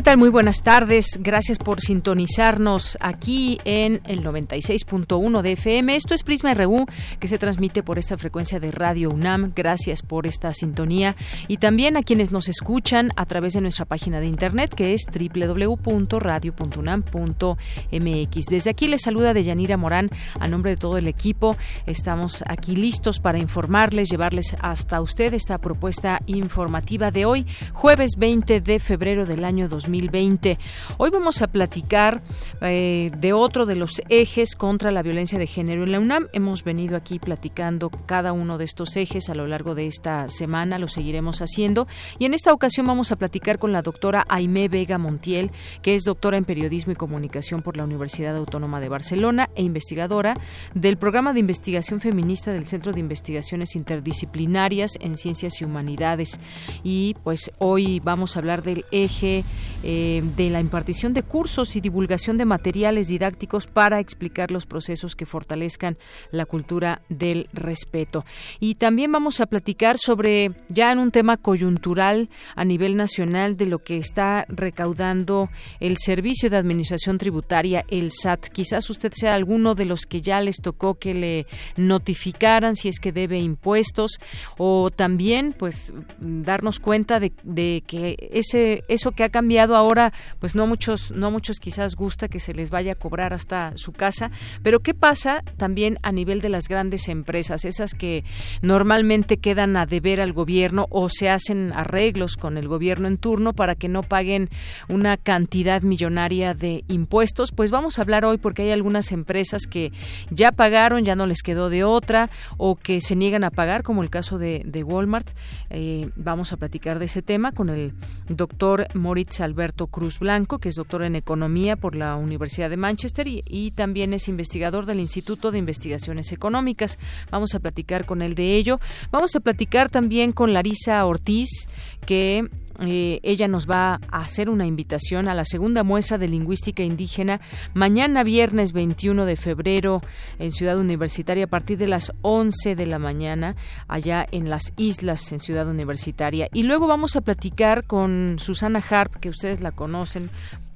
¿Qué tal? Muy buenas tardes. Gracias por sintonizarnos aquí en el 96.1 de FM. Esto es Prisma RU que se transmite por esta frecuencia de Radio UNAM. Gracias por esta sintonía y también a quienes nos escuchan a través de nuestra página de internet que es www.radio.unam.mx. Desde aquí les saluda Deyanira Morán a nombre de todo el equipo. Estamos aquí listos para informarles, llevarles hasta usted esta propuesta informativa de hoy, jueves 20 de febrero del año 2020 2020. Hoy vamos a platicar eh, de otro de los ejes contra la violencia de género en la UNAM. Hemos venido aquí platicando cada uno de estos ejes a lo largo de esta semana, lo seguiremos haciendo. Y en esta ocasión vamos a platicar con la doctora Aimé Vega Montiel, que es doctora en Periodismo y Comunicación por la Universidad Autónoma de Barcelona e investigadora del programa de investigación feminista del Centro de Investigaciones Interdisciplinarias en Ciencias y Humanidades. Y pues hoy vamos a hablar del eje eh, de la impartición de cursos y divulgación de materiales didácticos para explicar los procesos que fortalezcan la cultura del respeto. Y también vamos a platicar sobre, ya en un tema coyuntural a nivel nacional, de lo que está recaudando el Servicio de Administración Tributaria, el SAT. Quizás usted sea alguno de los que ya les tocó que le notificaran si es que debe impuestos o también pues darnos cuenta de, de que ese eso que ha cambiado ahora, pues no muchos, no muchos quizás gusta que se les vaya a cobrar hasta su casa, pero ¿qué pasa también a nivel de las grandes empresas, esas que normalmente quedan a deber al gobierno o se hacen arreglos con el gobierno en turno para que no paguen una cantidad millonaria de impuestos? Pues vamos a hablar hoy porque hay algunas empresas que ya pagaron, ya no les quedó de otra o que se niegan a pagar, como el caso de, Walmart. Eh, vamos a platicar de ese tema con el doctor Moritz Alberto Alberto Cruz Blanco, que es doctor en Economía por la Universidad de Manchester y, también es investigador del Instituto de Investigaciones Económicas. Vamos a platicar con él de ello. Vamos a platicar también con Larisa Ortiz, que eh, ella nos va a hacer una invitación a la segunda muestra de lingüística indígena mañana viernes 21 de febrero en Ciudad Universitaria a partir de las 11 de la mañana allá en las islas en Ciudad Universitaria. Y luego vamos a platicar con Susana Harp, que ustedes la conocen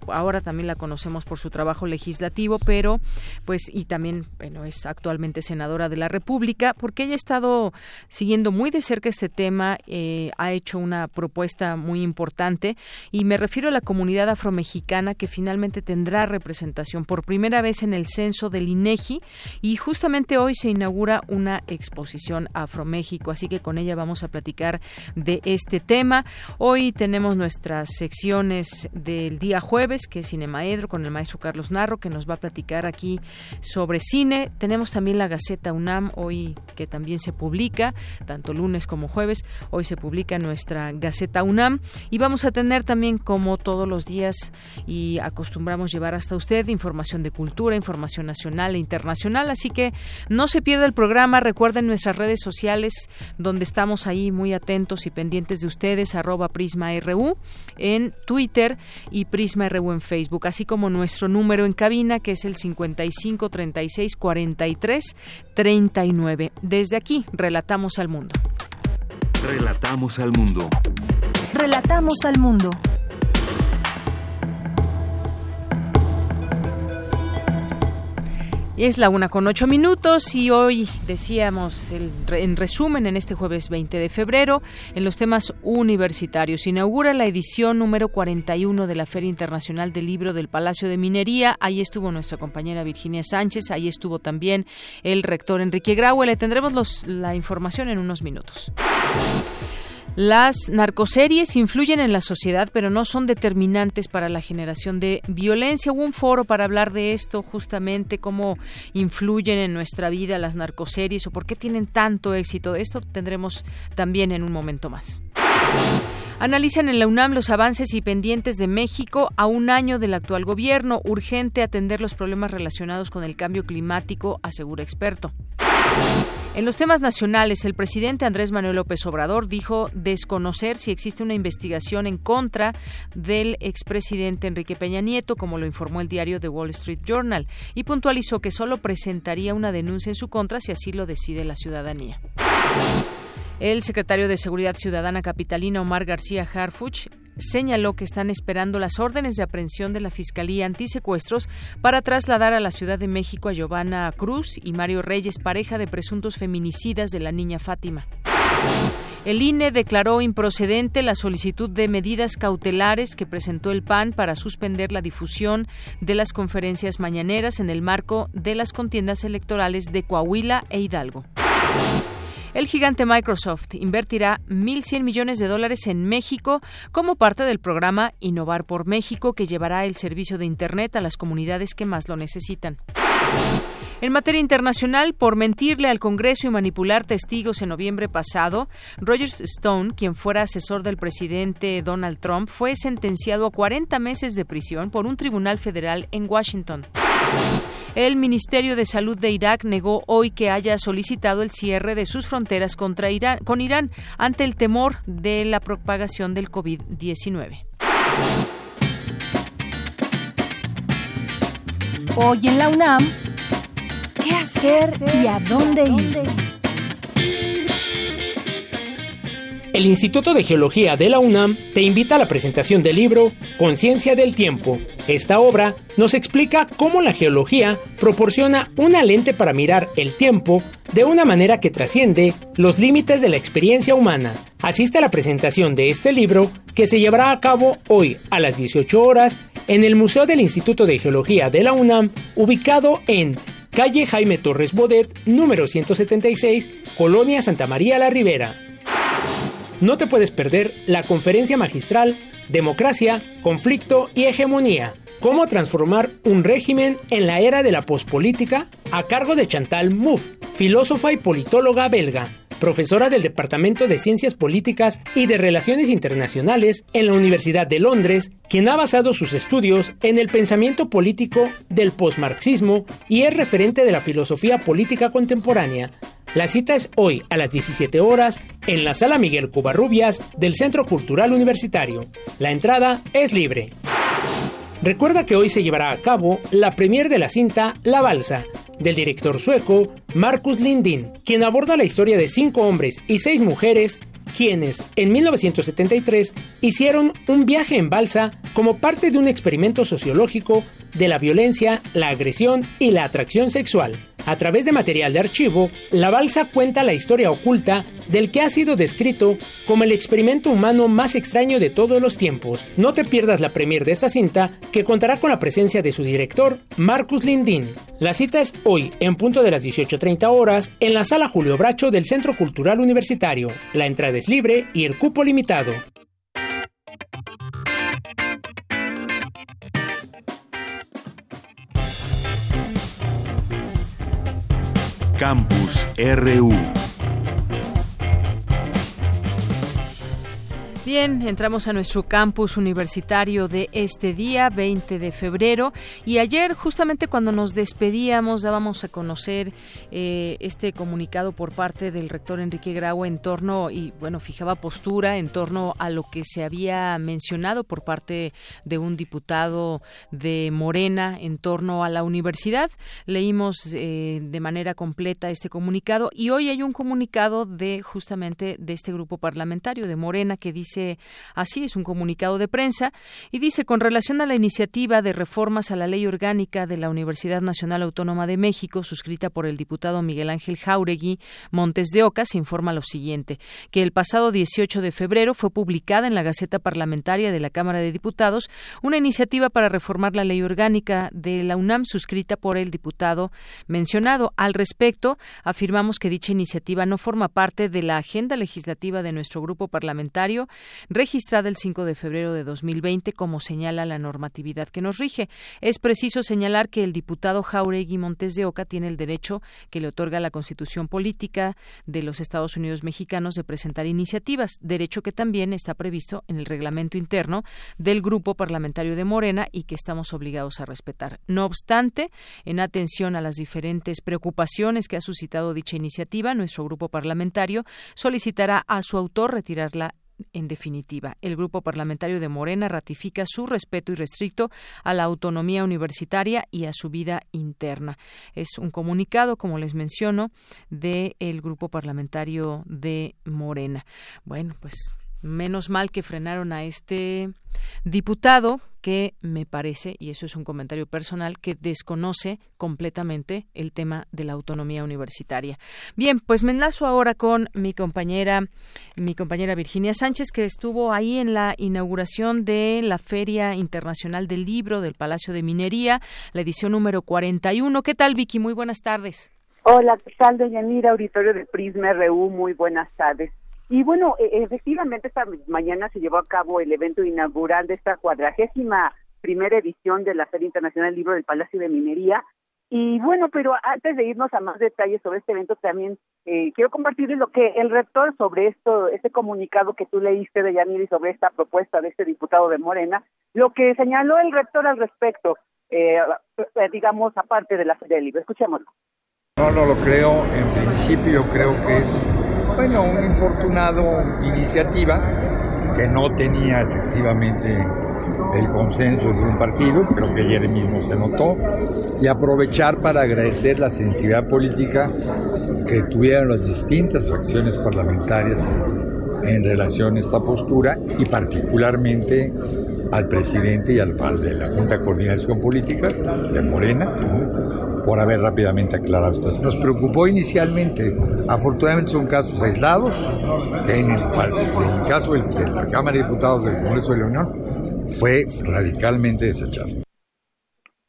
ahora también la conocemos por su trabajo legislativo, pero pues y también bueno, es actualmente senadora de la República porque ella ha estado siguiendo muy de cerca este tema, eh, ha hecho una propuesta muy importante y me refiero a la comunidad afromexicana que finalmente tendrá representación por primera vez en el censo del INEGI y justamente hoy se inaugura una exposición Afroméxico, así que con ella vamos a platicar de este tema. Hoy tenemos nuestras secciones del día jueves que es Cinemaedro, con el maestro Carlos Narro, que nos va a platicar aquí sobre cine. Tenemos también la Gaceta UNAM, hoy que también se publica, tanto lunes como jueves. Hoy se publica nuestra Gaceta UNAM. Y vamos a tener también, como todos los días, y acostumbramos llevar hasta usted, información de cultura, información nacional e internacional. Así que no se pierda el programa. Recuerden nuestras redes sociales, donde estamos ahí muy atentos y pendientes de ustedes, arroba Prisma RU en Twitter y Prisma RU en Facebook, así como nuestro número en cabina que es el 55 36 43 39. Desde aquí, relatamos al mundo. Relatamos al mundo. Relatamos al mundo. Es la una con ocho minutos y hoy decíamos en resumen en este jueves 20 de febrero en los temas universitarios. Inaugura la edición número 41 de la Feria Internacional del Libro del Palacio de Minería. Ahí estuvo nuestra compañera Virginia Sánchez, ahí estuvo también el rector Enrique Graue. Le tendremos la información en unos minutos. Las narcoseries influyen en la sociedad, pero no son determinantes para la generación de violencia. Hubo un foro para hablar de esto, justamente cómo influyen en nuestra vida las narcoseries o por qué tienen tanto éxito. Esto tendremos también en un momento más. Analizan en la UNAM los avances y pendientes de México a un año del actual gobierno. Urgente atender los problemas relacionados con el cambio climático, asegura experto. En los temas nacionales, el presidente Andrés Manuel López Obrador dijo desconocer si existe una investigación en contra del expresidente Enrique Peña Nieto, como lo informó el diario The Wall Street Journal, y puntualizó que solo presentaría una denuncia en su contra si así lo decide la ciudadanía. El secretario de Seguridad Ciudadana capitalina Omar García Harfuch señaló que están esperando las órdenes de aprehensión de la Fiscalía Antisecuestros para trasladar a la Ciudad de México a Giovanna Cruz y Mario Reyes, pareja de presuntos feminicidas de la niña Fátima. El INE declaró improcedente la solicitud de medidas cautelares que presentó el PAN para suspender la difusión de las conferencias mañaneras en el marco de las contiendas electorales de Coahuila e Hidalgo. El gigante Microsoft invertirá 1.100 millones de dólares en México como parte del programa Innovar por México que llevará el servicio de Internet a las comunidades que más lo necesitan. En materia internacional, por mentirle al Congreso y manipular testigos en noviembre pasado, Roger Stone, quien fuera asesor del presidente Donald Trump, fue sentenciado a 40 meses de prisión por un tribunal federal en Washington. El Ministerio de Salud de Irak negó hoy que haya solicitado el cierre de sus fronteras contra Irán, con Irán ante el temor de la propagación del COVID-19. Hoy en la UNAM, ¿qué hacer y a dónde ir? El Instituto de Geología de la UNAM te invita a la presentación del libro Conciencia del Tiempo. Esta obra nos explica cómo la geología proporciona una lente para mirar el tiempo de una manera que trasciende los límites de la experiencia humana. Asiste a la presentación de este libro que se llevará a cabo hoy a las 18 horas en el Museo del Instituto de Geología de la UNAM, ubicado en calle Jaime Torres Bodet, número 176, Colonia Santa María la Ribera. No te puedes perder la conferencia magistral Democracia, Conflicto y Hegemonía. Cómo transformar un régimen en la era de la pospolítica a cargo de Chantal Mouffe, filósofa y politóloga belga, profesora del Departamento de Ciencias Políticas y de Relaciones Internacionales en la Universidad de Londres, quien ha basado sus estudios en el pensamiento político del posmarxismo y es referente de la filosofía política contemporánea, la cita es hoy a las 17 horas en la Sala Miguel Cubarrubias del Centro Cultural Universitario. La entrada es libre. Recuerda que hoy se llevará a cabo la premier de la cinta La Balsa, del director sueco Marcus Lindin, quien aborda la historia de cinco hombres y seis mujeres quienes en 1973 hicieron un viaje en balsa como parte de un experimento sociológico de la violencia, la agresión y la atracción sexual. A través de material de archivo, la balsa cuenta la historia oculta del que ha sido descrito como el experimento humano más extraño de todos los tiempos. No te pierdas la premier de esta cinta, que contará con la presencia de su director, Marcus Lindin. La cita es hoy, en punto de las 18.30 horas, en la sala Julio Bracho del Centro Cultural Universitario. La entrada es libre y el cupo limitado. Campus RU. Bien, entramos a nuestro campus universitario de este día, 20 de febrero, y ayer justamente cuando nos despedíamos dábamos a conocer eh, este comunicado por parte del rector Enrique Grau en torno, y bueno, fijaba postura en torno a lo que se había mencionado por parte de un diputado de Morena en torno a la universidad. Leímos eh, de manera completa este comunicado y hoy hay un comunicado de justamente de este grupo parlamentario de Morena que dice dice así, es un comunicado de prensa, y dice, con relación a la iniciativa de reformas a la ley orgánica de la Universidad Nacional Autónoma de México, suscrita por el diputado Miguel Ángel Jauregui Montes de Oca, se informa lo siguiente, que el pasado 18 de febrero fue publicada en la Gaceta Parlamentaria de la Cámara de Diputados una iniciativa para reformar la ley orgánica de la UNAM suscrita por el diputado mencionado. Al respecto, afirmamos que dicha iniciativa no forma parte de la agenda legislativa de nuestro grupo parlamentario, registrada el 5 de febrero de 2020, como señala la normatividad que nos rige. Es preciso señalar que el diputado Jauregui Montes de Oca tiene el derecho que le otorga la Constitución Política de los Estados Unidos Mexicanos de presentar iniciativas, derecho que también está previsto en el reglamento interno del grupo parlamentario de Morena y que estamos obligados a respetar. No obstante, en atención a las diferentes preocupaciones que ha suscitado dicha iniciativa, nuestro grupo parlamentario solicitará a su autor retirarla en definitiva, el Grupo Parlamentario de Morena ratifica su respeto irrestricto a la autonomía universitaria y a su vida interna. Es un comunicado, como les menciono, del Grupo Parlamentario de Morena. Bueno, pues menos mal que frenaron a este diputado que me parece, y eso es un comentario personal, que desconoce completamente el tema de la autonomía universitaria. Bien, pues me enlazo ahora con mi compañera, mi compañera Virginia Sánchez, que estuvo ahí en la inauguración de la Feria Internacional del Libro del Palacio de Minería, la edición número 41. ¿Qué tal, Vicky? Muy buenas tardes. Hola, ¿qué tal, doña auditorio de Prisma RU? Muy buenas tardes. Y bueno, e, efectivamente esta mañana se llevó a cabo el evento inaugural de esta cuadragésima primera edición de la Feria Internacional del Libro del Palacio de Minería. Y bueno, pero antes de irnos a más detalles sobre este evento, también eh, quiero compartirles lo que el rector sobre esto, este comunicado que tú leíste de Yaniri sobre esta propuesta de este diputado de Morena, lo que señaló el rector al respecto, eh, eh, digamos, aparte de la Feria del Libro. Escuchémoslo. No, no lo creo. En principio creo que es, bueno, una infortunado iniciativa que no tenía efectivamente el consenso de un partido, creo que ayer mismo se notó, y aprovechar para agradecer la sensibilidad política que tuvieron las distintas fracciones parlamentarias en relación a esta postura y particularmente al presidente y al, al de la Junta de Coordinación Política de Morena, por haber rápidamente aclarado esto. Nos preocupó inicialmente, afortunadamente son casos aislados, que en el, caso de la Cámara de Diputados del Congreso de la Unión fue radicalmente desechado.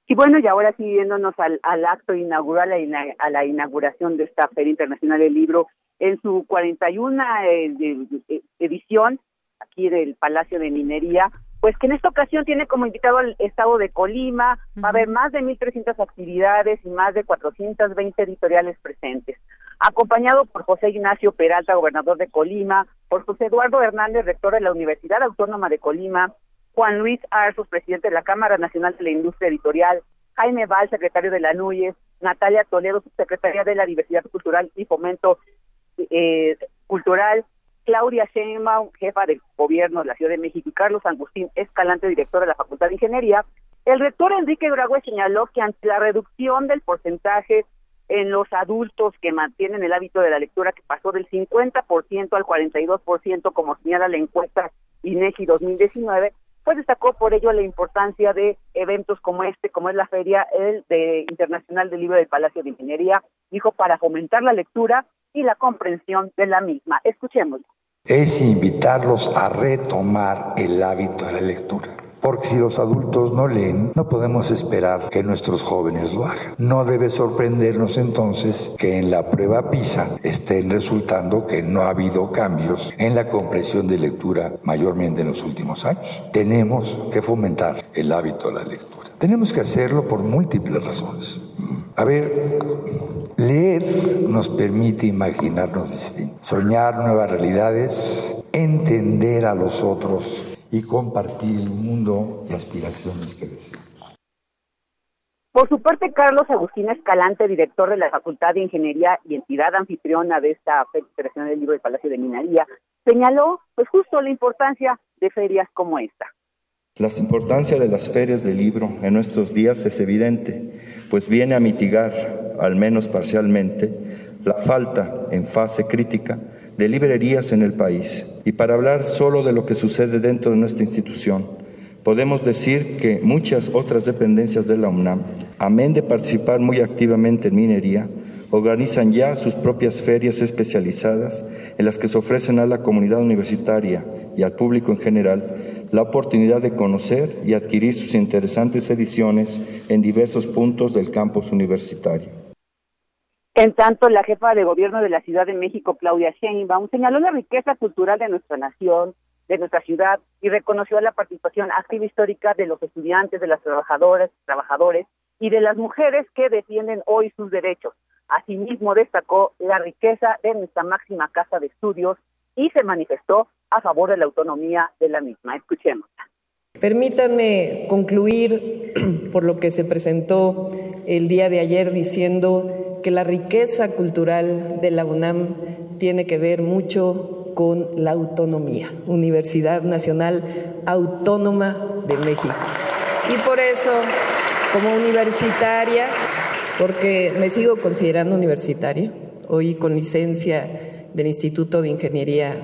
Y bueno, y ahora sí, al, al acto inaugural, a la inauguración de esta Feria Internacional del Libro, en su 41 eh, edición, aquí del Palacio de Minería, pues que en esta ocasión tiene como invitado al estado de Colima, va a haber más de 1.300 actividades y más de 420 editoriales presentes, acompañado por José Ignacio Peralta, gobernador de Colima, por José Eduardo Hernández, rector de la Universidad Autónoma de Colima, Juan Luis Arzus, presidente de la Cámara Nacional de la Industria Editorial, Jaime Val, secretario de la NUYES, Natalia Toledo, secretaria de la Diversidad Cultural y Fomento eh, Cultural, Claudia Sheinbaum, jefa del gobierno de la Ciudad de México, y Carlos Agustín Escalante, director de la Facultad de Ingeniería, el rector Enrique Graue señaló que ante la reducción del porcentaje en los adultos que mantienen el hábito de la lectura, que pasó del 50% al 42%, como señala la encuesta INEGI 2019, pues destacó por ello la importancia de eventos como este, como es la Feria el de Internacional del Libro del Palacio de Ingeniería, dijo, para fomentar la lectura y la comprensión de la misma. Escuchémoslo es invitarlos a retomar el hábito de la lectura. Porque si los adultos no leen, no podemos esperar que nuestros jóvenes lo hagan. No debe sorprendernos entonces que en la prueba PISA estén resultando que no ha habido cambios en la comprensión de lectura mayormente en los últimos años. Tenemos que fomentar el hábito de la lectura. Tenemos que hacerlo por múltiples razones. A ver, leer nos permite imaginarnos distintos, soñar nuevas realidades, entender a los otros y compartir el mundo y aspiraciones que deseamos. Por su parte, Carlos Agustín Escalante, director de la Facultad de Ingeniería y entidad anfitriona de esta Feria Internacional del Libro del Palacio de Minería, señaló pues justo la importancia de ferias como esta. La importancia de las ferias del libro en nuestros días es evidente, pues viene a mitigar, al menos parcialmente, la falta en fase crítica de librerías en el país. Y para hablar solo de lo que sucede dentro de nuestra institución, podemos decir que muchas otras dependencias de la UNAM, amén de participar muy activamente en minería, organizan ya sus propias ferias especializadas en las que se ofrecen a la comunidad universitaria y al público en general la oportunidad de conocer y adquirir sus interesantes ediciones en diversos puntos del campus universitario. En tanto, la jefa de gobierno de la Ciudad de México, Claudia Sheinbaum, señaló la riqueza cultural de nuestra nación, de nuestra ciudad y reconoció la participación activa histórica de los estudiantes, de las trabajadoras, trabajadores y de las mujeres que defienden hoy sus derechos. Asimismo, destacó la riqueza de nuestra máxima casa de estudios y se manifestó a favor de la autonomía de la misma. Escuchemos. Permítanme concluir por lo que se presentó el día de ayer diciendo que la riqueza cultural de la UNAM tiene que ver mucho con la autonomía, Universidad Nacional Autónoma de México. Y por eso, como universitaria, porque me sigo considerando universitaria, hoy con licencia del Instituto de Ingeniería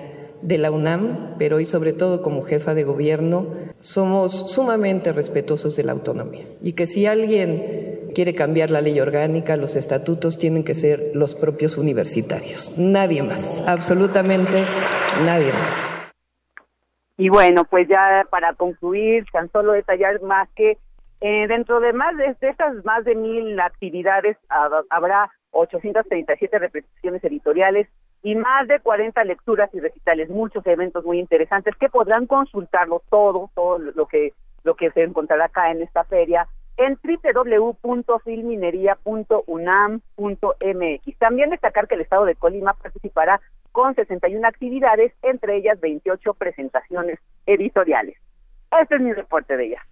de la UNAM, pero hoy sobre todo como jefa de gobierno, somos sumamente respetuosos de la autonomía y que si alguien quiere cambiar la ley orgánica, los estatutos tienen que ser los propios universitarios, nadie más, absolutamente nadie más. Y bueno, pues ya para concluir, tan solo detallar más que eh, dentro de más de, estas más de mil actividades habrá 837 representaciones editoriales y más de 40 lecturas y recitales, muchos eventos muy interesantes que podrán consultarlo todo, todo lo que lo que se encontrará acá en esta feria en www.filminería.unam.mx. También destacar que el estado de Colima participará con 61 actividades, entre ellas 28 presentaciones editoriales. Este es mi reporte de ella.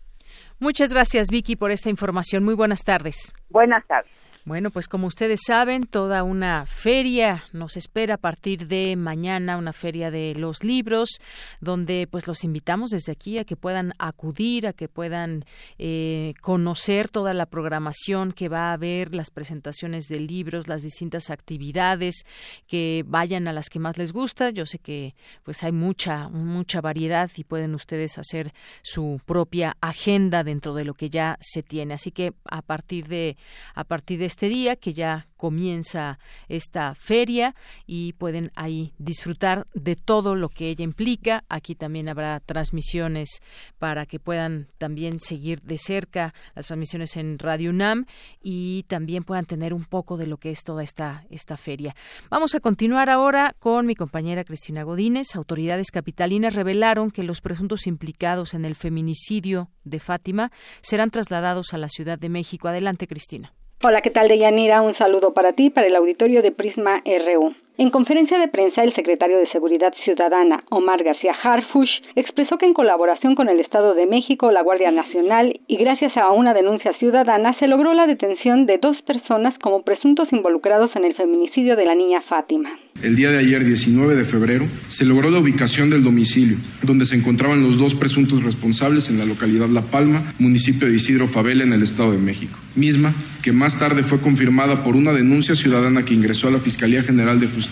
Muchas gracias, Vicky, por esta información. Muy buenas tardes. Buenas tardes. Bueno, pues como ustedes saben, toda una feria nos espera a partir de mañana, una feria de los libros, donde pues los invitamos desde aquí a que puedan acudir, a que puedan eh, conocer toda la programación que va a haber, las presentaciones de libros, las distintas actividades, que vayan a las que más les gusta. Yo sé que pues hay mucha, mucha variedad y pueden ustedes hacer su propia agenda dentro de lo que ya se tiene. Así que a partir de, a partir de este día que ya comienza esta feria y pueden ahí disfrutar de todo lo que ella implica. Aquí también habrá transmisiones para que puedan también seguir de cerca las transmisiones en Radio UNAM y también puedan tener un poco de lo que es toda esta, esta feria. Vamos a continuar ahora con mi compañera Cristina Godínez. Autoridades capitalinas revelaron que los presuntos implicados en el feminicidio de Fátima serán trasladados a la Ciudad de México. Adelante, Cristina. Hola, ¿qué tal, Deyanira? Un saludo para ti, para el auditorio de Prisma RU. En conferencia de prensa, el secretario de Seguridad Ciudadana, Omar García Harfush, expresó que en colaboración con el Estado de México, la Guardia Nacional y gracias a una denuncia ciudadana, se logró la detención de dos personas como presuntos involucrados en el feminicidio de la niña Fátima. El día de ayer, 19 de febrero, se logró la ubicación del domicilio, donde se encontraban los dos presuntos responsables en la localidad La Palma, municipio de Isidro Favela, en el Estado de México, misma que más tarde fue confirmada por una denuncia ciudadana que ingresó a la Fiscalía General de Justicia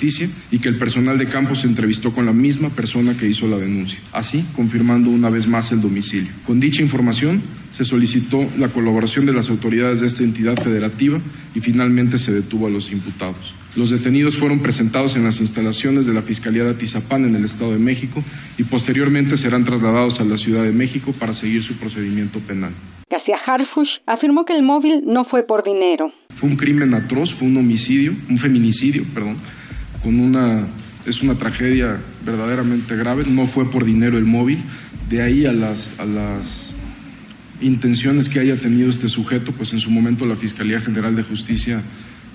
y que el personal de campo se entrevistó con la misma persona que hizo la denuncia, así confirmando una vez más el domicilio. Con dicha información se solicitó la colaboración de las autoridades de esta entidad federativa y finalmente se detuvo a los imputados. Los detenidos fueron presentados en las instalaciones de la Fiscalía de Atizapán en el Estado de México y posteriormente serán trasladados a la Ciudad de México para seguir su procedimiento penal. García Harfush afirmó que el móvil no fue por dinero. Fue un crimen atroz, fue un homicidio, un feminicidio, perdón, con una es una tragedia verdaderamente grave. No fue por dinero el móvil. De ahí a las, a las intenciones que haya tenido este sujeto, pues en su momento la Fiscalía General de Justicia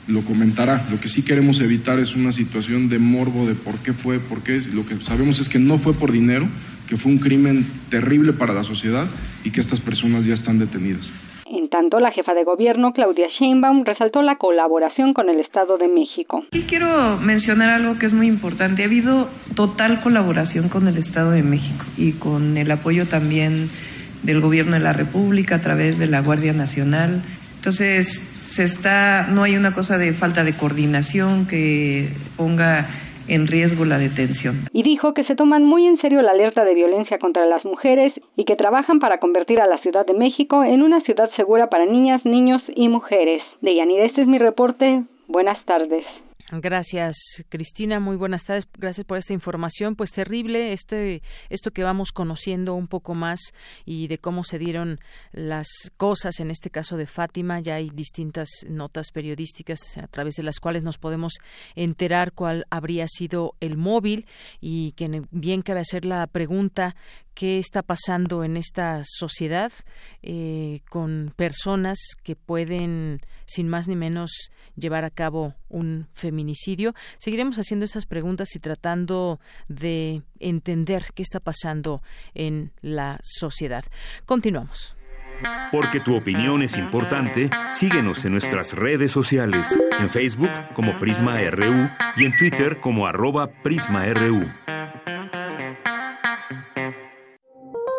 lo comentará. Lo que sí queremos evitar es una situación de morbo de por qué fue, por qué. Lo que sabemos es que no fue por dinero, que fue un crimen terrible para la sociedad y que estas personas ya están detenidas. En tanto, la jefa de gobierno, Claudia Sheinbaum, resaltó la colaboración con el Estado de México. Y quiero mencionar algo que es muy importante. Ha habido total colaboración con el Estado de México y con el apoyo también del gobierno de la República a través de la Guardia Nacional. Entonces, se está, no hay una cosa de falta de coordinación que ponga en riesgo la detención. Y dijo que se toman muy en serio la alerta de violencia contra las mujeres y que trabajan para convertir a la Ciudad de México en una ciudad segura para niñas, niños y mujeres. De Yanira, este es mi reporte. Buenas tardes. Gracias, Cristina. Muy buenas tardes. Gracias por esta información. Pues terrible este esto que vamos conociendo un poco más y de cómo se dieron las cosas en este caso de Fátima. Ya hay distintas notas periodísticas a través de las cuales nos podemos enterar cuál habría sido el móvil y que bien cabe hacer la pregunta qué está pasando en esta sociedad eh, con personas que pueden, sin más ni menos, llevar a cabo un feminicidio. Seguiremos haciendo esas preguntas y tratando de entender qué está pasando en la sociedad. Continuamos. Porque tu opinión es importante, síguenos en nuestras redes sociales, en Facebook como Prisma RU y en Twitter como arroba PrismaRU.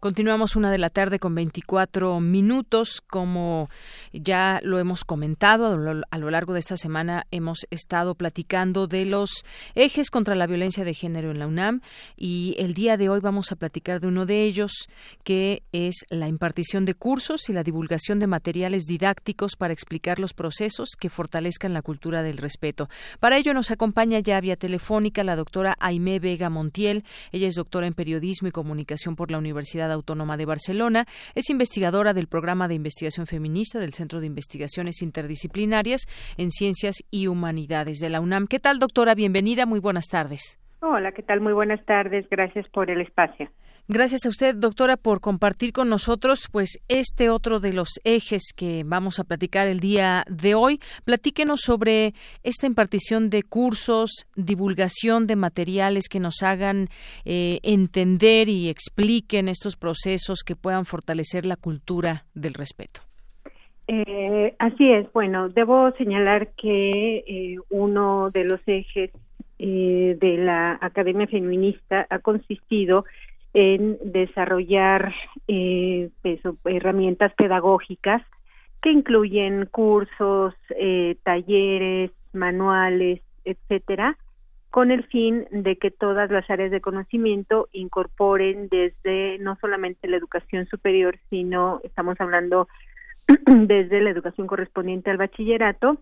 Continuamos una de la tarde con 24 minutos. Como ya lo hemos comentado a lo largo de esta semana, hemos estado platicando de los ejes contra la violencia de género en la UNAM y el día de hoy vamos a platicar de uno de ellos, que es la impartición de cursos y la divulgación de materiales didácticos para explicar los procesos que fortalezcan la cultura del respeto. Para ello nos acompaña ya vía telefónica la doctora Aimé Vega Montiel. Ella es doctora en periodismo y comunicación por la Universidad Autónoma de Barcelona. Es investigadora del programa de investigación feminista del Centro de Investigaciones Interdisciplinarias en Ciencias y Humanidades de la UNAM. ¿Qué tal, doctora? Bienvenida. Muy buenas tardes. Hola, ¿qué tal? Muy buenas tardes. Gracias por el espacio. Gracias a usted, doctora, por compartir con nosotros pues este otro de los ejes que vamos a platicar el día de hoy. Platíquenos sobre esta impartición de cursos, divulgación de materiales que nos hagan eh, entender y expliquen estos procesos que puedan fortalecer la cultura del respeto. Eh, así es. Bueno, debo señalar que eh, uno de los ejes de la Academia Feminista ha consistido en desarrollar eh, herramientas pedagógicas que incluyen cursos, eh, talleres, manuales, etcétera, con el fin de que todas las áreas de conocimiento incorporen desde no solamente la educación superior, sino estamos hablando desde la educación correspondiente al bachillerato,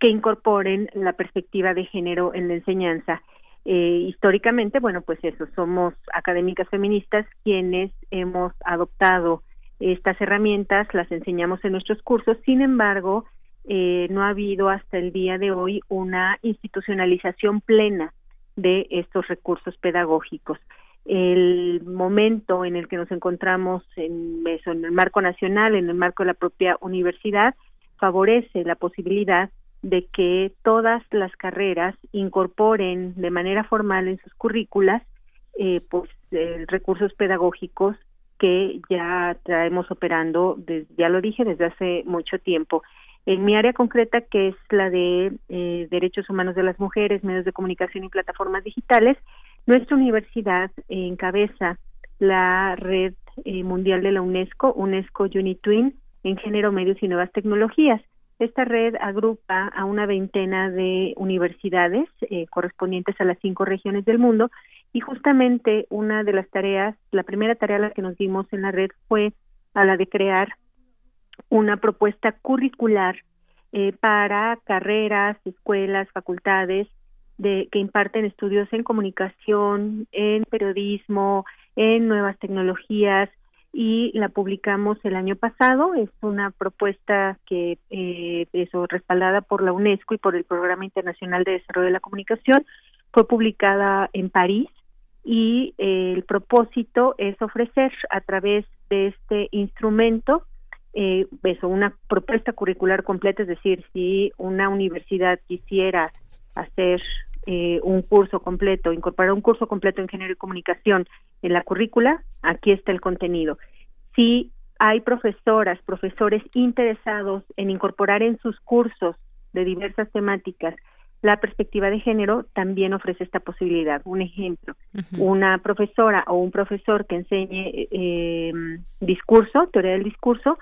que incorporen la perspectiva de género en la enseñanza eh, históricamente, bueno, pues eso, somos académicas feministas quienes hemos adoptado estas herramientas, las enseñamos en nuestros cursos, sin embargo, eh, no ha habido hasta el día de hoy una institucionalización plena de estos recursos pedagógicos. El momento en el que nos encontramos en, eso, en el marco nacional, en el marco de la propia universidad, favorece la posibilidad de que todas las carreras incorporen de manera formal en sus currículas eh, pues eh, recursos pedagógicos que ya traemos operando, ya lo dije, desde hace mucho tiempo. En mi área concreta, que es la de eh, derechos humanos de las mujeres, medios de comunicación y plataformas digitales, nuestra universidad encabeza la red mundial de la UNESCO, UNESCO UniTwin, en género, medios y nuevas tecnologías. Esta red agrupa a una veintena de universidades eh, correspondientes a las cinco regiones del mundo y justamente una de las tareas, la primera tarea a la que nos dimos en la red fue a la de crear una propuesta curricular eh, para carreras, escuelas, facultades de, que imparten estudios en comunicación, en periodismo, en nuevas tecnologías, y la publicamos el año pasado. Es una propuesta que eh, eso respaldada por la UNESCO y por el Programa Internacional de Desarrollo de la Comunicación. Fue publicada en París y eh, el propósito es ofrecer a través de este instrumento eh, eso, una propuesta curricular completa, es decir, si una universidad quisiera hacer eh, un curso completo, incorporar un curso completo en género y comunicación en la currícula, aquí está el contenido. Si hay profesoras, profesores interesados en incorporar en sus cursos de diversas temáticas la perspectiva de género también ofrece esta posibilidad. Un ejemplo, una profesora o un profesor que enseñe eh, discurso, teoría del discurso,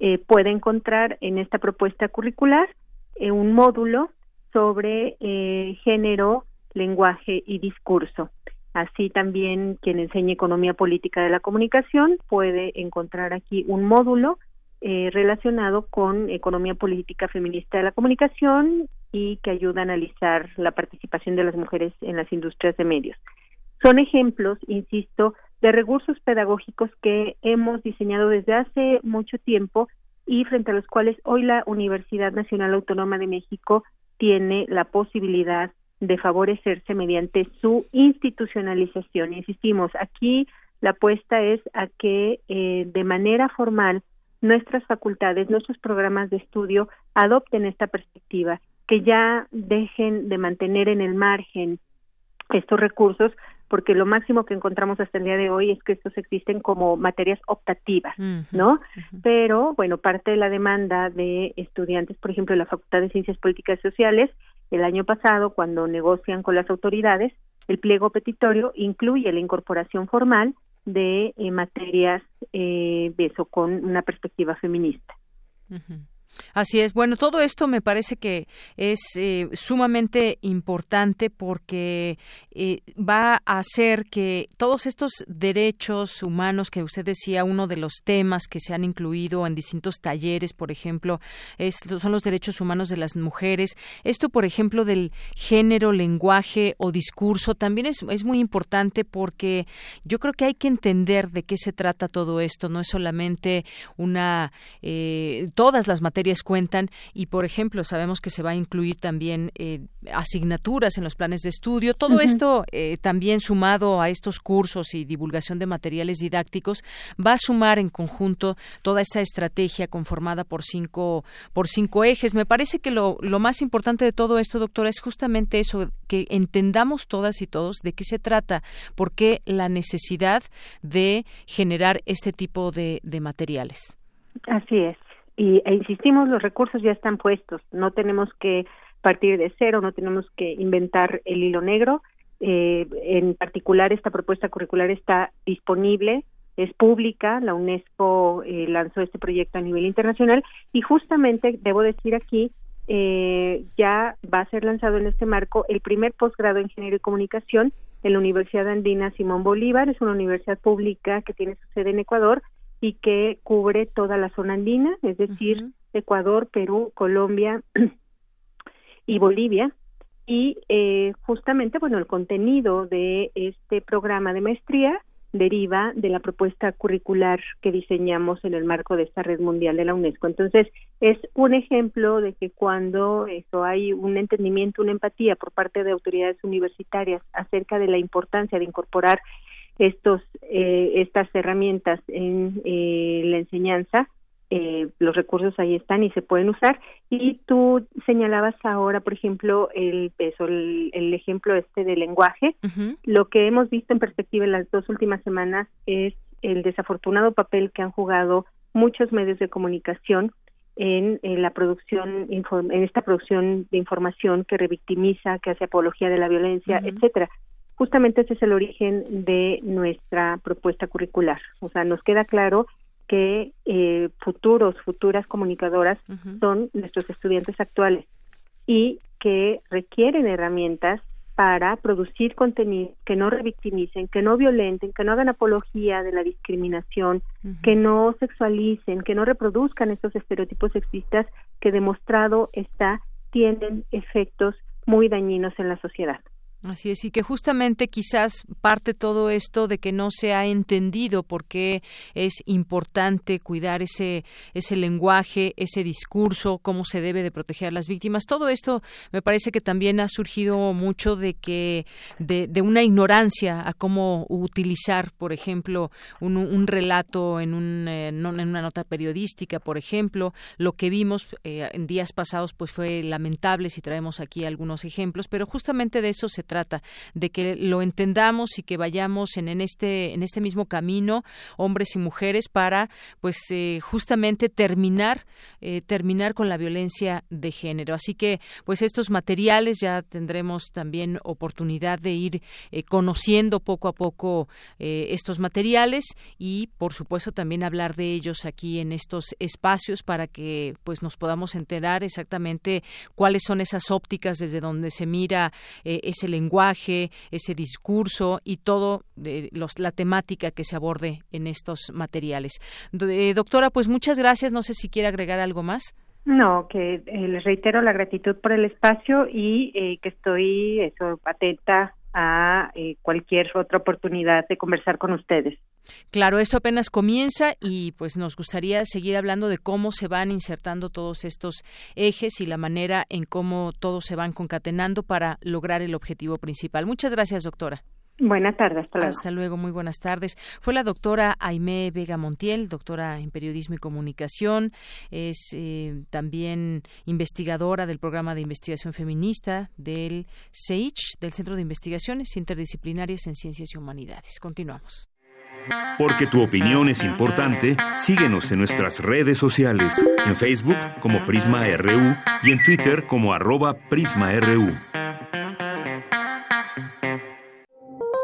eh, puede encontrar en esta propuesta curricular eh, un módulo sobre eh, género, lenguaje y discurso. Así también quien enseñe economía política de la comunicación puede encontrar aquí un módulo eh, relacionado con economía política feminista de la comunicación y que ayuda a analizar la participación de las mujeres en las industrias de medios. Son ejemplos, insisto, de recursos pedagógicos que hemos diseñado desde hace mucho tiempo y frente a los cuales hoy la Universidad Nacional Autónoma de México tiene la posibilidad de favorecerse mediante su institucionalización. Insistimos, aquí la apuesta es a que eh, de manera formal nuestras facultades, nuestros programas de estudio adopten esta perspectiva, que ya dejen de mantener en el margen estos recursos porque lo máximo que encontramos hasta el día de hoy es que estos existen como materias optativas, ¿no? Pero, bueno, parte de la demanda de estudiantes, por ejemplo, de la Facultad de Ciencias Políticas y Sociales, el año pasado, cuando negocian con las autoridades, el pliego petitorio incluye la incorporación formal de eh, materias eh, de eso con una perspectiva feminista. Así es. Bueno, todo esto me parece que es eh, sumamente importante porque eh, va a hacer que todos estos derechos humanos que usted decía, uno de los temas que se han incluido en distintos talleres, por ejemplo, son los derechos humanos de las mujeres. Esto, por ejemplo, del género, lenguaje o discurso también es, es muy importante porque yo creo que hay que entender de qué se trata todo esto. No es solamente una eh, todas las materias cuentan y, por ejemplo, sabemos que se va a incluir también eh, asignaturas en los planes de estudio. Todo esto eh, también sumado a estos cursos y divulgación de materiales didácticos va a sumar en conjunto toda esta estrategia conformada por cinco por cinco ejes. Me parece que lo, lo más importante de todo esto, doctora, es justamente eso, que entendamos todas y todos de qué se trata, por qué la necesidad de generar este tipo de materiales. Así es y e insistimos los recursos ya están puestos. No tenemos que partir de cero no tenemos que inventar el hilo negro. Eh, en particular esta propuesta curricular está disponible es pública la UNESCO eh, lanzó este proyecto a nivel internacional y justamente debo decir aquí eh, ya va a ser lanzado en este marco el primer posgrado en ingeniería y comunicación en la Universidad Andina Simón Bolívar. Es una universidad pública que tiene su sede en Ecuador y que cubre toda la zona andina, es decir, Ecuador, Perú, Colombia y Bolivia. Y eh, justamente, bueno, el contenido de este programa de maestría deriva de la propuesta curricular que diseñamos en el marco de esta red mundial de la UNESCO. Entonces, es un ejemplo de que cuando eso hay un entendimiento, una empatía por parte de autoridades universitarias acerca de la importancia de incorporar estos eh, estas herramientas en eh, la enseñanza eh, los recursos ahí están y se pueden usar. Y tú señalabas ahora por ejemplo el eso el, ejemplo este del lenguaje. Lo que hemos visto en perspectiva en las dos últimas semanas es el desafortunado papel que han jugado muchos medios de comunicación en, la producción en esta producción de información que revictimiza que hace apología de la violencia etcétera justamente ese es el origen de nuestra propuesta curricular. O sea, nos queda claro que eh, futuros, futuras comunicadoras son nuestros estudiantes actuales y que requieren herramientas para producir contenidos que no revictimicen, que no violenten, que no hagan apología de la discriminación, que no sexualicen, que no reproduzcan estos estereotipos sexistas que demostrado está tienen efectos muy dañinos en la sociedad. Así es, y que justamente quizás parte todo esto de que no se ha entendido por qué es importante cuidar ese, ese lenguaje, ese discurso, cómo se debe de proteger a las víctimas. Todo esto me parece que también ha surgido mucho de que, de, de una ignorancia a cómo utilizar, por ejemplo, un, un relato en, un, eh, en una nota periodística, por ejemplo. Lo que vimos eh, en días pasados pues fue lamentable si traemos aquí algunos ejemplos, pero justamente de eso se trata, de que lo entendamos y que vayamos en, en este en este mismo camino, hombres y mujeres, para pues eh, justamente terminar eh, terminar con la violencia de género. Así que pues estos materiales ya tendremos también oportunidad de ir eh, conociendo poco a poco estos materiales y por supuesto también hablar de ellos aquí en estos espacios para que pues nos podamos enterar exactamente cuáles son esas ópticas desde donde se mira ese lenguaje, ese discurso y todo de los, la temática que se aborde en estos materiales. Eh, doctora, pues muchas gracias. No sé si quiere agregar algo más. No, que eh, les reitero la gratitud por el espacio y que estoy eso, atenta a eh, cualquier otra oportunidad de conversar con ustedes. Claro, eso apenas comienza y pues nos gustaría seguir hablando de cómo se van insertando todos estos ejes y la manera en cómo todos se van concatenando para lograr el objetivo principal. Muchas gracias, doctora. Buenas tardes, hasta luego. Hasta luego, muy buenas tardes. Fue la doctora Aimé Vega Montiel, doctora en Periodismo y Comunicación, es eh, también investigadora del programa de investigación feminista del CEICH, del Centro de Investigaciones Interdisciplinarias en Ciencias y Humanidades. Continuamos. Porque tu opinión es importante, síguenos en nuestras redes sociales, en Facebook como Prisma RU y en Twitter como arroba PrismaRU.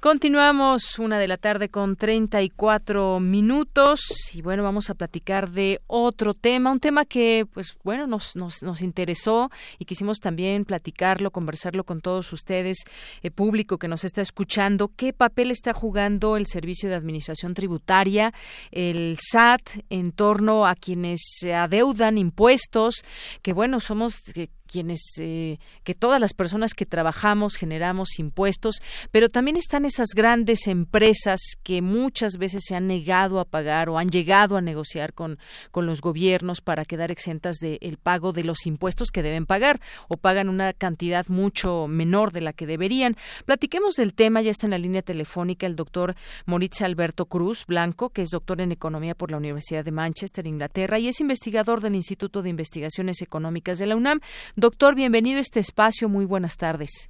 Continuamos una de la tarde con 34 minutos y bueno, vamos a platicar de otro tema, un tema que pues bueno, nos, nos, nos interesó y quisimos también platicarlo, conversarlo con todos ustedes, eh, público que nos está escuchando, qué papel está jugando el Servicio de Administración Tributaria, el SAT en torno a quienes adeudan impuestos, que bueno, somos quienes eh, que todas las personas que trabajamos generamos impuestos, pero también están esas grandes empresas que muchas veces se han negado a pagar o han llegado a negociar con, con los gobiernos para quedar exentas del pago de los impuestos que deben pagar o pagan una cantidad mucho menor de la que deberían. Platiquemos del tema, ya está en la línea telefónica el doctor Moritz Alberto Cruz Blanco, que es doctor en Economía por la Universidad de Manchester, Inglaterra, y es investigador del Instituto de Investigaciones Económicas de la UNAM. Doctor, bienvenido a este espacio. Muy buenas tardes.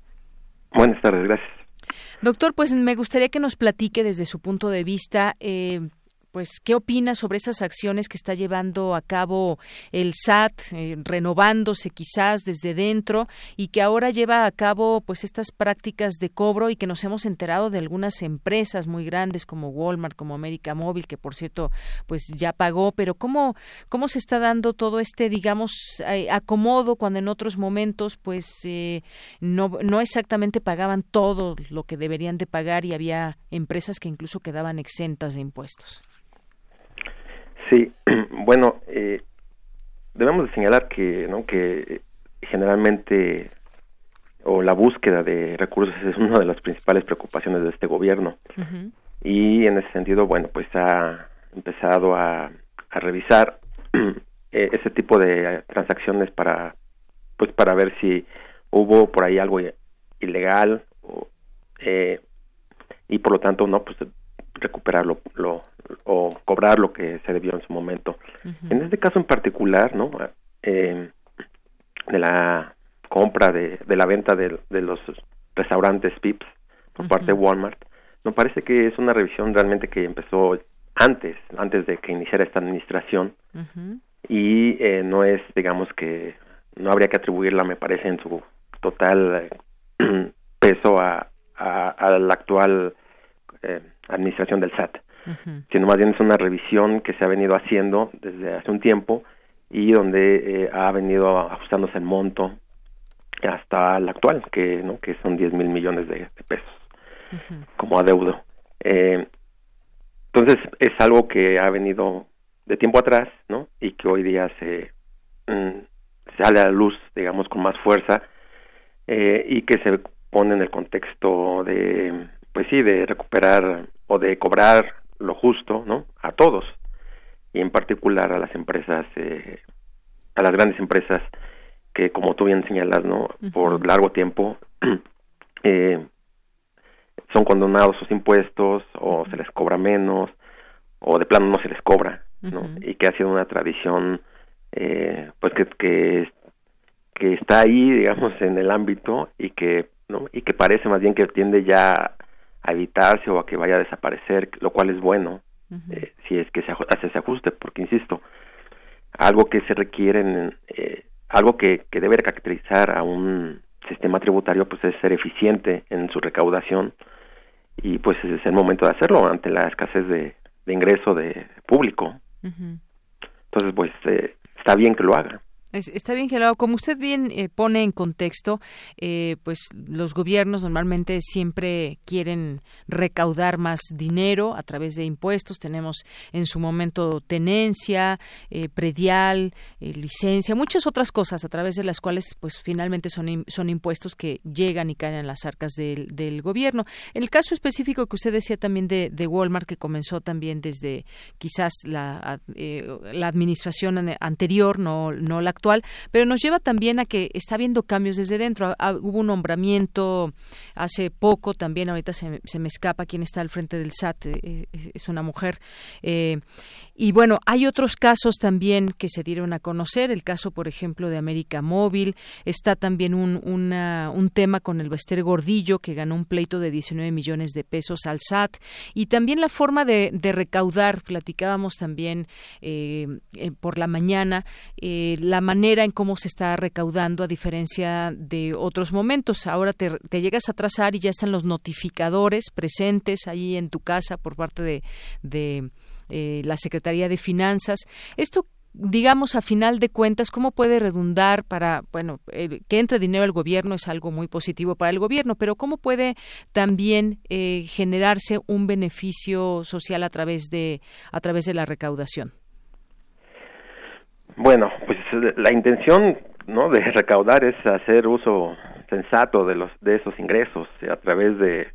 Buenas tardes, gracias. Doctor, pues me gustaría que nos platique desde su punto de vista eh, pues qué opina sobre esas acciones que está llevando a cabo el SAT, eh, renovándose quizás desde dentro y que ahora lleva a cabo pues estas prácticas de cobro y que nos hemos enterado de algunas empresas muy grandes como Walmart, como América Móvil, que por cierto pues ya pagó, pero cómo cómo se está dando todo este digamos eh, acomodo cuando en otros momentos pues eh, no no exactamente pagaban todo lo que deberían de pagar y había empresas que incluso quedaban exentas de impuestos. Sí, bueno, eh, debemos de señalar que, ¿no? que generalmente o la búsqueda de recursos es una de las principales preocupaciones de este gobierno y en ese sentido, bueno, pues ha empezado a, a revisar e, ese tipo de transacciones para, pues para ver si hubo por ahí algo ilegal o, eh, y por lo tanto no, pues recuperar lo, o cobrar lo que se debió en su momento. En este caso en particular, ¿no? Eh, de la compra de, de la venta de, de los restaurantes Pips por parte de Walmart, me parece que es una revisión realmente que empezó antes, antes de que iniciara esta administración y eh, no es, digamos que no habría que atribuirla, me parece, en su total eh, peso a, a, la actual eh, administración del SAT sino más bien es una revisión que se ha venido haciendo desde hace un tiempo y donde eh, ha venido ajustándose el monto hasta el actual, que no que son 10 mil millones de, pesos como adeudo. Eh, entonces es algo que ha venido de tiempo atrás, ¿no? Y que hoy día se mm, sale a la luz, digamos, con más fuerza eh, y que se pone en el contexto de, pues sí, de recuperar o de cobrar lo justo, ¿no? A todos y en particular a las empresas, eh, a las grandes empresas que, como tú bien señalas, ¿no? Por largo tiempo eh, son condonados sus impuestos o se les cobra menos o de plano no se les cobra ¿no? Y que ha sido una tradición, eh, pues que, que, que está ahí, digamos, en el ámbito y que, ¿no? Y que parece más bien que tiende ya a evitarse o a que vaya a desaparecer, lo cual es bueno, eh, si es que se hace ese ajuste, porque insisto, algo que se requiere, en, eh, algo que, que debe caracterizar a un sistema tributario, pues es ser eficiente en su recaudación y pues es el momento de hacerlo ante la escasez de, de ingreso de público. Entonces, pues eh, está bien que lo haga está bien, Gelado. Como usted bien eh, pone en contexto, eh, pues los gobiernos normalmente siempre quieren recaudar más dinero a través de impuestos. Tenemos en su momento tenencia, eh, predial, licencia, muchas otras cosas a través de las cuales, pues finalmente son, son impuestos que llegan y caen en las arcas del, del gobierno. El caso específico que usted decía también de, de Walmart, que comenzó también desde quizás la, la administración anterior, no, no la actual, pero nos lleva también a que está habiendo cambios desde dentro. hubo un nombramiento hace poco también, ahorita se, se, me escapa quién está al frente del SAT, eh, es una mujer. Eh, y bueno, hay otros casos también que se dieron a conocer, el caso, por ejemplo, de América Móvil, está también un, un tema con el Bester Gordillo, que ganó un pleito de 19 millones de pesos al SAT, y también la forma de, recaudar, platicábamos también eh, por la mañana, la manera en cómo se está recaudando a diferencia de otros momentos. Ahora te, llegas a trazar y ya están los notificadores presentes ahí en tu casa por parte de, de eh, la Secretaría de Finanzas. Esto digamos a final de cuentas cómo puede redundar para bueno que entre dinero al gobierno es algo muy positivo para el gobierno pero cómo puede también eh, generarse un beneficio social a través de a través de la recaudación bueno pues la intención no de recaudar es hacer uso sensato de los de esos ingresos a través de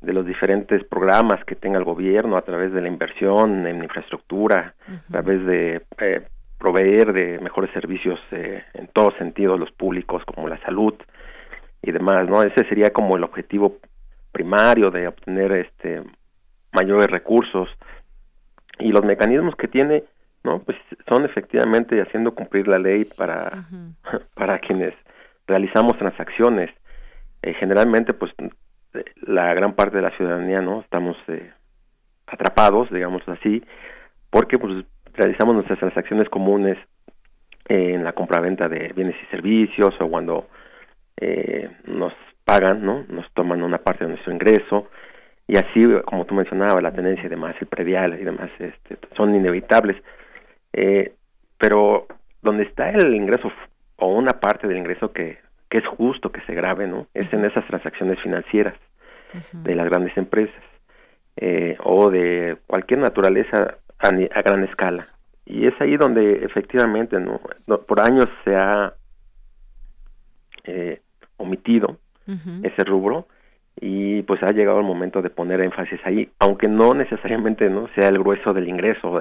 de los diferentes programas que tenga el gobierno a través de la inversión en infraestructura, a través de eh, proveer de mejores servicios eh, en todos sentidos, los públicos como la salud y demás, ¿no? Ese sería como el objetivo primario de obtener este mayores recursos. Y los mecanismos que tiene, ¿no? Pues son efectivamente haciendo cumplir la ley para para quienes realizamos transacciones. Eh, generalmente pues la gran parte de la ciudadanía no estamos eh, atrapados digamos así porque pues realizamos nuestras transacciones comunes en la compraventa de bienes y servicios o cuando eh, nos pagan no nos toman una parte de nuestro ingreso. Y así como tú mencionabas la tenencia y demás el predial y demás este, son inevitables eh, pero donde está el ingreso o una parte del ingreso que que es justo que se grabe, ¿no? Es en esas transacciones financieras de las grandes empresas eh, o de cualquier naturaleza a, gran escala. Y es ahí donde efectivamente ¿no? por años se ha eh, omitido ese rubro y pues ha llegado el momento de poner énfasis ahí, aunque no necesariamente no sea el grueso del ingreso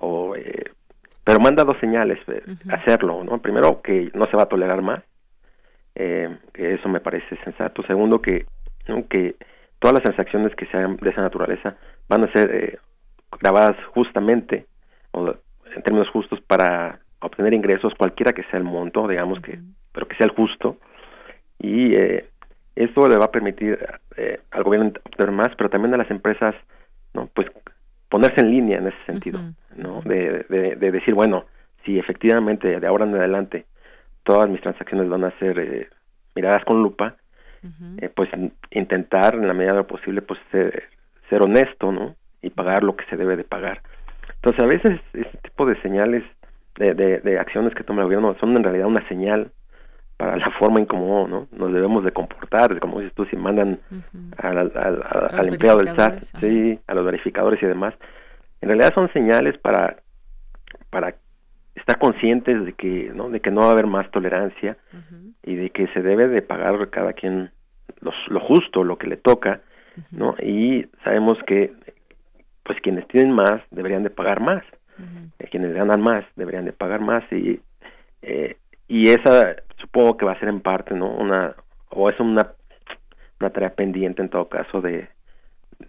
o eh, pero manda dos señales hacerlo, ¿no? Primero que no se va a tolerar más eh, que eso me parece sensato. Segundo, que, que todas las transacciones que sean de esa naturaleza van a ser eh, grabadas justamente, o en términos justos, para obtener ingresos, cualquiera que sea el monto, digamos que, pero que sea el justo. Y eh, esto le va a permitir eh, al gobierno obtener más, pero también a las empresas, ¿no? Pues ponerse en línea en ese sentido, ¿no? De, de, de decir, bueno, si efectivamente de ahora en adelante todas mis transacciones van a ser eh, miradas con lupa, eh, pues intentar en la medida de lo posible pues ser, ser, honesto, ¿no? Y pagar lo que se debe de pagar. Entonces a veces este tipo de señales, de, de, acciones que toma el gobierno son en realidad una señal para la forma en cómo ¿no? nos debemos de comportar, como dices tú, si mandan al, al, al, empleado del SAT, sí, a los verificadores y demás, en realidad son señales para para estar conscientes de que no de que no va a haber más tolerancia y de que se debe de pagar cada quien lo justo lo que le toca no y sabemos que pues quienes tienen más deberían de pagar más. Eh, quienes ganan más deberían de pagar más y eh, y esa supongo que va a ser en parte no una o es una una tarea pendiente en todo caso de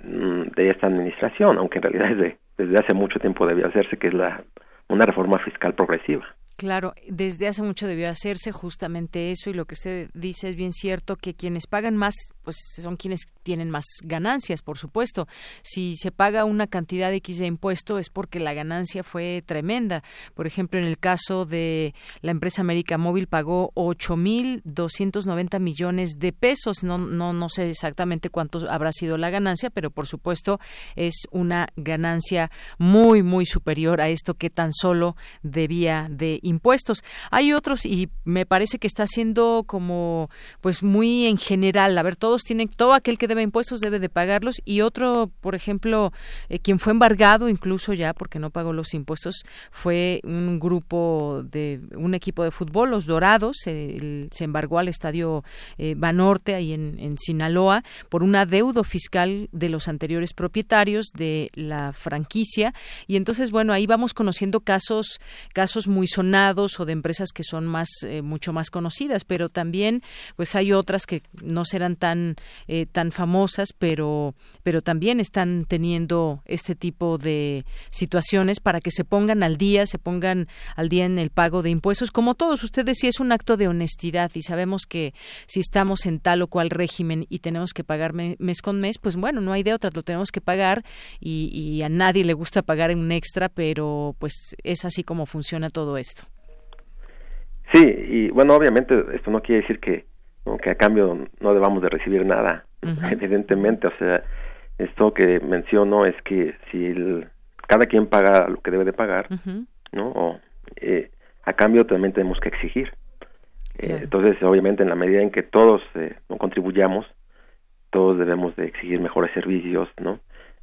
mm, de esta administración aunque en realidad es de, desde hace mucho tiempo debía hacerse, que es la una reforma fiscal progresiva. Claro, desde hace mucho debió hacerse justamente eso y lo que usted dice es bien cierto que quienes pagan más pues son quienes tienen más ganancias, por supuesto. Si se paga una cantidad X de impuesto es porque la ganancia fue tremenda. Por ejemplo, en el caso de la empresa América Móvil pagó 8.290 millones de pesos. No, no, no sé exactamente cuánto habrá sido la ganancia, pero por supuesto es una ganancia muy, muy superior a esto que tan solo debía de impuestos. Hay otros y me parece que está siendo como pues muy en general. A ver, todos tienen, todo aquel que debe impuestos debe de pagarlos y otro, por ejemplo, eh, quien fue embargado incluso ya porque no pagó los impuestos fue un grupo de un equipo de fútbol, los Dorados, se embargó al estadio eh, Banorte ahí en, en Sinaloa por un adeudo fiscal de los anteriores propietarios de la franquicia y entonces bueno ahí vamos conociendo casos casos muy sonados o de empresas que son más eh, mucho más conocidas pero también pues hay otras que no serán tan eh, tan famosas pero pero también están teniendo este tipo de situaciones para que se pongan al día se pongan al día en el pago de impuestos como todos ustedes si es un acto de honestidad y sabemos que si estamos en tal o cual régimen y tenemos que pagar mes con mes pues bueno no hay de otra lo tenemos que pagar y, y a nadie le gusta pagar un extra pero pues es así como funciona todo esto Sí, y bueno, obviamente esto no quiere decir que, que a cambio no debamos de recibir nada, evidentemente, o sea, esto que menciono es que si cada quien paga lo que debe de pagar, ¿no? O, eh, a cambio también tenemos que exigir. Eh, entonces, obviamente, en la medida en que todos eh, contribuyamos, todos debemos de exigir mejores servicios, ¿no?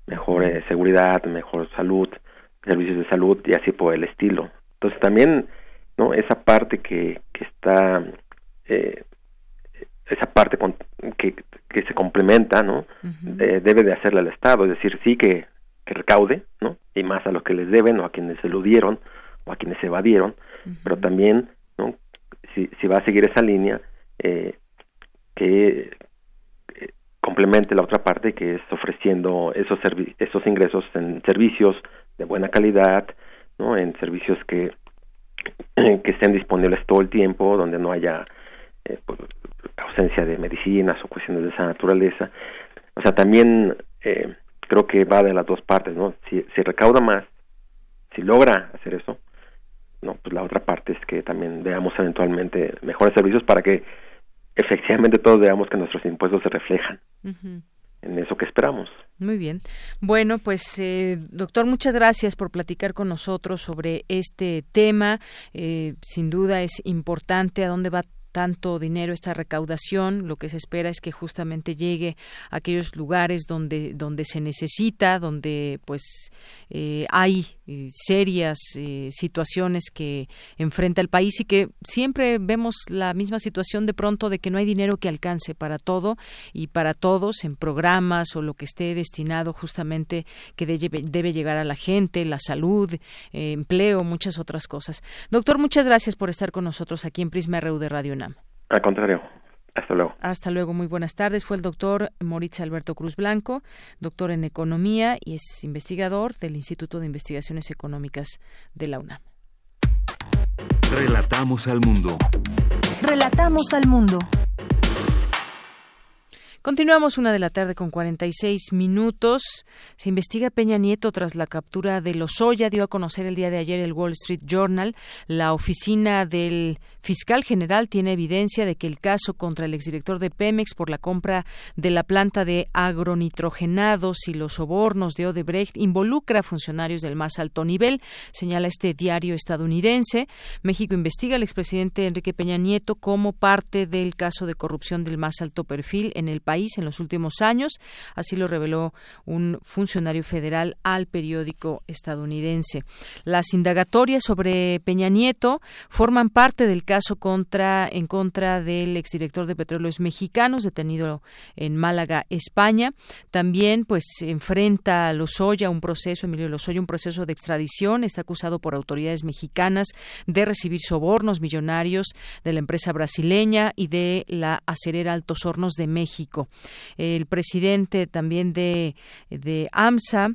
Mejor seguridad, mejor salud, servicios de salud y así por el estilo. Entonces, también no esa parte que, que está eh, esa parte con, que, que se complementa no eh, debe de hacerle al estado es decir sí que, que recaude no y más a los que les deben o a quienes se eludieron o a quienes se evadieron pero también no si, si va a seguir esa línea eh, que eh, complemente la otra parte que es ofreciendo esos esos ingresos en servicios de buena calidad no en servicios que que estén disponibles todo el tiempo, donde no haya eh, pues, ausencia de medicinas o cuestiones de esa naturaleza. O sea, también eh, creo que va de las dos partes, ¿no? Si, recauda más, si logra hacer eso, no, pues la otra parte es que también veamos eventualmente mejores servicios para que efectivamente todos veamos que nuestros impuestos se reflejan en eso que esperamos. Muy bien. Bueno, pues eh, doctor, muchas gracias por platicar con nosotros sobre este tema. Eh, sin duda es importante a dónde va tanto dinero esta recaudación lo que se espera es que justamente llegue a aquellos lugares donde donde se necesita donde pues eh, hay eh, serias eh, situaciones que enfrenta el país y que siempre vemos la misma situación de pronto de que no hay dinero que alcance para todo y para todos en programas o lo que esté destinado justamente que debe, debe llegar a la gente la salud empleo muchas otras cosas doctor muchas gracias por estar con nosotros aquí en Prisma RU de Radio al contrario. Hasta luego. Hasta luego, muy buenas tardes. Fue el doctor Moritz Alberto Cruz Blanco, doctor en Economía y es investigador del Instituto de Investigaciones Económicas de la UNAM. Relatamos al mundo. Relatamos al mundo. Continuamos una de la tarde con 46 minutos. Se investiga Peña Nieto tras la captura de Lozoya. Dio a conocer el día de ayer el Wall Street Journal. La oficina del fiscal general tiene evidencia de que el caso contra el exdirector de Pemex por la compra de la planta de agronitrogenados y los sobornos de Odebrecht involucra a funcionarios del más alto nivel, señala este diario estadounidense. México investiga al expresidente Enrique Peña Nieto como parte del caso de corrupción del más alto perfil en el país en los últimos años. Así lo reveló un funcionario federal al periódico estadounidense. Las indagatorias sobre Peña Nieto forman parte del caso contra en contra del exdirector de Petróleos Mexicanos detenido en Málaga, España. También pues enfrenta a Lozoya un proceso, Emilio Lozoya, un proceso de extradición. Está acusado por autoridades mexicanas de recibir sobornos millonarios de la empresa brasileña y de la acerera Altos Hornos de México. El presidente también de, de AMSA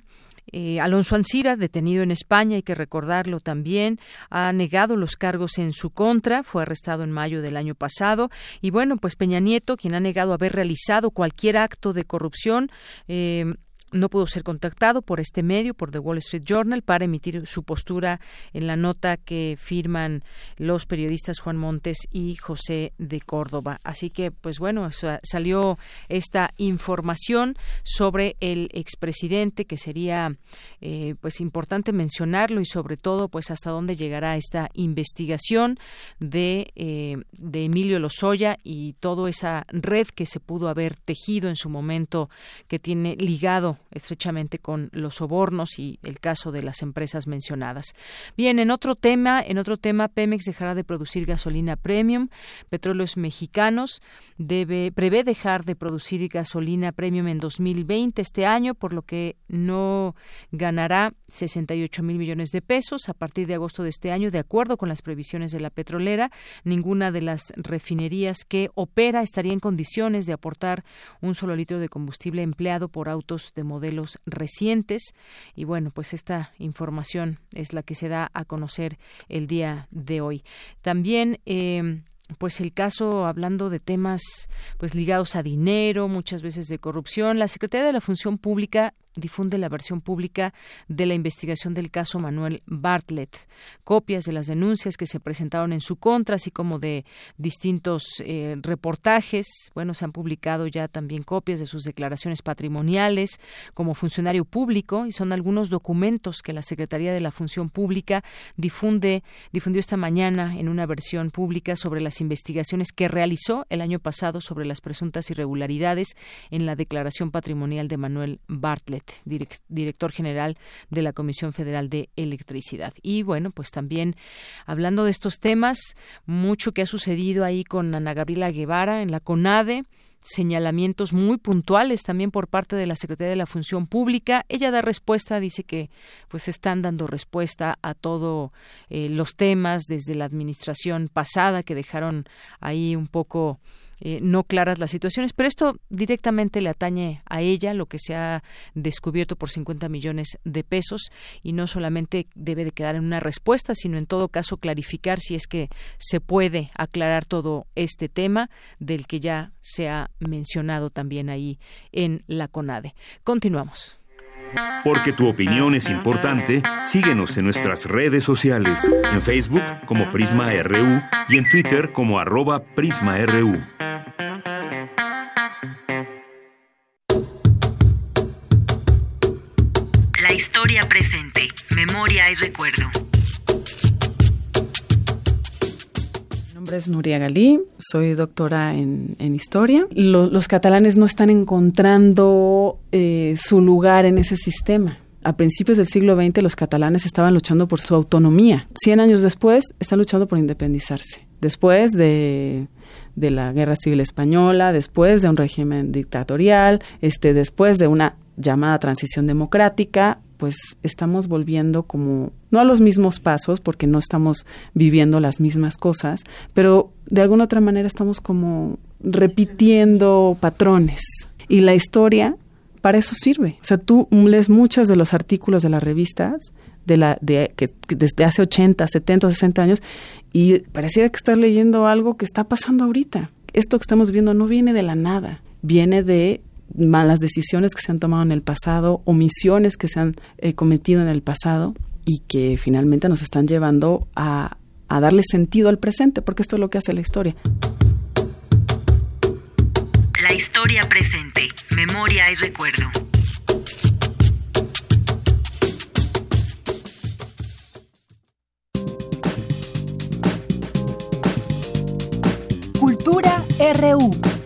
Eh, Alonso Ancira, detenido en España, hay que recordarlo también, ha negado los cargos en su contra, fue arrestado en mayo del año pasado. Y bueno, pues Peña Nieto, quien ha negado haber realizado cualquier acto de corrupción, eh, no pudo ser contactado por este medio, por The Wall Street Journal, para emitir su postura en la nota que firman los periodistas Juan Montes y José de Córdoba. Así que, pues bueno, salió esta información sobre el expresidente, que sería eh, pues importante mencionarlo y sobre todo, pues hasta dónde llegará esta investigación de, eh, de Emilio Lozoya y toda esa red que se pudo haber tejido en su momento que tiene ligado estrechamente con los sobornos y el caso de las empresas mencionadas. Bien, en otro tema, en otro tema, Pemex dejará de producir gasolina premium. Petróleos Mexicanos debe prevé dejar de producir gasolina premium en 2020 este año, por lo que no ganará 68 mil millones de pesos a partir de agosto de este año, de acuerdo con las previsiones de la petrolera. Ninguna de las refinerías que opera estaría en condiciones de aportar un solo litro de combustible empleado por autos de modelos recientes. Y bueno, pues esta información es la que se da a conocer el día de hoy. También. Eh, pues el caso hablando de temas pues ligados a dinero, muchas veces de corrupción, la Secretaría de la Función Pública difunde la versión pública de la investigación del caso Manuel Bartlett, copias de las denuncias que se presentaron en su contra, así como de distintos eh, reportajes. Bueno, se han publicado ya también copias de sus declaraciones patrimoniales como funcionario público y son algunos documentos que la Secretaría de la Función Pública difunde, difundió esta mañana en una versión pública sobre las investigaciones que realizó el año pasado sobre las presuntas irregularidades en la declaración patrimonial de Manuel Bartlett director general de la Comisión Federal de Electricidad. Y bueno, pues también hablando de estos temas, mucho que ha sucedido ahí con Ana Gabriela Guevara en la CONADE señalamientos muy puntuales también por parte de la Secretaría de la Función Pública. Ella da respuesta, dice que pues están dando respuesta a todos eh, los temas desde la administración pasada que dejaron ahí un poco eh, no claras las situaciones, pero esto directamente le atañe a ella, lo que se ha descubierto por 50 millones de pesos y no solamente debe de quedar en una respuesta, sino en todo caso clarificar si es que se puede aclarar todo este tema del que ya se ha mencionado también ahí en la CONADE. Continuamos. Porque tu opinión es importante, síguenos en nuestras redes sociales, en Facebook como Prisma RU y en Twitter como arroba PrismaRU. Historia presente, memoria y recuerdo. Mi nombre es Nuria Galí, soy doctora en, historia. los catalanes no están encontrando eh, su lugar en ese sistema. A principios del siglo XX los catalanes estaban luchando por su autonomía. Cien años después están luchando por independizarse. Después de de la Guerra Civil Española, después de un régimen dictatorial, este, después de una llamada transición democrática, pues estamos volviendo como, no a los mismos pasos, porque no estamos viviendo las mismas cosas, pero de alguna otra manera estamos como repitiendo patrones. Y la historia para eso sirve. O sea, tú lees muchos de los artículos de las revistas de la de que, desde hace 80, 70, 60 años y pareciera que estás leyendo algo que está pasando ahorita. Esto que estamos viendo no viene de la nada, viene de malas decisiones que se han tomado en el pasado, omisiones que se han eh, cometido en el pasado y que finalmente nos están llevando a, a darle sentido al presente, porque esto es lo que hace la historia. La historia presente, memoria y recuerdo. Cultura RU.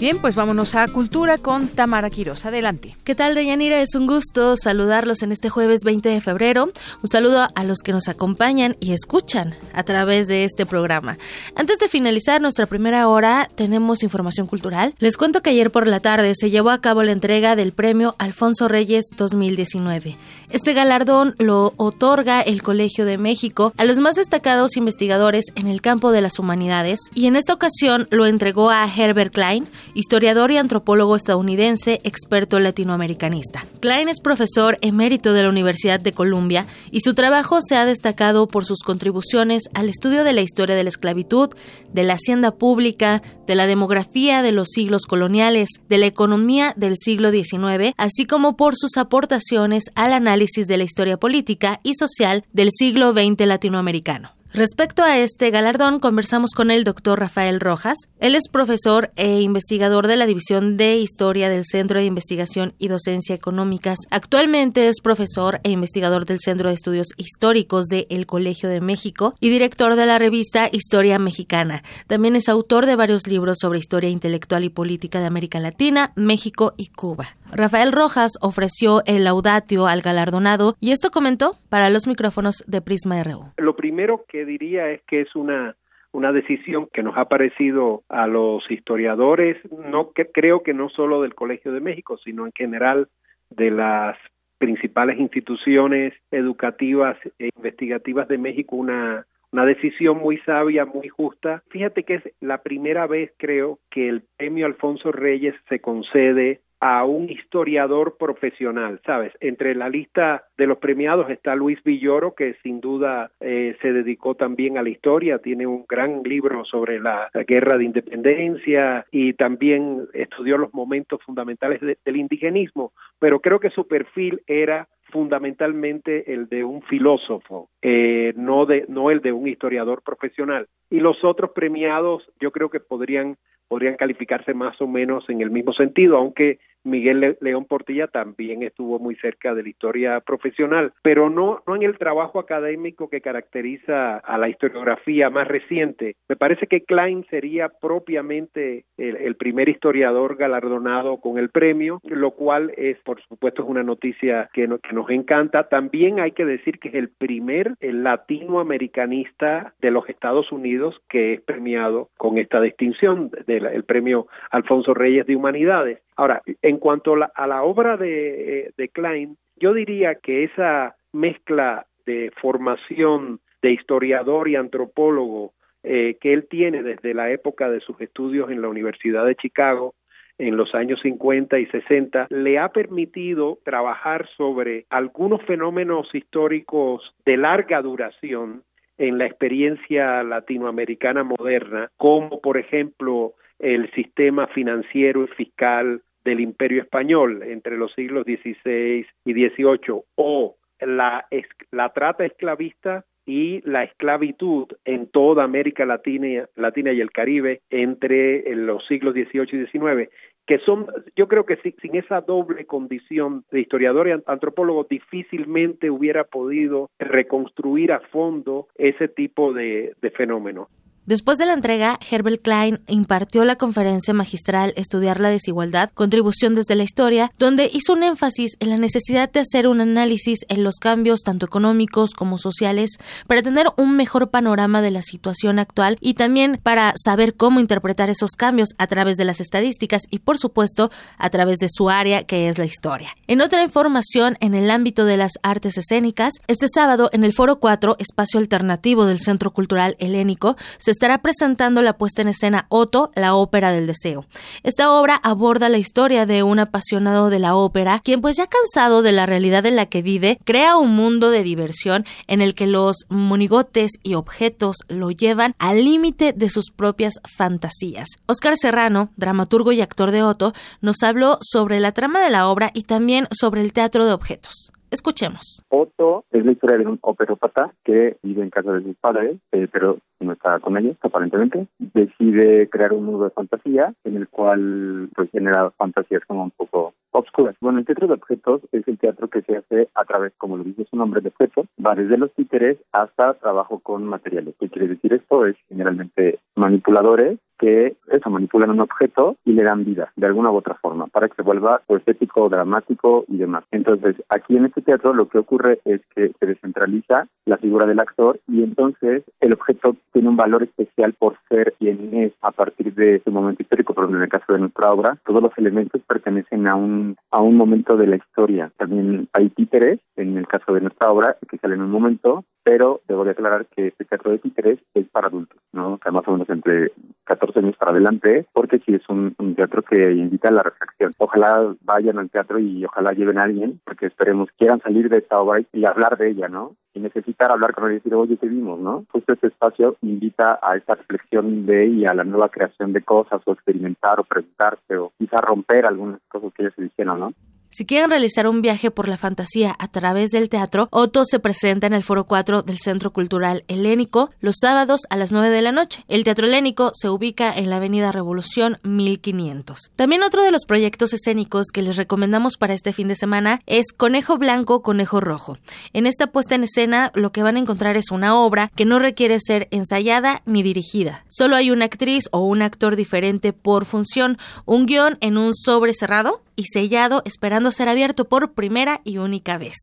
Bien, pues vámonos a Cultura con Tamara Quiroz. Adelante. ¿Qué tal, Deyanira? Es un gusto saludarlos en este jueves 20 de febrero. Un saludo a los que nos acompañan y escuchan a través de este programa. Antes de finalizar nuestra primera hora, tenemos información cultural. Les cuento que ayer por la tarde se llevó a cabo la entrega del premio Alfonso Reyes 2019. Este galardón lo otorga el Colegio de México a los más destacados investigadores en el campo de las humanidades y en esta ocasión lo entregó a Herbert Klein, historiador y antropólogo estadounidense, experto latinoamericanista. Klein es profesor emérito de la Universidad de Columbia y su trabajo se ha destacado por sus contribuciones al estudio de la historia de la esclavitud, de la hacienda pública, de la demografía de los siglos coloniales, de la economía del siglo XIX, así como por sus aportaciones al análisis de la historia política y social del siglo XX latinoamericano. Respecto a este galardón, conversamos con el doctor Rafael Rojas. Él es profesor e investigador de la División de Historia del Centro de Investigación y Docencia Económicas. Actualmente es profesor e investigador del Centro de Estudios Históricos de El Colegio de México y director de la revista Historia Mexicana. También es autor de varios libros sobre historia intelectual y política de América Latina, México y Cuba. Rafael Rojas ofreció el laudatio al galardonado y esto comentó para los micrófonos de Prisma RU. Lo primero que diría es que es una una decisión que nos ha parecido a los historiadores, no que creo que no solo del Colegio de México, sino en general de las principales instituciones educativas e investigativas de México una una decisión muy sabia, muy justa. Fíjate que es la primera vez, creo, que el premio Alfonso Reyes se concede a un historiador profesional, ¿sabes? Entre la lista de los premiados está Luis Villoro, que sin duda eh, se dedicó también a la historia, tiene un gran libro sobre la, guerra de independencia y también estudió los momentos fundamentales del indigenismo, pero creo que su perfil era fundamentalmente el de un filósofo, eh, no, de, no el de un historiador profesional. Y los otros premiados yo creo que podrían podrían calificarse más o menos en el mismo sentido, aunque Miguel León Portilla también estuvo muy cerca de la historia profesional, pero no, no en el trabajo académico que caracteriza a la historiografía más reciente. Me parece que Klein sería propiamente el, primer historiador galardonado con el premio, lo cual es, por supuesto, es una noticia que, que nos encanta. También hay que decir que es el primer latinoamericanista de los Estados Unidos que es premiado con esta distinción del premio Alfonso Reyes de Humanidades. Ahora, en cuanto a la obra de, de Klein, yo diría que esa mezcla de formación de historiador y antropólogo eh, que él tiene desde la época de sus estudios en la Universidad de Chicago en los años 50 y 60 le ha permitido trabajar sobre algunos fenómenos históricos de larga duración en la experiencia latinoamericana moderna, como por ejemplo el sistema financiero y fiscal del Imperio Español entre los siglos XVI y XVIII o la, la trata esclavista y la esclavitud en toda América Latina, Latina y el Caribe entre los siglos XVIII y XIX, que son, yo creo que sin, esa doble condición de historiador y antropólogo difícilmente hubiera podido reconstruir a fondo ese tipo de, de fenómenos. Después de la entrega, Herbert Klein impartió la conferencia magistral Estudiar la desigualdad, contribución desde la historia, donde hizo un énfasis en la necesidad de hacer un análisis en los cambios tanto económicos como sociales para tener un mejor panorama de la situación actual y también para saber cómo interpretar esos cambios a través de las estadísticas y por supuesto a través de su área que es la historia. En otra información en el ámbito de las artes escénicas, este sábado en el Foro 4, espacio alternativo del Centro Cultural Helénico, se estará presentando la puesta en escena Otto, la ópera del deseo. Esta obra aborda la historia de un apasionado de la ópera, quien pues ya cansado de la realidad en la que vive, crea un mundo de diversión en el que los monigotes y objetos lo llevan al límite de sus propias fantasías. Oscar Serrano, dramaturgo y actor de Otto, nos habló sobre la trama de la obra y también sobre el teatro de objetos. Escuchemos. Otto es la historia de un operópata que vive en casa de sus padres, eh, pero no está con ellos aparentemente. Decide crear un mundo de fantasía en el cual pues genera fantasías como un poco obscuras. Bueno, el teatro de objetos es el teatro que se hace a través, como lo dice su nombre, de objetos, va desde los títeres hasta trabajo con materiales. ¿Qué quiere decir esto? Es generalmente manipuladores que eso, manipulan un objeto y le dan vida de alguna u otra forma para que se vuelva estético, dramático y demás. Entonces, aquí en este teatro lo que ocurre es que se descentraliza la figura del actor y entonces el objeto tiene un valor especial por ser quien es a partir de su momento histórico, pero en el caso de nuestra obra, todos los elementos pertenecen a un, a un momento de la historia. También hay títeres, en el caso de nuestra obra, que salen en un momento, pero debo de aclarar que este teatro de títeres es para adultos, ¿no? O sea, más o menos entre 14 años para adelante, porque sí es un, teatro que invita a la reflexión. Ojalá vayan al teatro y ojalá lleven a alguien, porque esperemos quieran salir de esta obra y hablar de ella, ¿no? y necesitar hablar con él y decir, oye, ¿qué vimos, no? Justo este espacio invita a esta reflexión de y a la nueva creación de cosas, o experimentar, o preguntarse, o quizá romper algunas cosas que ya se dijeron, ¿no? Si quieren realizar un viaje por la fantasía a través del teatro, Otto se presenta en el Foro 4 del Centro Cultural Helénico los sábados a las 9 de la noche. El Teatro Helénico se ubica en la Avenida Revolución 1500. También otro de los proyectos escénicos que les recomendamos para este fin de semana es Conejo Blanco, Conejo Rojo. En esta puesta en escena lo que van a encontrar es una obra que no requiere ser ensayada ni dirigida. Solo hay una actriz o un actor diferente por función, un guion en un sobre cerrado sellado esperando ser abierto por primera y única vez.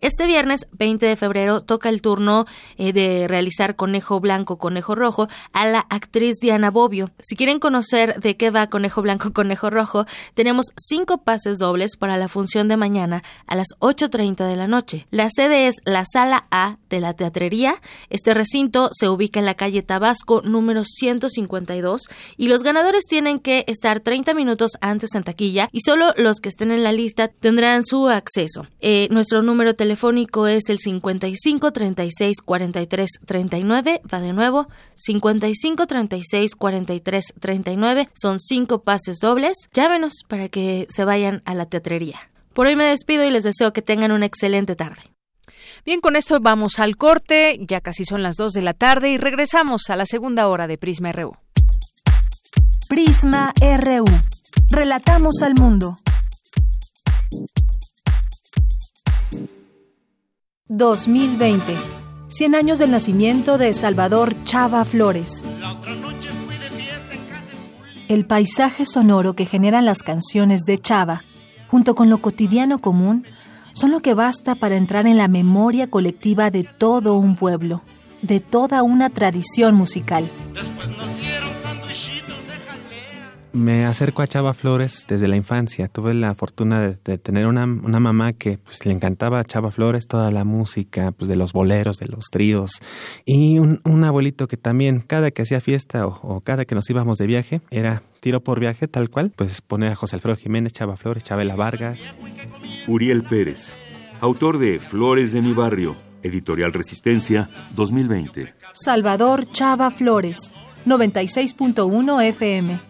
Este viernes 20 de febrero toca el turno eh, de realizar Conejo Blanco, Conejo Rojo a la actriz Diana Bobbio. Si quieren conocer de qué va Conejo Blanco, Conejo Rojo, tenemos cinco pases dobles para la función de mañana a las 8.30 de la noche. La sede es la Sala A de la Teatrería. Este recinto se ubica en la calle Tabasco número 152 y los ganadores tienen que estar 30 minutos antes en taquilla y solo los que estén en la lista tendrán su acceso. Eh, nuestro número telefónico es el 55 36 43 39. Va de nuevo, 55 36 43 39. Son cinco pases dobles. Llámenos para que se vayan a la teatrería. Por hoy me despido y les deseo que tengan una excelente tarde. Bien, con esto vamos al corte, ya casi son las 2 de la tarde y regresamos a la segunda hora de Prisma RU. Prisma RU. Relatamos al mundo. 2020. 100 años del nacimiento de Salvador Chava Flores. El paisaje sonoro que generan las canciones de Chava, junto con lo cotidiano común, son lo que basta para entrar en la memoria colectiva de todo un pueblo, de toda una tradición musical. Me acerco a Chava Flores desde la infancia. Tuve la fortuna de, tener una, mamá que pues, le encantaba Chava Flores, toda la música, pues de los boleros, de los tríos. Y un, abuelito que también, cada que hacía fiesta o, cada que nos íbamos de viaje, era tiro por viaje, tal cual, pues poner a José Alfredo Jiménez, Chava Flores, Chabela Vargas. Uriel Pérez, autor de Flores de mi barrio, Editorial Resistencia, 2020. Salvador Chava Flores, 96.1 FM.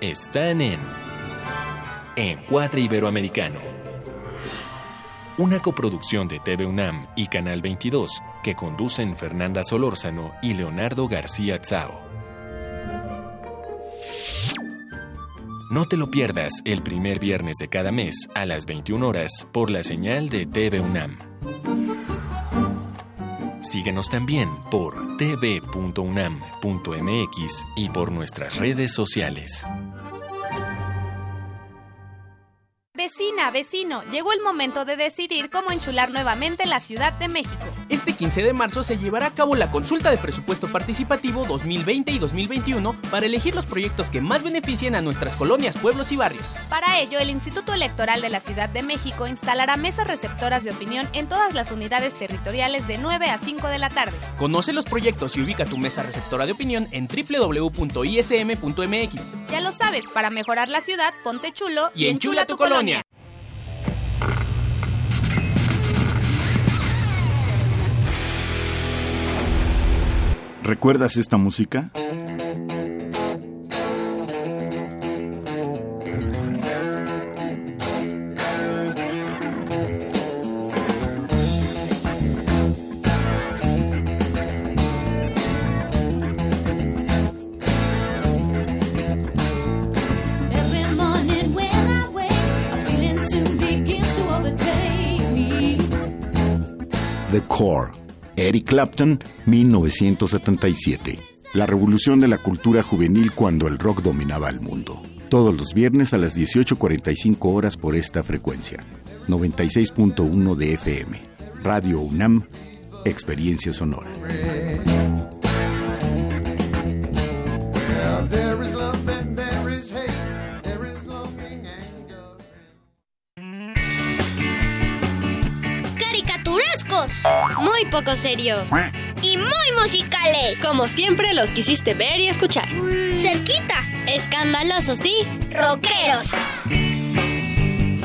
están en Encuadre Iberoamericano. Una coproducción de TV UNAM y Canal 22 que conducen Fernanda Solórzano y Leonardo García Tsao. No te lo pierdas el primer viernes de cada mes a las 21 horas por la señal de TV UNAM. Síguenos también por tv.unam.mx y por nuestras redes sociales. Vecina, vecino, llegó el momento de decidir cómo enchular nuevamente la Ciudad de México. Este 15 de marzo se llevará a cabo la consulta de presupuesto participativo 2020 y 2021 para elegir los proyectos que más beneficien a nuestras colonias, pueblos y barrios. Para ello, el Instituto Electoral de la Ciudad de México instalará mesas receptoras de opinión en todas las unidades territoriales de 9 a 5 de la tarde. Conoce los proyectos y ubica tu mesa receptora de opinión en www.ism.mx. Ya lo sabes, para mejorar la ciudad, ponte chulo y, enchula, tu, colonia. ¿Recuerdas esta música? The Core, Eric Clapton, 1977. la revolución de la cultura juvenil cuando el rock dominaba el mundo. Todos los viernes a las 18.45 horas por esta frecuencia. 96.1 de FM. Radio UNAM, Experiencia Sonora. Muy poco serios y muy musicales. Como siempre los quisiste ver y escuchar. Cerquita, escandalosos y rockeros.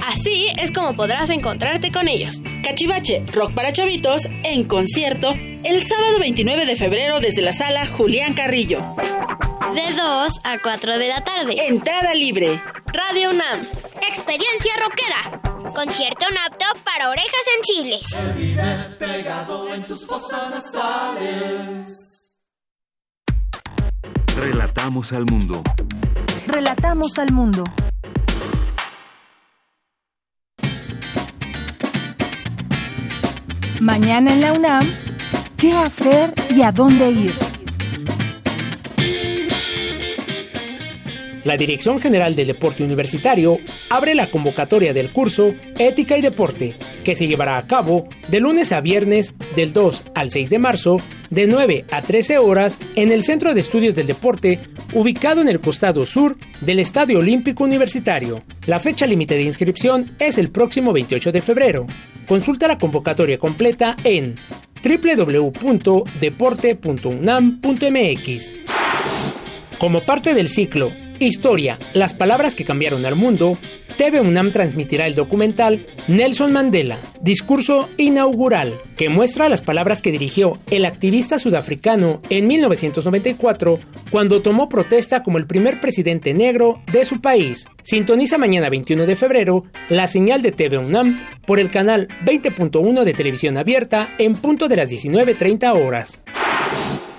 Así es como podrás encontrarte con ellos. Cachivache, rock para chavitos, en concierto, el sábado 29 de febrero desde la sala Julián Carrillo. De 2 a 4 de la tarde. Entrada libre. Radio UNAM. Experiencia rockera. Concierto apto para orejas sensibles. pegado en tus fosas nasales. Relatamos al mundo. Relatamos al mundo. Mañana en la UNAM, ¿qué hacer y a dónde ir? La Dirección General del Deporte Universitario abre la convocatoria del curso Ética y Deporte, que se llevará a cabo de lunes a viernes del 2 al 6 de marzo, de 9 a 13 horas, en el Centro de Estudios del Deporte, ubicado en el costado sur del Estadio Olímpico Universitario. La fecha límite de inscripción es el próximo 28 de febrero. Consulta la convocatoria completa en www.deporte.unam.mx. Como parte del ciclo Historia, las palabras que cambiaron al mundo, TV UNAM transmitirá el documental Nelson Mandela, discurso inaugural, que muestra las palabras que dirigió el activista sudafricano en 1994 cuando tomó protesta como el primer presidente negro de su país. Sintoniza mañana 21 de febrero la señal de TV UNAM por el canal 20.1 de televisión abierta en punto de las 19.30 horas.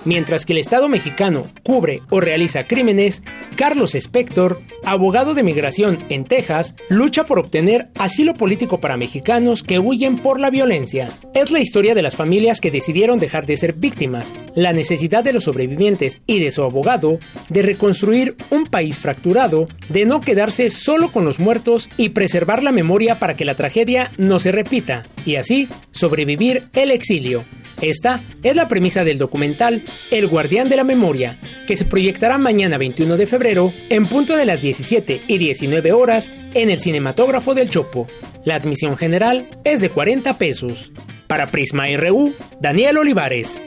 Mientras que el Estado mexicano cubre o realiza crímenes, Carlos Spector, abogado de migración en Texas, lucha por obtener asilo político para mexicanos que huyen por la violencia. Es la historia de las familias que decidieron dejar de ser víctimas, la necesidad de los sobrevivientes y de su abogado de reconstruir un país fracturado, de no quedarse solo con los muertos y preservar la memoria para que la tragedia no se repita, y así sobrevivir el exilio. Esta es la premisa del documental El Guardián de la Memoria, que se proyectará mañana 21 de febrero en punto de las 17 y 19 horas en el cinematógrafo del Chopo. La admisión general es de 40 pesos. Para Prisma RU, Daniel Olivares.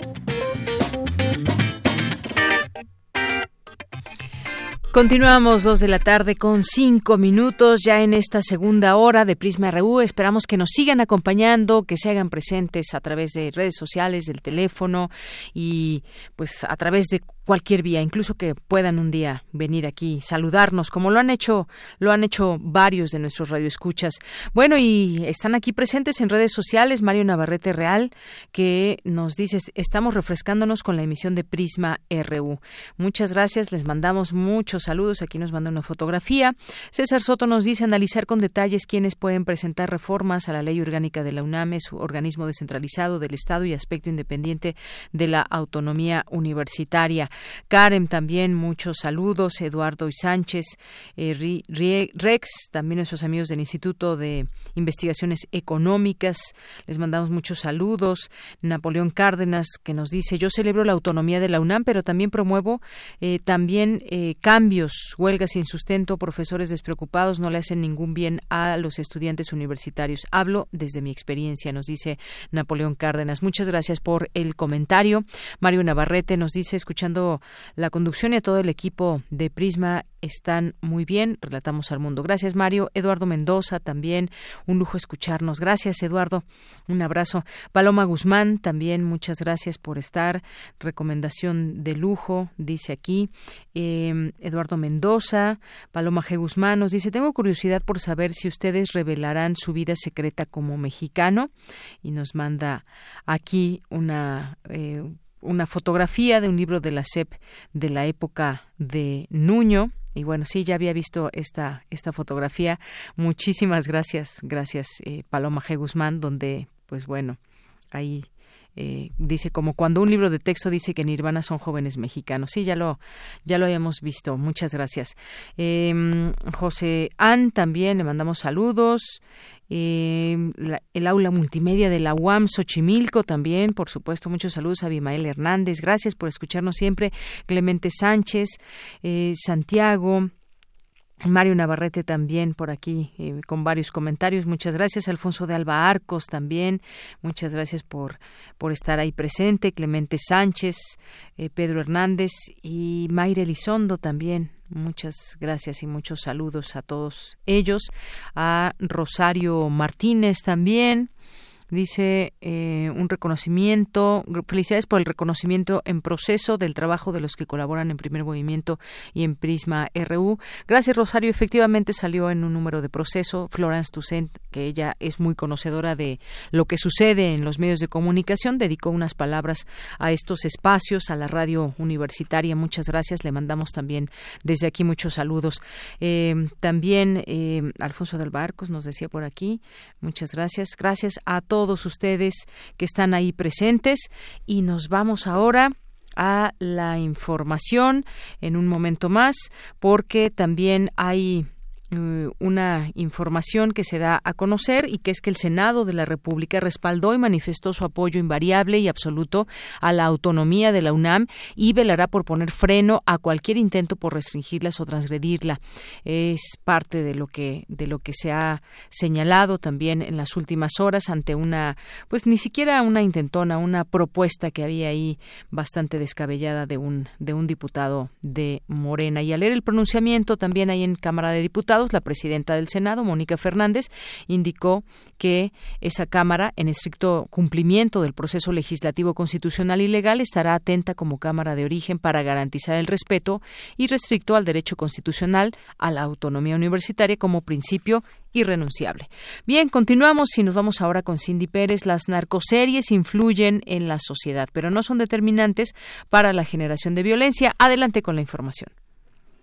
Continuamos dos de la tarde con cinco minutos ya en esta segunda hora de Prisma RU. Esperamos que nos sigan acompañando, que se hagan presentes a través de redes sociales, del teléfono y pues a través de cualquier vía, incluso que puedan un día venir aquí saludarnos, como lo han hecho, lo han hecho varios de nuestros radioescuchas. Bueno, y están aquí presentes en redes sociales Mario Navarrete Real, que nos dice estamos refrescándonos con la emisión de Prisma RU. Muchas gracias, les mandamos muchos saludos. Aquí nos manda una fotografía. César Soto nos dice analizar con detalles quiénes pueden presentar reformas a la ley orgánica de la UNAM, su organismo descentralizado del Estado y aspecto independiente de la autonomía universitaria. Karen también, muchos saludos. Eduardo y Sánchez, eh, Rex, también nuestros amigos del Instituto de Investigaciones Económicas. Les mandamos muchos saludos. Napoleón Cárdenas, que nos dice, yo celebro la autonomía de la UNAM, pero también promuevo eh, también eh, cambios, huelgas sin sustento, profesores despreocupados no le hacen ningún bien a los estudiantes universitarios. Hablo desde mi experiencia, nos dice Napoleón Cárdenas. Muchas gracias por el comentario. Mario Navarrete nos dice, escuchando la conducción y a todo el equipo de Prisma están muy bien. Relatamos al mundo. Gracias, Mario. Eduardo Mendoza también. Un lujo escucharnos. Gracias, Eduardo. Un abrazo. Paloma Guzmán también. Muchas gracias por estar. Recomendación de lujo, dice aquí. Em, Eduardo Mendoza. Paloma G. Guzmán nos dice, tengo curiosidad por saber si ustedes revelarán su vida secreta como mexicano. Y nos manda aquí una... Eh, una fotografía de un libro de la SEP de la época de Nuño. Y bueno, sí, ya había visto esta, esta fotografía. Muchísimas gracias, gracias eh, Paloma G. Guzmán, donde, pues bueno, ahí Eh, dice como cuando un libro de texto dice que Nirvana son jóvenes mexicanos. Sí, ya lo, ya lo habíamos visto. Muchas gracias. Em, José Ann también le mandamos saludos. Em, el aula multimedia de la UAM Xochimilco también, por supuesto, muchos saludos a Abimael Hernández, gracias por escucharnos siempre, Clemente Sánchez, eh, Santiago, Mario Navarrete también por aquí eh, con varios comentarios. Muchas gracias. Alfonso de Alba Arcos también. Muchas gracias por, por estar ahí presente. Clemente Sánchez, eh, Pedro Hernández y Mayra Elizondo también. Muchas gracias y muchos saludos a todos ellos. A Rosario Martínez también dice eh, un reconocimiento, felicidades por el reconocimiento en proceso del trabajo de los que colaboran en Primer Movimiento y en Prisma RU. Gracias, Rosario. Efectivamente salió en un número de proceso Florence Toussaint, que ella es muy conocedora de lo que sucede en los medios de comunicación, dedicó unas palabras a estos espacios, a la radio universitaria. Muchas gracias. Le mandamos también desde aquí muchos saludos. Eh, también eh, Alfonso del Barcos nos decía por aquí, muchas gracias. Gracias a todos todos ustedes que están ahí presentes. Y nos vamos ahora a la información en un momento más porque también hay una información que se da a conocer y que es que el Senado de la República respaldó y manifestó su apoyo invariable y absoluto a la autonomía de la UNAM y velará por poner freno a cualquier intento por restringirlas o transgredirla. Es parte de lo que de lo que se ha señalado también en las últimas horas ante una pues ni siquiera una intentona, una propuesta que había ahí bastante descabellada de un de un diputado de Morena y al leer el pronunciamiento también ahí en Cámara de Diputados la presidenta del Senado, Mónica Fernández, indicó que esa Cámara, en estricto cumplimiento del proceso legislativo constitucional y legal, estará atenta como Cámara de origen para garantizar el respeto y restricto al derecho constitucional a la autonomía universitaria como principio irrenunciable. Bien, continuamos y nos vamos ahora con Cindy Pérez. Las narcoseries influyen en la sociedad, pero no son determinantes para la generación de violencia. Adelante con la información.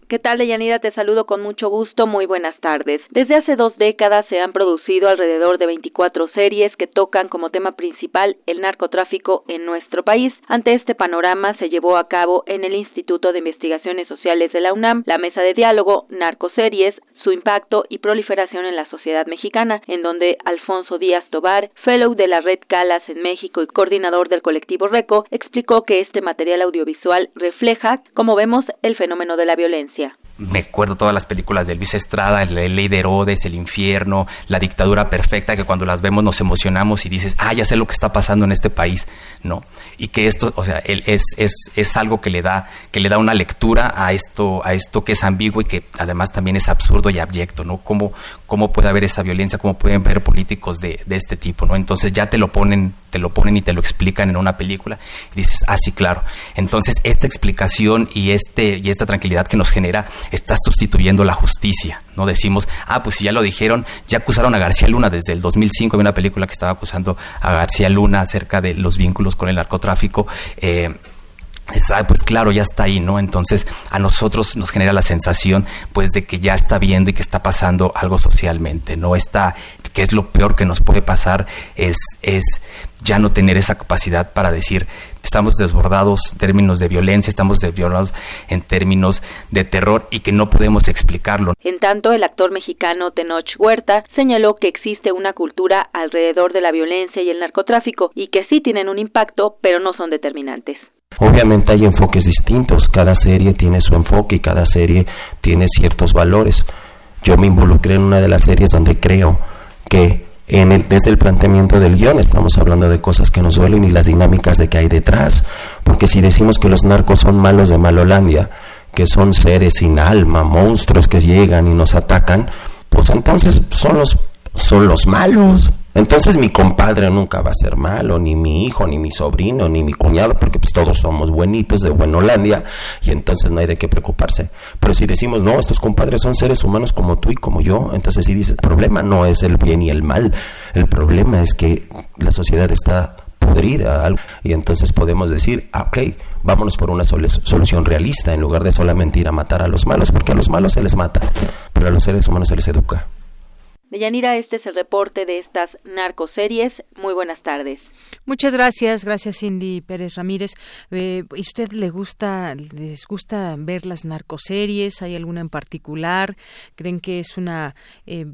¿Qué tal, Deyanira? Te saludo con mucho gusto. Muy buenas tardes. Desde hace dos décadas se han producido alrededor de 24 series que tocan como tema principal el narcotráfico en nuestro país. Ante este panorama se llevó a cabo en el Instituto de Investigaciones Sociales de la UNAM la mesa de diálogo Narcoseries, su impacto y proliferación en la sociedad mexicana, en donde Alfonso Díaz Tobar, fellow de la Red Calas en México y coordinador del colectivo RECO, explicó que este material audiovisual refleja, como vemos, el fenómeno de la violencia. Me acuerdo todas las películas de Luis Estrada, La Ley de Herodes, El Infierno, La Dictadura Perfecta, que cuando las vemos nos emocionamos y dices, ah, ya sé lo que está pasando en este país, ¿no? Y que esto, o sea, es, es, es algo que le da, que le da una lectura a esto, a esto que es ambiguo y que además también es absurdo abyecto, ¿no? ¿Cómo, cómo puede haber esa violencia? ¿Cómo pueden ver políticos de, de, este tipo, ¿no? Entonces ya te lo ponen, te lo ponen y te lo explican en una película y dices, ah, sí, claro. Entonces esta explicación y, este, y esta tranquilidad que nos genera está sustituyendo la justicia, ¿no? Decimos, ah, pues si ya lo dijeron, ya acusaron a García Luna desde el 2005, había una película que estaba acusando a García Luna acerca de los vínculos con el narcotráfico. Eh, pues claro, ya está ahí, ¿no? Entonces a nosotros nos genera la sensación pues de que ya está viendo y que está pasando algo socialmente, ¿no? Está, que es lo peor que nos puede pasar, es, es ya no tener esa capacidad para decir estamos desbordados en términos de violencia, estamos desbordados en términos de terror y que no podemos explicarlo. En tanto, el actor mexicano Tenoch Huerta señaló que existe una cultura alrededor de la violencia y el narcotráfico y que sí tienen un impacto, pero no son determinantes. Obviamente hay enfoques distintos, cada serie tiene su enfoque y cada serie tiene ciertos valores. Yo me involucré en una de las series donde creo que en el, desde el planteamiento del guion estamos hablando de cosas que nos duelen y las dinámicas de que hay detrás. Porque si decimos que los narcos son malos de Malolandia, que son seres sin alma, monstruos que llegan y nos atacan, pues entonces son los, son los malos. Entonces mi compadre nunca va a ser malo, ni mi hijo, ni mi sobrino, ni mi cuñado, porque pues todos somos buenitos de Buenolandia y entonces no hay de qué preocuparse. Pero si decimos, no, estos compadres son seres humanos como tú y como yo, entonces si dices, el problema no es el bien y el mal, el problema es que la sociedad está podrida y entonces podemos decir, ah, ok, vámonos por una solución realista en lugar de solamente ir a matar a los malos, porque a los malos se les mata, pero a los seres humanos se les educa. Deyanira, este es el reporte de estas narcoseries. Muy buenas tardes. Muchas gracias, gracias Cindy Pérez Ramírez. Eh, ¿Y usted le gusta, les gusta ver las narcoseries? ¿Hay alguna en particular? ¿Creen que es una eh,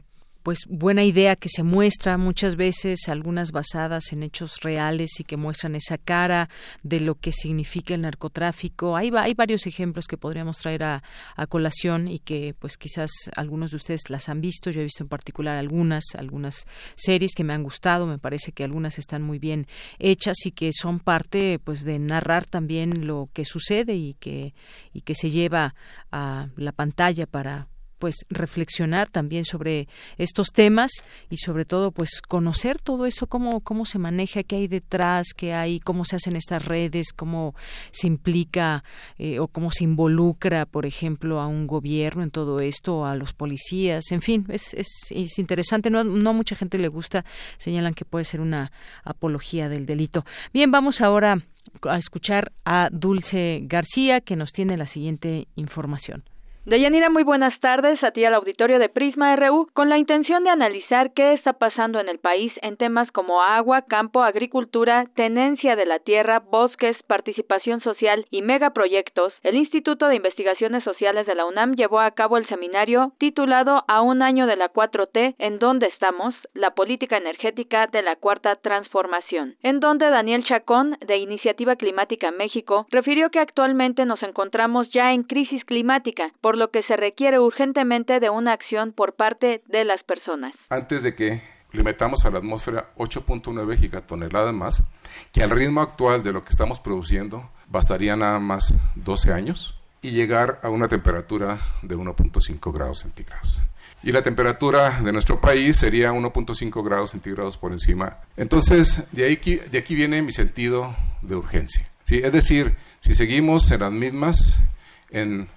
pues buena idea que se muestra muchas veces, algunas basadas en hechos reales y que muestran esa cara de lo que significa el narcotráfico. Hay, hay varios ejemplos que podríamos traer a, a, colación y que pues quizás algunos de ustedes las han visto. Yo he visto en particular algunas, algunas series que me han gustado. Me parece que algunas están muy bien hechas y que son parte pues de narrar también lo que sucede y que, y que se lleva a la pantalla para pues reflexionar también sobre estos temas y sobre todo pues conocer todo eso cómo cómo se maneja qué hay detrás qué hay cómo se hacen estas redes cómo se implica eh, o cómo se involucra por ejemplo a un gobierno en todo esto a los policías en fin es, es, es interesante. No, no mucha gente le gusta señalan que puede ser una apología del delito. Bien vamos ahora a escuchar a Dulce García que nos tiene la siguiente información Deyanira, muy buenas tardes a ti al auditorio de Prisma RU con la intención de analizar qué está pasando en el país en temas como agua, campo, agricultura, tenencia de la tierra, bosques, participación social y megaproyectos. El Instituto de Investigaciones Sociales de la UNAM llevó a cabo el seminario titulado A un año de la 4T, en donde estamos, la política energética de la cuarta transformación, en donde Daniel Chacón, de Iniciativa Climática México, refirió que actualmente nos encontramos ya en crisis climática, por lo que se requiere urgentemente de una acción por parte de las personas. Antes de que le metamos a la atmósfera 8.9 gigatoneladas más, que al ritmo actual de lo que estamos produciendo bastaría nada más 12 años y llegar a una temperatura de 1.5 grados centígrados. Y la temperatura de nuestro país sería 1.5 grados centígrados por encima. Entonces, de, ahí, de aquí viene mi sentido de urgencia. ¿sí? Es decir, si seguimos en las mismas, en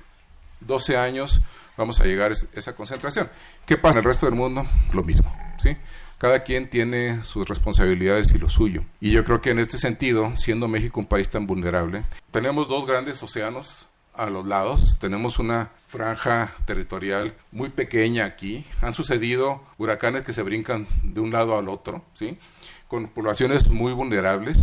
12 años vamos a llegar a esa concentración. ¿Qué pasa en el resto del mundo? Lo mismo, ¿sí? Cada quien tiene sus responsabilidades y lo suyo. Y yo creo que en este sentido, siendo México un país tan vulnerable, tenemos dos grandes océanos a los lados, tenemos una franja territorial muy pequeña aquí, han sucedido huracanes que se brincan de un lado al otro, ¿sí? Con poblaciones muy vulnerables,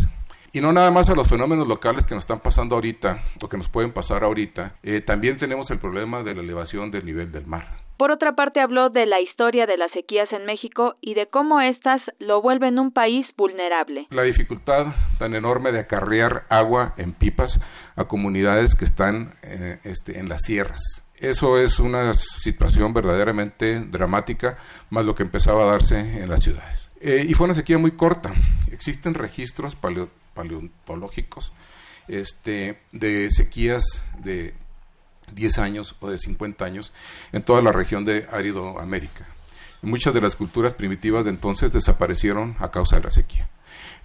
y no nada más a los fenómenos locales que nos están pasando ahorita o que nos pueden pasar ahorita, eh, también tenemos el problema de la elevación del nivel del mar. Por otra parte, habló de la historia de las sequías en México y de cómo éstas lo vuelven un país vulnerable. La dificultad tan enorme de acarrear agua en pipas a comunidades que están eh, este, en las sierras. Eso es una situación verdaderamente dramática, más lo que empezaba a darse en las ciudades. Eh, y fue una sequía muy corta. Existen registros paleo paleontológicos este, de sequías de 10 años o de 50 años en toda la región de Árido América. Muchas de las culturas primitivas de entonces desaparecieron a causa de la sequía.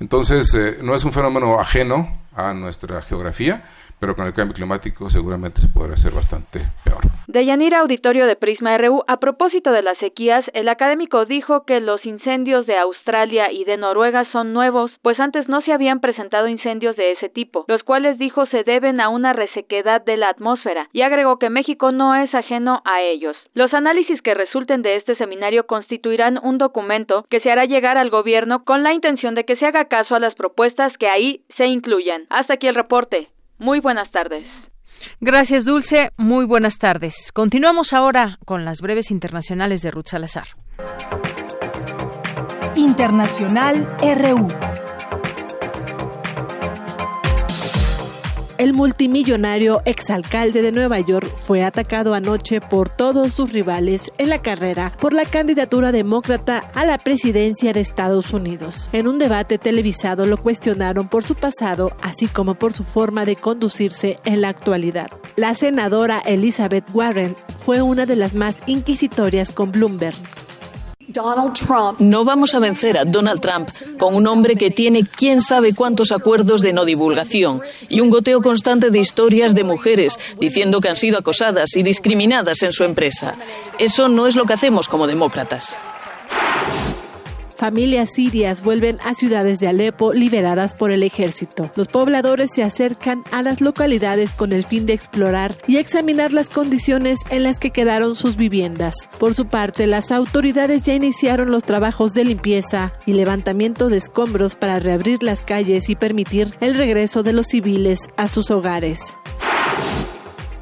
Entonces, eh, no es un fenómeno ajeno a nuestra geografía, pero con el cambio climático seguramente se podrá hacer bastante peor. Deyanira Auditorio de Prisma RU, a propósito de las sequías, el académico dijo que los incendios de Australia y de Noruega son nuevos, pues antes no se habían presentado incendios de ese tipo, los cuales dijo se deben a una resequedad de la atmósfera, y agregó que México no es ajeno a ellos. Los análisis que resulten de este seminario constituirán un documento que se hará llegar al gobierno con la intención de que se haga caso a las propuestas que ahí se incluyan. Hasta aquí el reporte. Muy buenas tardes. Gracias, Dulce. Muy buenas tardes. Continuamos ahora con las breves internacionales de Ruth Salazar. Internacional RU. El multimillonario exalcalde de Nueva York fue atacado anoche por todos sus rivales en la carrera por la candidatura demócrata a la presidencia de Estados Unidos. En un debate televisado lo cuestionaron por su pasado, así como por su forma de conducirse en la actualidad. La senadora Elizabeth Warren fue una de las más inquisitorias con Bloomberg, no vamos a vencer a Donald Trump con un hombre que tiene quién sabe cuántos acuerdos de no divulgación y un goteo constante de historias de mujeres diciendo que han sido acosadas y discriminadas en su empresa. Eso no es lo que hacemos como demócratas. Familias sirias vuelven a ciudades de Alepo liberadas por el ejército. Los pobladores se acercan a las localidades con el fin de explorar y examinar las condiciones en las que quedaron sus viviendas. Por su parte, las autoridades ya iniciaron los trabajos de limpieza y levantamiento de escombros para reabrir las calles y permitir el regreso de los civiles a sus hogares.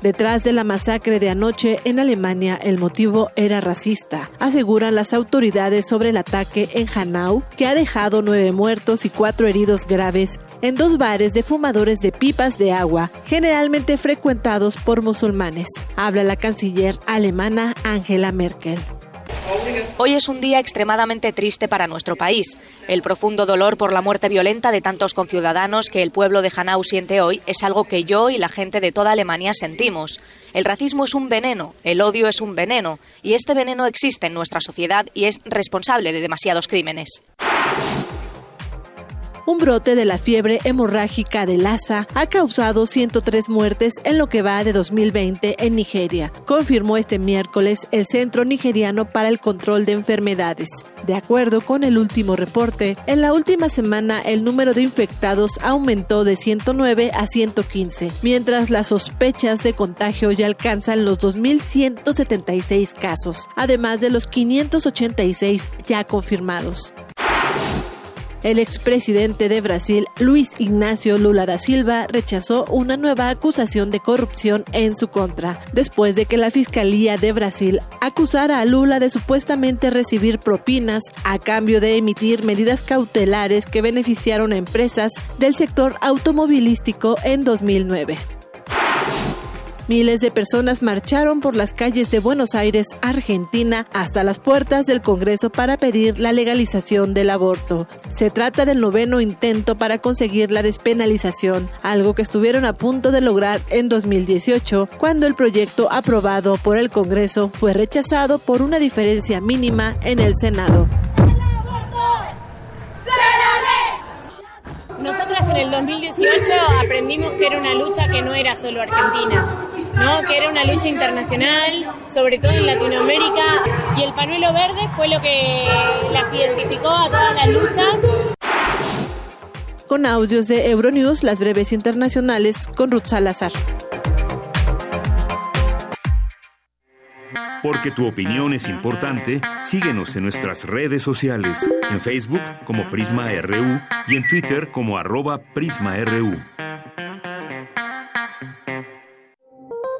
Detrás de la masacre de anoche en Alemania, el motivo era racista, aseguran las autoridades sobre el ataque en Hanau, que ha dejado nueve muertos y cuatro heridos graves en dos bares de fumadores de pipas de agua, generalmente frecuentados por musulmanes. Habla la canciller alemana Angela Merkel. Hoy es un día extremadamente triste para nuestro país. El profundo dolor por la muerte violenta de tantos conciudadanos que el pueblo de Hanau siente hoy es algo que yo y la gente de toda Alemania sentimos. El racismo es un veneno, el odio es un veneno, y este veneno existe en nuestra sociedad y es responsable de demasiados crímenes. Un brote de la fiebre hemorrágica de Lassa ha causado 103 muertes en lo que va de 2020 en Nigeria, confirmó este miércoles el Centro Nigeriano para el Control de Enfermedades. De acuerdo con el último reporte, en la última semana el número de infectados aumentó de 109 a 115, mientras las sospechas de contagio ya alcanzan los 2.176 casos, además de los 586 ya confirmados. El expresidente de Brasil, Luis Ignacio Lula da Silva, rechazó una nueva acusación de corrupción en su contra, después de que la Fiscalía de Brasil acusara a Lula de supuestamente recibir propinas a cambio de emitir medidas cautelares que beneficiaron a empresas del sector automovilístico en 2009. Miles de personas marcharon por las calles de Buenos Aires, Argentina, hasta las puertas del Congreso para pedir la legalización del aborto. Se trata del noveno intento para conseguir la despenalización, algo que estuvieron a punto de lograr en 2018, cuando el proyecto aprobado por el Congreso fue rechazado por una diferencia mínima en el Senado. Nosotras en el 2018 aprendimos que era una lucha que no era solo argentina, ¿no? que era una lucha internacional, sobre todo en Latinoamérica, y el panuelo verde fue lo que las identificó a todas las luchas. Con audios de Euronews, las breves internacionales con Ruth Salazar. Porque tu opinión es importante, síguenos en nuestras redes sociales, en Facebook como Prisma RU y en Twitter como arroba PrismaRU.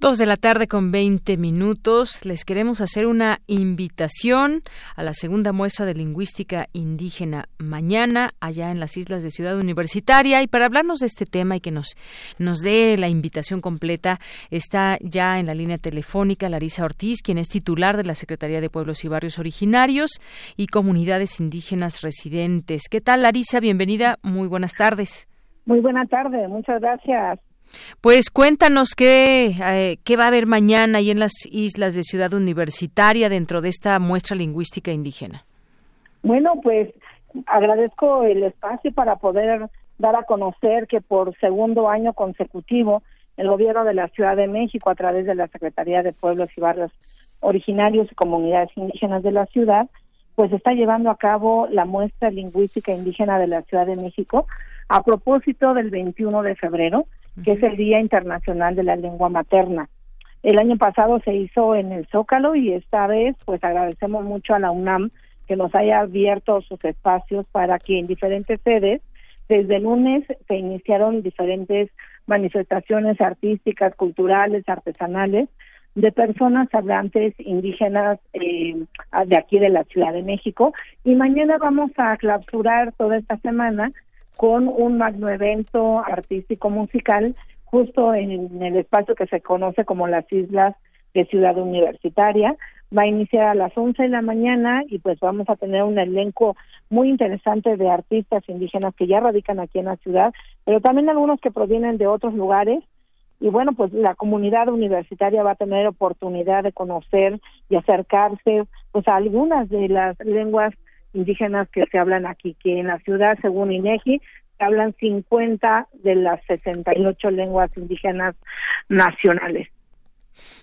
Dos de la tarde con 20 minutos. Les queremos hacer una invitación a la segunda muestra de lingüística indígena mañana allá en las islas de Ciudad Universitaria. Y para hablarnos de este tema y que nos, nos dé la invitación completa, está ya en la línea telefónica Larisa Ortiz, quien es titular de la Secretaría de Pueblos y Barrios Originarios y Comunidades Indígenas Residentes. ¿Qué tal, Larisa? Bienvenida. Muy buenas tardes. Muy buena tarde. Muchas gracias. Pues cuéntanos qué, eh, qué va a haber mañana ahí en las islas de Ciudad Universitaria dentro de esta muestra lingüística indígena. Bueno, pues agradezco el espacio para poder dar a conocer que por segundo año consecutivo el gobierno de la Ciudad de México a través de la Secretaría de Pueblos y Barrios Originarios y Comunidades Indígenas de la ciudad, pues está llevando a cabo la muestra lingüística indígena de la Ciudad de México a propósito del 21 de febrero, que es el Día Internacional de la Lengua Materna. El año pasado se hizo en el Zócalo y esta vez pues agradecemos mucho a la UNAM que nos haya abierto sus espacios para que en diferentes sedes, desde el lunes se iniciaron diferentes manifestaciones artísticas, culturales, artesanales de personas hablantes indígenas eh, de aquí de la Ciudad de México y mañana vamos a clausurar toda esta semana con un magno evento artístico musical justo en, el espacio que se conoce como las Islas de Ciudad Universitaria. Va a iniciar a las 11 de la mañana y pues vamos a tener un elenco muy interesante de artistas indígenas que ya radican aquí en la ciudad, pero también algunos que provienen de otros lugares. Y bueno, pues la comunidad universitaria va a tener oportunidad de conocer y acercarse pues a algunas de las lenguas indígenas que se hablan aquí, que en la ciudad, según INEGI, hablan 50 de las 68 lenguas indígenas nacionales.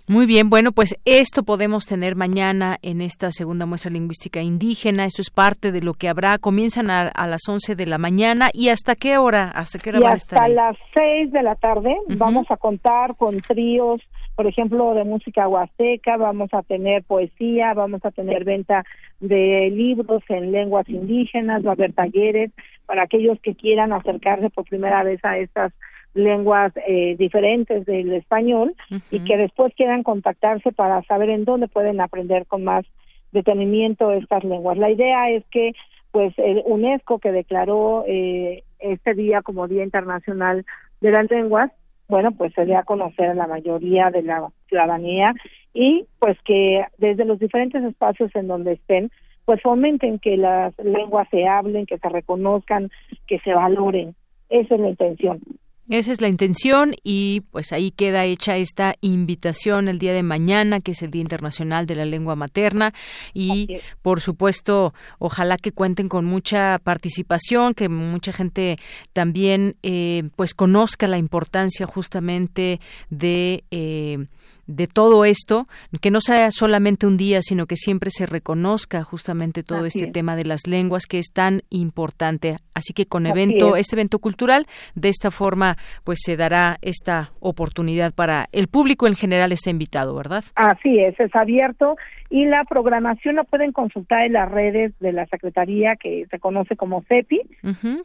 Muy bien, bueno, pues esto podemos tener mañana en esta segunda muestra lingüística indígena. Esto es parte de lo que habrá. Comienzan a, las 11 de la mañana. ¿Y hasta qué hora? ¿Hasta qué hora y hasta las 6 de la tarde vamos a contar con tríos, por ejemplo, de música huasteca. Vamos a tener poesía, vamos a tener venta de libros en lenguas indígenas, va a haber talleres para aquellos que quieran acercarse por primera vez a estas lenguas eh, diferentes del español y que después quieran contactarse para saber en dónde pueden aprender con más detenimiento estas lenguas. La idea es que pues el UNESCO que declaró eh, este día como Día Internacional de las Lenguas, bueno, pues se dé a conocer a la mayoría de la ciudadanía y pues que desde los diferentes espacios en donde estén, pues fomenten que las lenguas se hablen, que se reconozcan, que se valoren. Esa es la intención. Esa es la intención y pues ahí queda hecha esta invitación el día de mañana, que es el Día Internacional de la Lengua Materna. Y por supuesto ojalá que cuenten con mucha participación, que mucha gente también eh, pues conozca la importancia justamente de eh, de todo esto, que no sea solamente un día, sino que siempre se reconozca justamente todo este tema de las lenguas que es tan importante. Así que con evento, este evento cultural, de esta forma, pues se dará esta oportunidad para el público en general está invitado, ¿verdad? Así es, es abierto y la programación la pueden consultar en las redes de la Secretaría que se conoce como CEPI.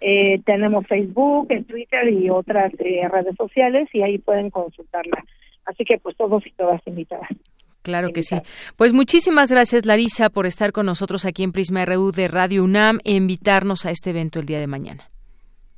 Eh, tenemos Facebook, en Twitter y otras eh, redes sociales y ahí pueden consultarla. Así que pues todos y todas invitadas. Claro que sí. Pues muchísimas gracias, Larisa, por estar con nosotros aquí en Prisma RU de Radio UNAM e invitarnos a este evento el día de mañana.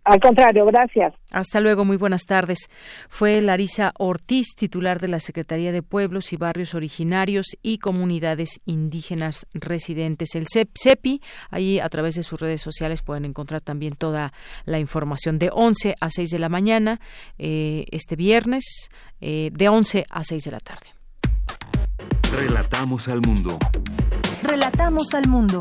Al contrario, gracias. Hasta luego, muy buenas tardes. Fue Larisa Ortiz, titular de la Secretaría de Pueblos y Barrios Originarios y Comunidades Indígenas Residentes, el CEPI. Ahí a través de sus redes sociales pueden encontrar también toda la información de 11 a 6 de la mañana eh, este viernes, eh, de 11 a 6 de la tarde. Relatamos al mundo. Relatamos al mundo.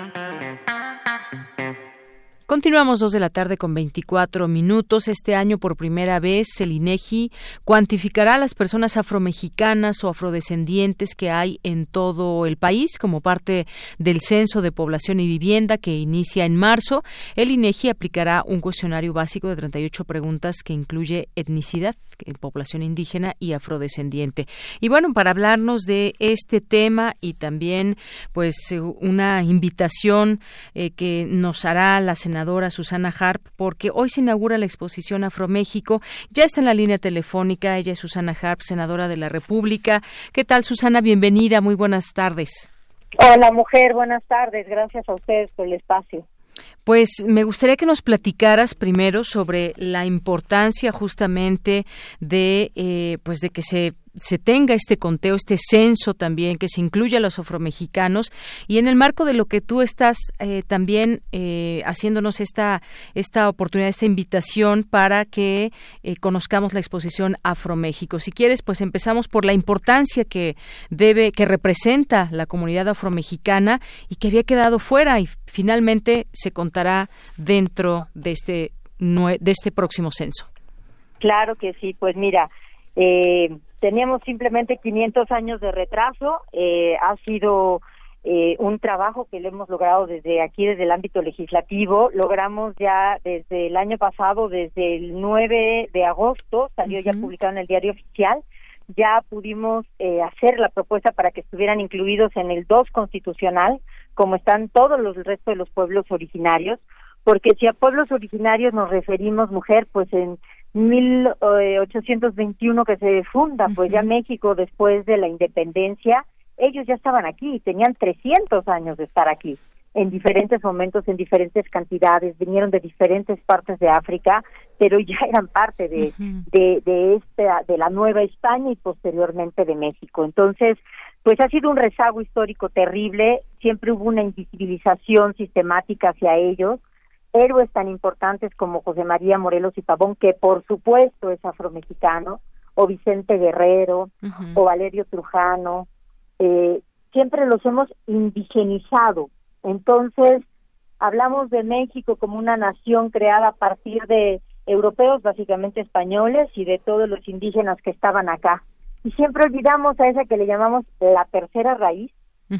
Continuamos dos de la tarde con 24 minutos. Este año, por primera vez, el INEGI cuantificará a las personas afromexicanas o afrodescendientes que hay en todo el país como parte del Censo de Población y Vivienda que inicia en marzo. El INEGI aplicará un cuestionario básico de 38 preguntas que incluye etnicidad, población indígena y afrodescendiente. Y bueno, para hablarnos de este tema y también, pues, una invitación eh, que nos hará la senadora Susana Harp, porque hoy se inaugura la exposición Afroméxico. Ya está en la línea telefónica, ella es Susana Harp, senadora de la República. ¿Qué tal, Susana? Bienvenida, muy buenas tardes. Hola, mujer, buenas tardes. Gracias a ustedes por el espacio. Pues me gustaría que nos platicaras primero sobre la importancia justamente de, eh, pues de que se se tenga este conteo, este censo también, que se incluya a los afromexicanos y en el marco de lo que tú estás eh, también eh, haciéndonos esta, esta oportunidad, esta invitación para que eh, conozcamos la exposición Afroméxico. Si quieres, pues empezamos por la importancia que debe, que representa la comunidad afromexicana y que había quedado fuera y finalmente se contará dentro de este, de este próximo censo. Claro que sí, pues mira, eh, teníamos simplemente 500 años de retraso. Eh, ha sido eh, un trabajo que le hemos logrado desde aquí, desde el ámbito legislativo. Logramos ya desde el año pasado, desde el 9 de agosto, salió ya publicado en el diario oficial, ya pudimos eh, hacer la propuesta para que estuvieran incluidos en el 2 constitucional, como están todos los restos de los pueblos originarios, porque si a pueblos originarios nos referimos, mujer, pues en 1821 que se funda, pues ya México después de la independencia, ellos ya estaban aquí, tenían 300 años de estar aquí, en diferentes momentos, en diferentes cantidades, vinieron de diferentes partes de África, pero ya eran parte de, de, de, esta, de la Nueva España y posteriormente de México. Entonces, pues ha sido un rezago histórico terrible, siempre hubo una invisibilización sistemática hacia ellos, héroes tan importantes como José María Morelos y Pavón, que por supuesto es afromexicano, o Vicente Guerrero, o Valerio Trujano, eh, siempre los hemos indigenizado. Entonces, hablamos de México como una nación creada a partir de europeos, básicamente españoles, y de todos los indígenas que estaban acá. Y siempre olvidamos a esa que le llamamos la tercera raíz,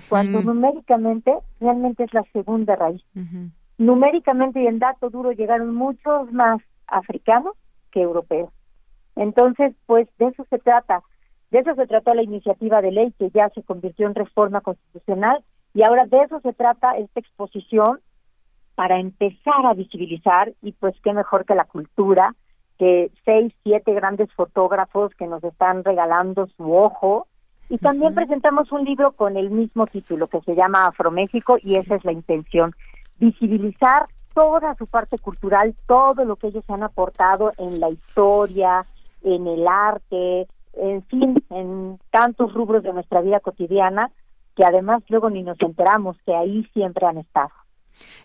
cuando numéricamente realmente es la segunda raíz. Numéricamente y en dato duro llegaron muchos más africanos que europeos. Entonces, pues de eso se trata. De eso se trató la iniciativa de ley que ya se convirtió en reforma constitucional y ahora de eso se trata esta exposición para empezar a visibilizar y pues qué mejor que la cultura, que seis, siete grandes fotógrafos que nos están regalando su ojo y también presentamos un libro con el mismo título que se llama Afroméxico y esa es la intención, visibilizar toda su parte cultural, todo lo que ellos han aportado en la historia, en el arte, en fin, en tantos rubros de nuestra vida cotidiana que además luego ni nos enteramos que ahí siempre han estado.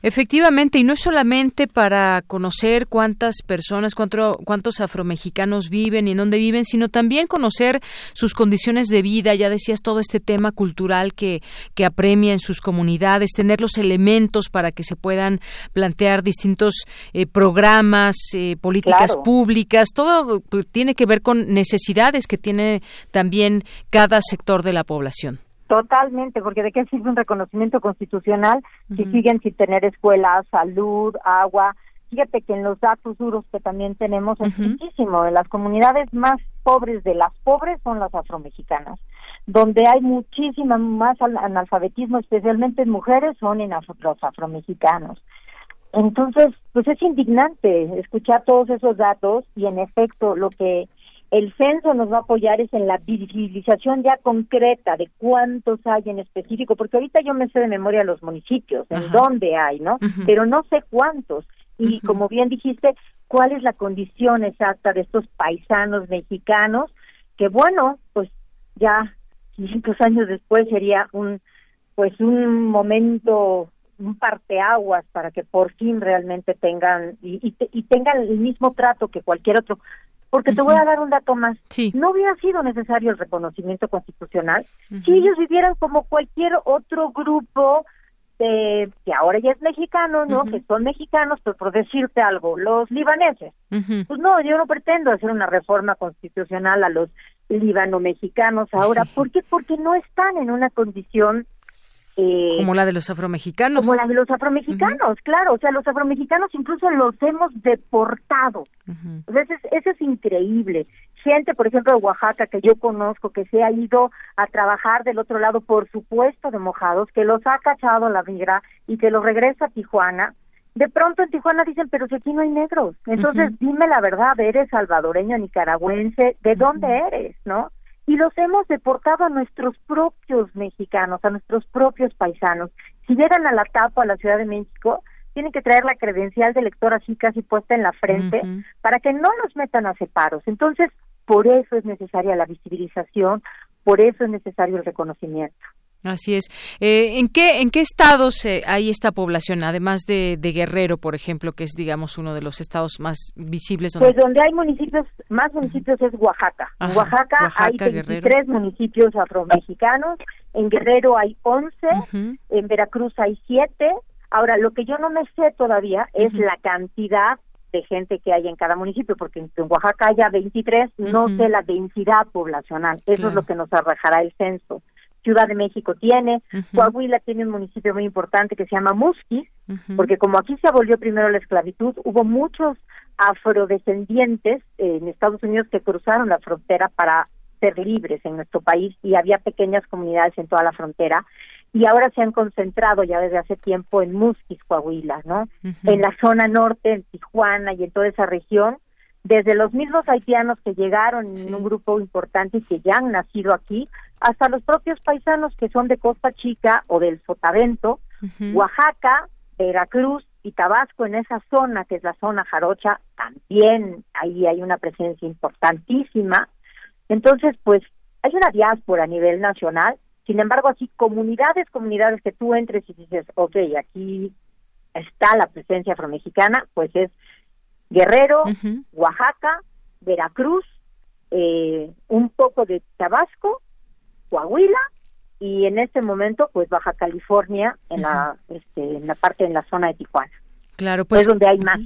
Efectivamente, y no es solamente para conocer cuántas personas, cuántos afromexicanos viven y en dónde viven, sino también conocer sus condiciones de vida, ya decías todo este tema cultural que, que apremia en sus comunidades, tener los elementos para que se puedan plantear distintos eh, programas, eh, políticas públicas, todo pues, tiene que ver con necesidades que tiene también cada sector de la población. Totalmente, porque ¿de qué sirve un reconocimiento constitucional si siguen sin tener escuelas, salud, agua? Fíjate que en los datos duros que también tenemos es muchísimo. En las comunidades más pobres de las pobres son las afromexicanas, donde hay muchísima más analfabetismo, especialmente en mujeres, son en los afromexicanos. Entonces, pues es indignante escuchar todos esos datos y en efecto lo que el censo nos va a apoyar es en la visibilización ya concreta de cuántos hay en específico, porque ahorita yo me sé de memoria los municipios, en dónde hay, ¿no? Pero no sé cuántos. Y como bien dijiste, cuál es la condición exacta de estos paisanos mexicanos, que bueno, pues ya 500 años después sería un pues un momento un parteaguas para que por fin realmente tengan y, y, tengan el mismo trato que cualquier otro porque te voy a dar un dato más. No hubiera sido necesario el reconocimiento constitucional si ellos vivieran como cualquier otro grupo de, que ahora ya es mexicano, ¿no? Que son mexicanos, pero por decirte algo, los libaneses. Pues no, yo no pretendo hacer una reforma constitucional a los libano-mexicanos ahora. ¿Por qué? Porque no están en una condición eh, como la de los afromexicanos. Como la de los afromexicanos, claro. O sea, los afromexicanos incluso los hemos deportado. eso, es, increíble. Gente, por ejemplo, de Oaxaca, que yo conozco, que se ha ido a trabajar del otro lado, por supuesto, de mojados, que los ha cachado la migra y que los regresa a Tijuana. De pronto en Tijuana dicen, pero si aquí no hay negros. Entonces, dime la verdad, ¿eres salvadoreño, nicaragüense? ¿De dónde eres, no? Y los hemos deportado a nuestros propios mexicanos, a nuestros propios paisanos. Si llegan a la tapa a la Ciudad de México, tienen que traer la credencial de lector así casi puesta en la frente para que no los metan a separos. Entonces, por eso es necesaria la visibilización, por eso es necesario el reconocimiento. Así es. Eh, ¿En qué en qué estados eh, hay esta población, además de, Guerrero, por ejemplo, que es digamos uno de los estados más visibles? Pues donde hay municipios, más municipios es Oaxaca. en Oaxaca, hay 23 municipios afromexicanos, en Guerrero hay 11, en Veracruz hay 7. Ahora, lo que yo no me sé todavía es la cantidad de gente que hay en cada municipio, porque en Oaxaca haya 23, no sé la densidad poblacional. Eso es lo que nos arrojará el censo. Ciudad de México tiene, Coahuila tiene un municipio muy importante que se llama Musquis, porque como aquí se abolió primero la esclavitud, hubo muchos afrodescendientes en Estados Unidos que cruzaron la frontera para ser libres en nuestro país y había pequeñas comunidades en toda la frontera. Y ahora se han concentrado ya desde hace tiempo en Musquis, Coahuila, ¿no? En la zona norte, en Tijuana y en toda esa región, desde los mismos haitianos que llegaron en un grupo importante y que ya han nacido aquí, hasta los propios paisanos que son de Costa Chica o del Sotavento, Oaxaca, Veracruz y Tabasco, en esa zona que es la zona jarocha, también ahí hay una presencia importantísima. Entonces, pues hay una diáspora a nivel nacional, sin embargo, así comunidades, comunidades que tú entres y dices, ok, aquí está la presencia afromexicana, pues es Guerrero, Oaxaca, Veracruz, eh, un poco de Tabasco, Coahuila y en este momento pues Baja California en la este, en la parte en la zona de Tijuana. Claro, pues es donde hay más.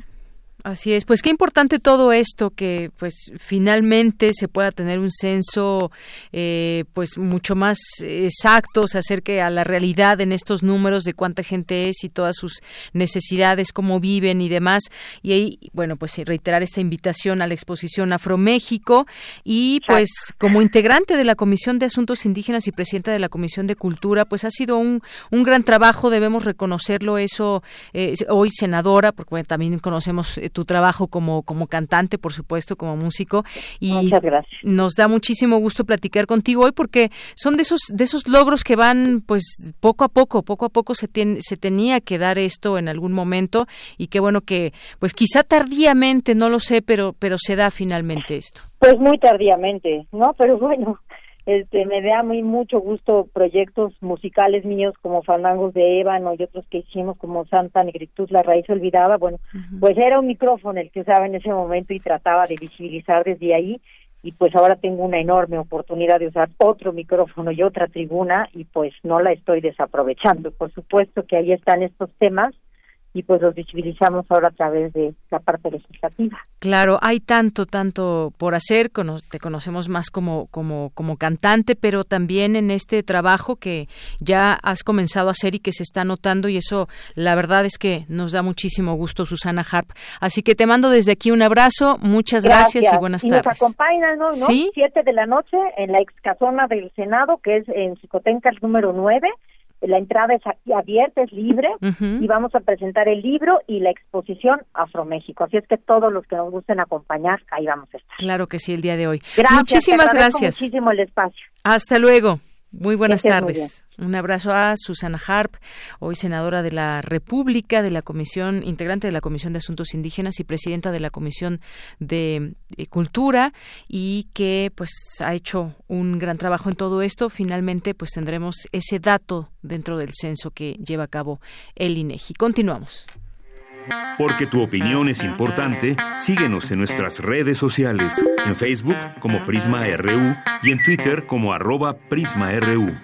Así es, pues qué importante todo esto que pues finalmente se pueda tener un censo eh, pues mucho más exacto, se acerque a la realidad en estos números de cuánta gente es y todas sus necesidades, cómo viven y demás. Y ahí, bueno, pues reiterar esta invitación a la exposición Afroméxico y pues como integrante de la Comisión de Asuntos Indígenas y presidenta de la Comisión de Cultura, pues ha sido un, un gran trabajo, debemos reconocerlo eso, eh, hoy senadora, porque bueno, también conocemos eh, tu trabajo como, como cantante, por supuesto, como músico. Y nos da muchísimo gusto platicar contigo hoy porque son de esos, de esos logros que van, pues, poco a poco, poco a poco se, se tenía que dar esto en algún momento y qué bueno que, pues, quizá tardíamente, no lo sé, pero, pero se da finalmente esto. Pues muy tardíamente, ¿no? Pero bueno, este, me da muy mucho gusto proyectos musicales míos como Fandangos de Ébano y otros que hicimos como Santa Negritud, La Raíz Olvidada, bueno, pues era un micrófono el que usaba en ese momento y trataba de visibilizar desde ahí. Y pues ahora tengo una enorme oportunidad de usar otro micrófono y otra tribuna y pues no la estoy desaprovechando. Por supuesto que ahí están estos temas y pues los visibilizamos ahora a través de la parte legislativa. Claro, hay tanto, tanto por hacer, te conocemos más como, como, como cantante, pero también en este trabajo que ya has comenzado a hacer y que se está notando y eso la verdad es que nos da muchísimo gusto, Susana Harp. Así que te mando desde aquí un abrazo, muchas gracias, y buenas tardes. Nos acompañan, ¿no? Siete de la noche en la ex casona del Senado, que es en Psicotenca número nueve la entrada es abierta, es libre y vamos a presentar el libro y la exposición Afroméxico. Así es que todos los que nos gusten acompañar, ahí vamos a estar. Claro que sí, el día de hoy. Gracias, Muchísimas gracias. Muchísimo el espacio. Hasta luego. Muy buenas tardes. Un abrazo a Susana Harp, hoy senadora de la República, de la Comisión, integrante de la Comisión de Asuntos Indígenas y presidenta de la Comisión de eh, Cultura y que pues ha hecho un gran trabajo en todo esto. Finalmente pues tendremos ese dato dentro del censo que lleva a cabo el INEGI. Continuamos. Porque tu opinión es importante, síguenos en nuestras redes sociales, en Facebook como Prisma RU y en Twitter como arroba PrismaRU.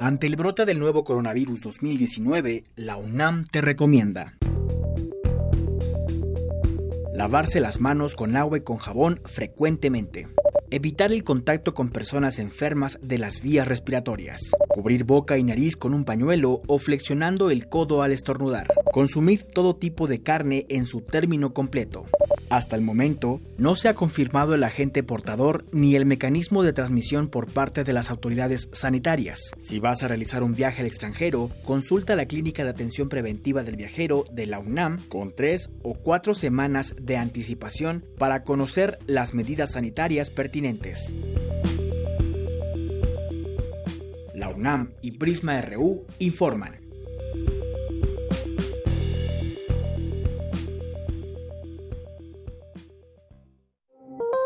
Ante el brote del nuevo coronavirus 2019, la UNAM te recomienda lavarse las manos con agua y con jabón frecuentemente Evitar el contacto con personas enfermas de las vías respiratorias. Cubrir boca y nariz con un pañuelo o flexionando el codo al estornudar. Consumir todo tipo de carne en su término completo. Hasta el momento, no se ha confirmado el agente portador ni el mecanismo de transmisión por parte de las autoridades sanitarias. Si vas a realizar un viaje al extranjero, consulta la Clínica de Atención Preventiva del Viajero de la UNAM con tres o cuatro semanas de anticipación para conocer las medidas sanitarias pertinentes. UNAM y Prisma RU informan.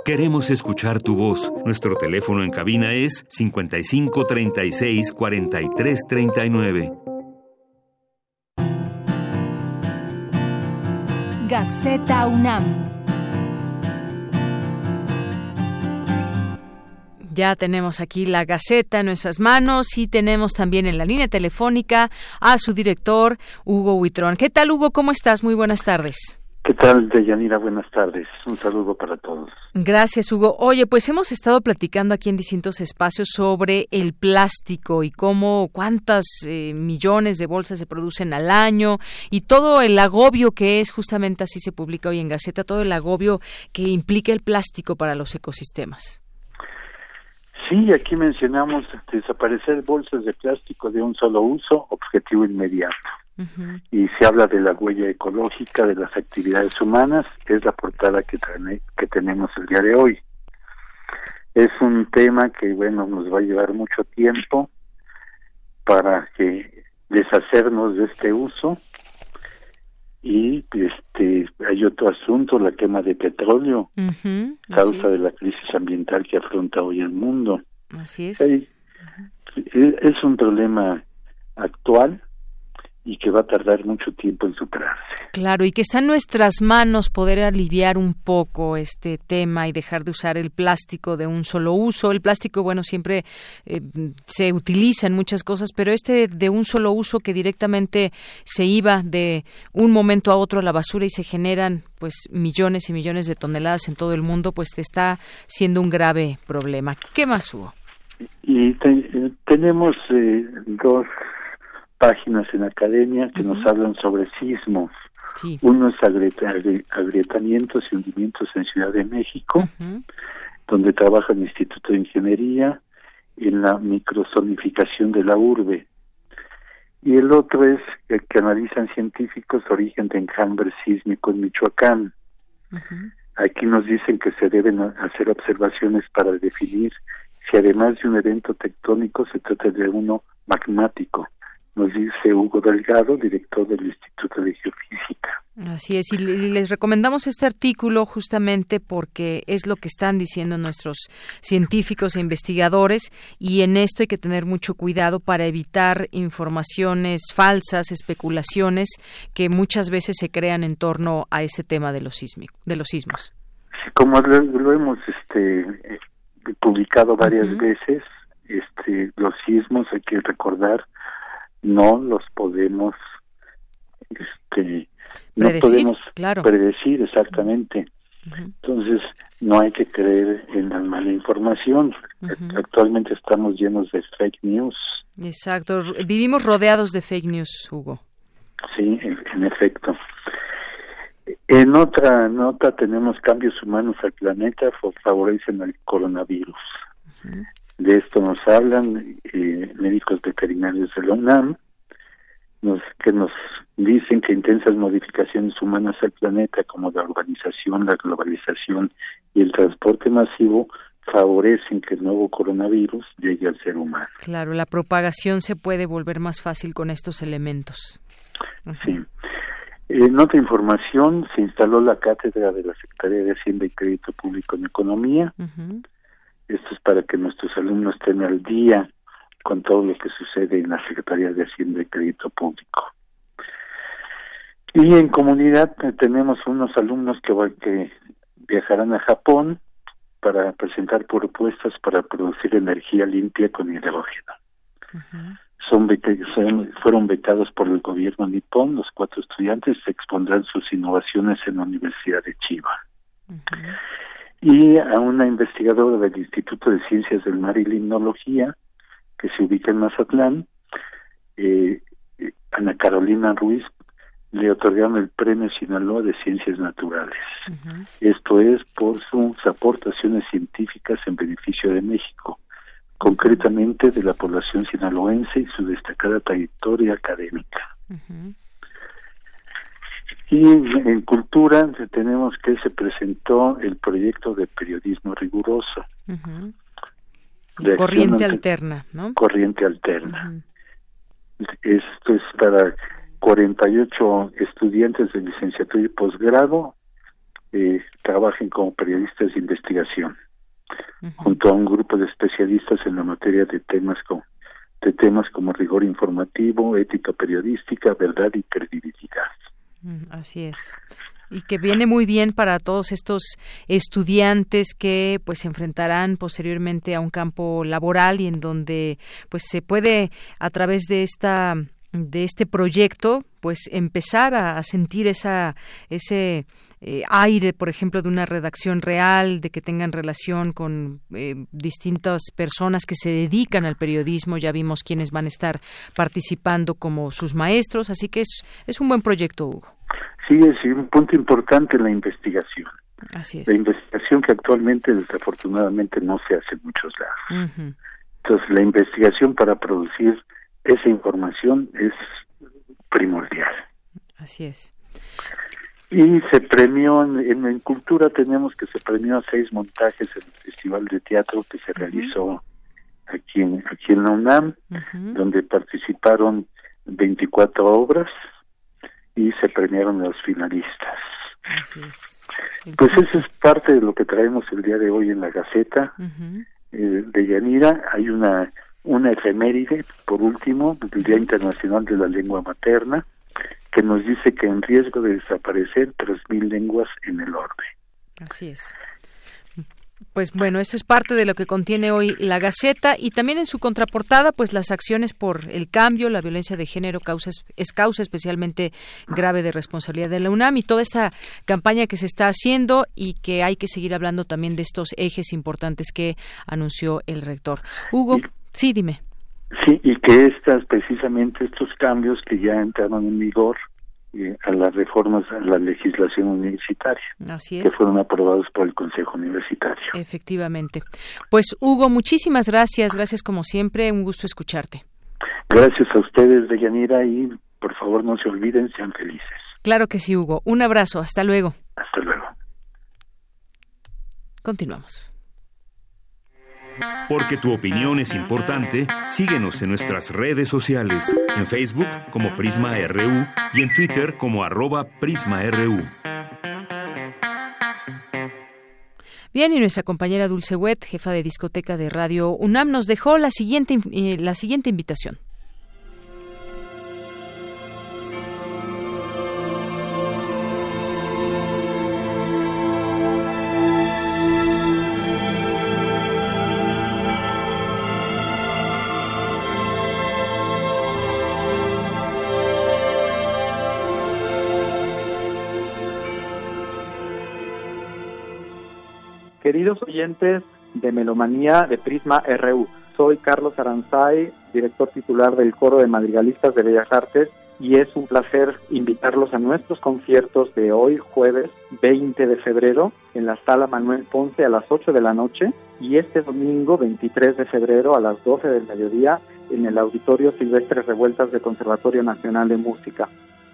Queremos escuchar tu voz. Nuestro teléfono en cabina es 55 36 43 39. Gaceta UNAM. Ya tenemos aquí la Gaceta en nuestras manos y tenemos también en la línea telefónica a su director, Hugo Huitrón. ¿Qué tal, Hugo? ¿Cómo estás? Muy buenas tardes. ¿Qué tal, Deyanira? Buenas tardes. Un saludo para todos. Gracias, Hugo. Oye, pues hemos estado platicando aquí en distintos espacios sobre el plástico y cómo, cuántas eh, millones de bolsas se producen al año y todo el agobio que es, justamente así se publica hoy en Gaceta, todo el agobio que implica el plástico para los ecosistemas. Sí, aquí mencionamos desaparecer bolsas de plástico de un solo uso, objetivo inmediato. Y se habla de la huella ecológica de las actividades humanas, es la portada que, que tenemos el día de hoy. Es un tema que, bueno, nos va a llevar mucho tiempo para que deshacernos de este uso y este hay otro asunto la quema de petróleo causa de la crisis ambiental que afronta hoy el mundo. Así es es un problema actual y que va a tardar mucho tiempo en superarse. Claro, y que está en nuestras manos poder aliviar un poco este tema y dejar de usar el plástico de un solo uso. El plástico, bueno, siempre eh, se utiliza en muchas cosas, pero este de un solo uso que directamente se iba de un momento a otro a la basura y se generan pues millones y millones de toneladas en todo el mundo, pues está siendo un grave problema. ¿Qué más hubo? Y tenemos eh, dos páginas en academia que nos hablan sobre sismos. Uno es agrietamientos y hundimientos en Ciudad de México, donde trabaja el Instituto de Ingeniería en la microzonificación de la urbe. Y el otro es el que analizan científicos origen de enjambre sísmico en Michoacán. Aquí nos dicen que se deben hacer observaciones para definir si además de un evento tectónico se trata de uno magmático nos dice Hugo Delgado, director del Instituto de Geofísica. Así es, y les recomendamos este artículo justamente porque es lo que están diciendo nuestros científicos e investigadores y en esto hay que tener mucho cuidado para evitar informaciones falsas, especulaciones que muchas veces se crean en torno a ese tema de los, de los sismos. Como lo, hemos este, publicado varias veces, este, los sismos hay que recordar no los podemos este no podemos predecir exactamente. Entonces no hay que creer en la mala información. Actualmente estamos llenos de fake news. Exacto. Vivimos rodeados de fake news Hugo. Sí en, efecto. En otra nota tenemos cambios humanos al planeta favorecen al coronavirus de esto nos hablan eh, médicos veterinarios de la UNAM, nos, que nos dicen que intensas modificaciones humanas al planeta, como la urbanización, la globalización y el transporte masivo, favorecen que el nuevo coronavirus llegue al ser humano. Claro, la propagación se puede volver más fácil con estos elementos. Sí. En otra información, se instaló la cátedra de la Secretaría de Hacienda y Crédito Público en Economía. Esto es para que nuestros alumnos estén al día con todo lo que sucede en la Secretaría de Hacienda y Crédito Público. Y en comunidad eh, tenemos unos alumnos que, que viajarán a Japón para presentar propuestas para producir energía limpia con hidrógeno. son, fueron becados por el gobierno nipón, los cuatro estudiantes expondrán sus innovaciones en la Universidad de Chiba y a una investigadora del Instituto de Ciencias del Mar y Limnología, que se ubica en Mazatlán, eh, Ana Carolina Ruiz, le otorgaron el Premio Sinaloa de Ciencias Naturales. Esto es por sus aportaciones científicas en beneficio de México, concretamente de la población sinaloense y su destacada trayectoria académica. Y en cultura tenemos que se presentó el proyecto de periodismo riguroso. Corriente alterna, ¿no? Corriente alterna. Esto es para 48 estudiantes de licenciatura y posgrado eh, trabajen como periodistas de investigación, junto a un grupo de especialistas en la materia de temas como de temas como rigor informativo, ética periodística, verdad y credibilidad. Así es. Y que viene muy bien para todos estos estudiantes que pues se enfrentarán posteriormente a un campo laboral y en donde pues se puede a través de esta de este proyecto pues empezar a, sentir esa ese eh, aire, por ejemplo, de una redacción real, de que tengan relación con eh, distintas personas que se dedican al periodismo. Ya vimos quiénes van a estar participando como sus maestros, así que es, es un buen proyecto, Hugo. Sí, es un punto importante en la investigación. Así es. La investigación que actualmente, desafortunadamente, no se hace en muchos lados. Entonces, la investigación para producir esa información es primordial. Así es. Y se premió, en, cultura tenemos que se premió a seis montajes en el Festival de Teatro que se realizó aquí en, aquí en la UNAM, donde participaron 24 obras y se premiaron los finalistas. Pues eso es parte de lo que traemos el día de hoy en la Gaceta eh, de Yanira. Hay una una efeméride, por último, el Día Internacional de la Lengua Materna, que nos dice que en riesgo de desaparecer 3.000 lenguas en el orbe. Así es. Pues bueno, eso es parte de lo que contiene hoy la Gaceta y también en su contraportada, pues las acciones por el cambio, la violencia de género causa, es causa especialmente grave de responsabilidad de la UNAM y toda esta campaña que se está haciendo y que hay que seguir hablando también de estos ejes importantes que anunció el rector. Hugo, sí, dime. Sí, y que estas, precisamente estos cambios que ya entraron en vigor eh, a las reformas a la legislación universitaria Así que fueron aprobados por el Consejo Universitario. Efectivamente. Pues Hugo, muchísimas gracias, gracias como siempre, un gusto escucharte. Gracias a ustedes, Deyanira, y por favor no se olviden, sean felices. Claro que sí, Hugo. Un abrazo, hasta luego. Hasta luego. Continuamos. Porque tu opinión es importante, síguenos en nuestras redes sociales, en Facebook como Prisma RU y en Twitter como arroba PrismaRU. Bien, y nuestra compañera Dulce Wet, jefa de discoteca de Radio UNAM, nos dejó la siguiente, eh, la siguiente invitación. Queridos oyentes de Melomanía de Prisma RU, soy Carlos Aranzay, director titular del Coro de Madrigalistas de Bellas Artes, y es un placer invitarlos a nuestros conciertos de hoy, jueves 20 de febrero, en la sala Manuel Ponce a las 8 de la noche, y este domingo 23 de febrero a las 12 del mediodía en el Auditorio Silvestre Revueltas del Conservatorio Nacional de Música.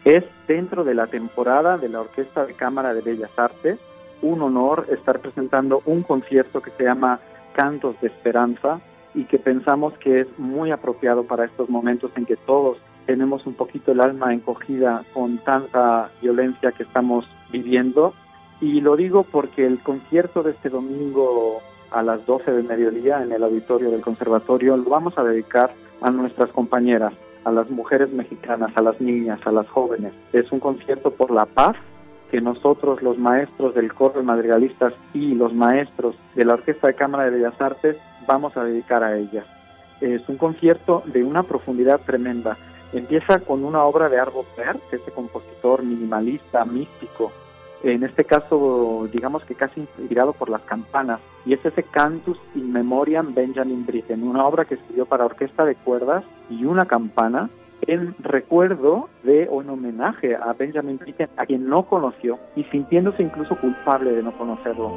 Es dentro de la temporada de la Orquesta de Cámara de Bellas Artes un honor estar presentando un concierto que se llama Cantos de Esperanza y que pensamos que es muy apropiado para estos momentos en que todos tenemos un poquito el alma encogida con tanta violencia que estamos viviendo. Y lo digo porque el concierto de este domingo a las 12 del mediodía en el auditorio del conservatorio lo vamos a dedicar a nuestras compañeras, a las mujeres mexicanas, a las niñas, a las jóvenes. Es un concierto por la paz que nosotros, los maestros del coro de madrigalistas y los maestros de la Orquesta de Cámara de Bellas Artes, vamos a dedicar a ellas. Es un concierto de una profundidad tremenda. Empieza con una obra de Arvo Pärt, este compositor minimalista, místico, en este caso, digamos que casi inspirado por las campanas, y es ese Cantus in Memoriam Benjamin Britten, una obra que escribió para orquesta de cuerdas y una campana, en recuerdo de o en homenaje a Benjamin Britten, a quien no conoció y sintiéndose incluso culpable de no conocerlo.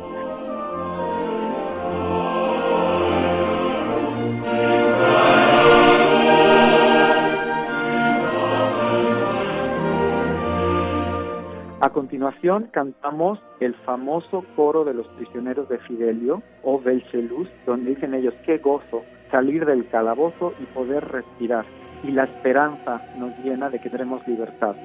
A continuación cantamos el famoso coro de los prisioneros de Fidelio o Belcelus, donde dicen ellos qué gozo salir del calabozo y poder respirar y la esperanza nos llena de que tenemos libertad.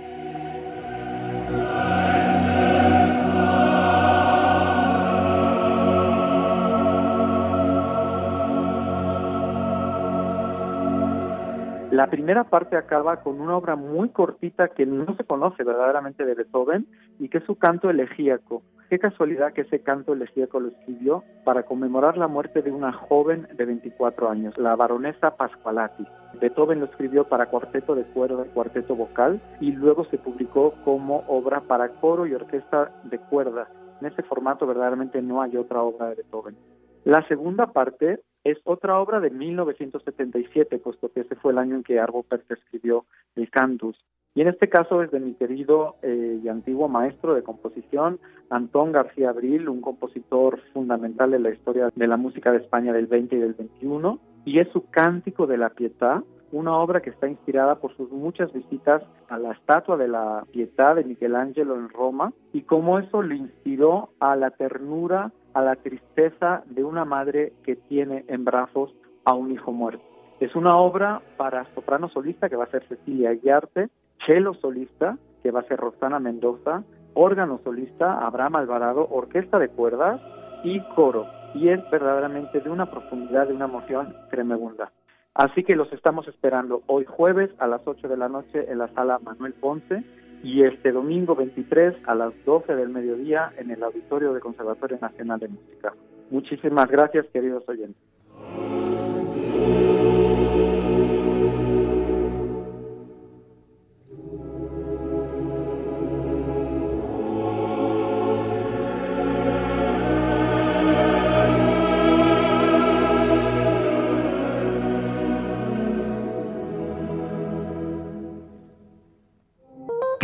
La primera parte acaba con una obra muy cortita que no se conoce verdaderamente de Beethoven y que es su canto elegíaco. Qué casualidad que ese canto elegíaco lo escribió para conmemorar la muerte de una joven de 24 años, la baronesa Pasqualati. Beethoven lo escribió para cuarteto de cuerda y cuarteto vocal y luego se publicó como obra para coro y orquesta de cuerda. En ese formato verdaderamente no hay otra obra de Beethoven. La segunda parte es otra obra de 1977, puesto que ese fue el año en que Arvo Pärt escribió el Cantus. Y en este caso es de mi querido eh, y antiguo maestro de composición, Antón García Abril, un compositor fundamental en la historia de la música de España del 20 y del 21, y es su Cántico de la Pietà, una obra que está inspirada por sus muchas visitas a la estatua de la Pietà de Michelangelo en Roma y cómo eso le inspiró a la ternura a la tristeza de una madre que tiene en brazos a un hijo muerto. Es una obra para soprano solista que va a ser Cecilia Guiarte, cello solista que va a ser Rosana Mendoza, órgano solista Abraham Alvarado, orquesta de cuerdas y coro. Y es verdaderamente de una profundidad, de una emoción tremenda. Así que los estamos esperando hoy jueves a las 8 de la noche en la sala Manuel Ponce y este domingo 23 a las 12 del mediodía en el auditorio del Conservatorio Nacional de Música. Muchísimas gracias, queridos oyentes.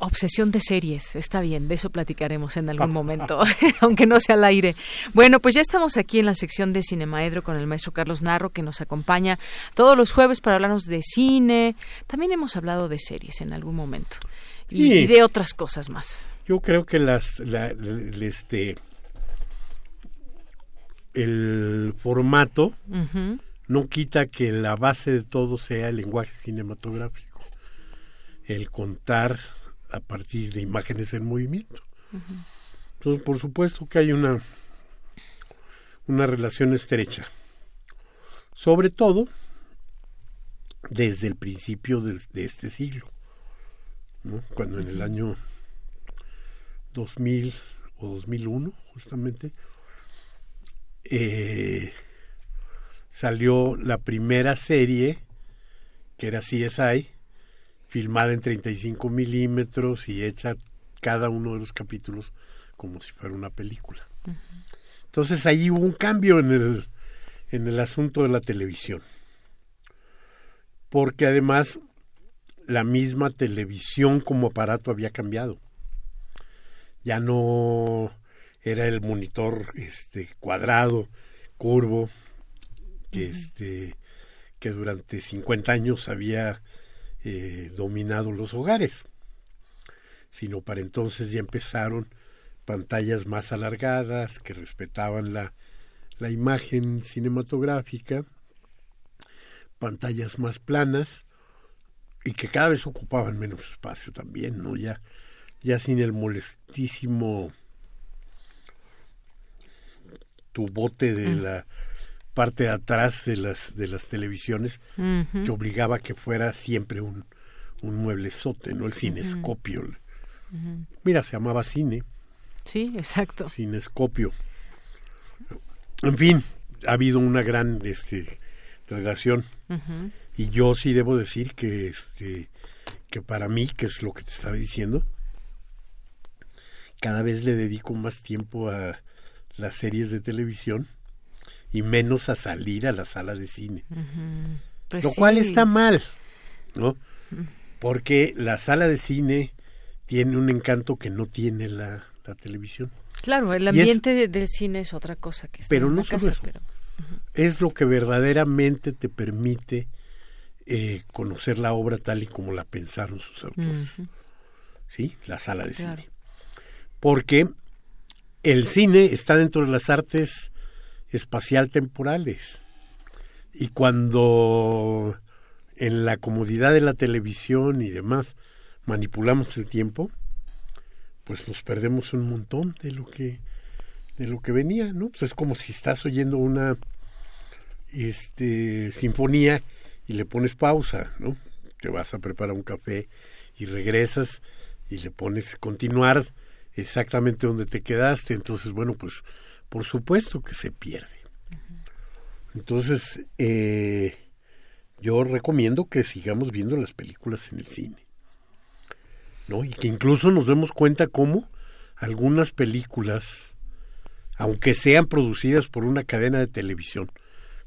Obsesión de series, está bien, de eso platicaremos en algún momento, aunque no sea al aire. Bueno, pues ya estamos aquí en la sección de Cinemaedro con el maestro Carlos Narro, que nos acompaña todos los jueves para hablarnos de cine. También hemos hablado de series en algún momento y, de otras cosas más. Yo creo que las, este, el formato no quita que la base de todo sea el lenguaje cinematográfico el contar a partir de imágenes en movimiento. Entonces, por supuesto que hay una, una relación estrecha. Sobre todo desde el principio de, este siglo, cuando en el año 2000 o 2001, justamente, eh, salió la primera serie que era CSI, filmada en 35 milímetros y hecha cada uno de los capítulos como si fuera una película. Entonces ahí hubo un cambio en el, en el asunto de la televisión. Porque además la misma televisión como aparato había cambiado. Ya no era el monitor este cuadrado, curvo, que este que durante 50 años había eh, dominado los hogares, sino para entonces ya empezaron pantallas más alargadas que respetaban la, la imagen cinematográfica, pantallas más planas y que cada vez ocupaban menos espacio también, ¿no? Ya, ya sin el molestísimo tubote de la parte de atrás de las de las televisiones que obligaba a que fuera siempre un, un mueblezote, ¿no? El cinescopio. Mira, se llamaba cine. Sí, exacto. Cinescopio. En fin, ha habido una gran este, relación. Y yo sí debo decir que, este, que para mí, que es lo que te estaba diciendo, cada vez le dedico más tiempo a las series de televisión y menos a salir a la sala de cine. Pues Lo cual está mal, ¿no? Porque la sala de cine tiene un encanto que no tiene la, televisión. Claro, el ambiente del cine es otra cosa que está pero en no la casa, pero... es lo que verdaderamente te permite eh, conocer la obra tal y como la pensaron sus autores. ¿Sí? La sala de cine. Porque el cine está dentro de las artes espacial temporales. Y cuando en la comodidad de la televisión y demás manipulamos el tiempo, pues nos perdemos un montón de lo que de lo que venía, ¿no? Pues es como si estás oyendo una este sinfonía y le pones pausa, ¿no? Te vas a preparar un café y regresas y le pones continuar exactamente donde te quedaste, entonces bueno, pues por supuesto que se pierde. Entonces, eh, yo recomiendo que sigamos viendo las películas en el cine. ¿no? Y que incluso nos demos cuenta cómo algunas películas, aunque sean producidas por una cadena de televisión,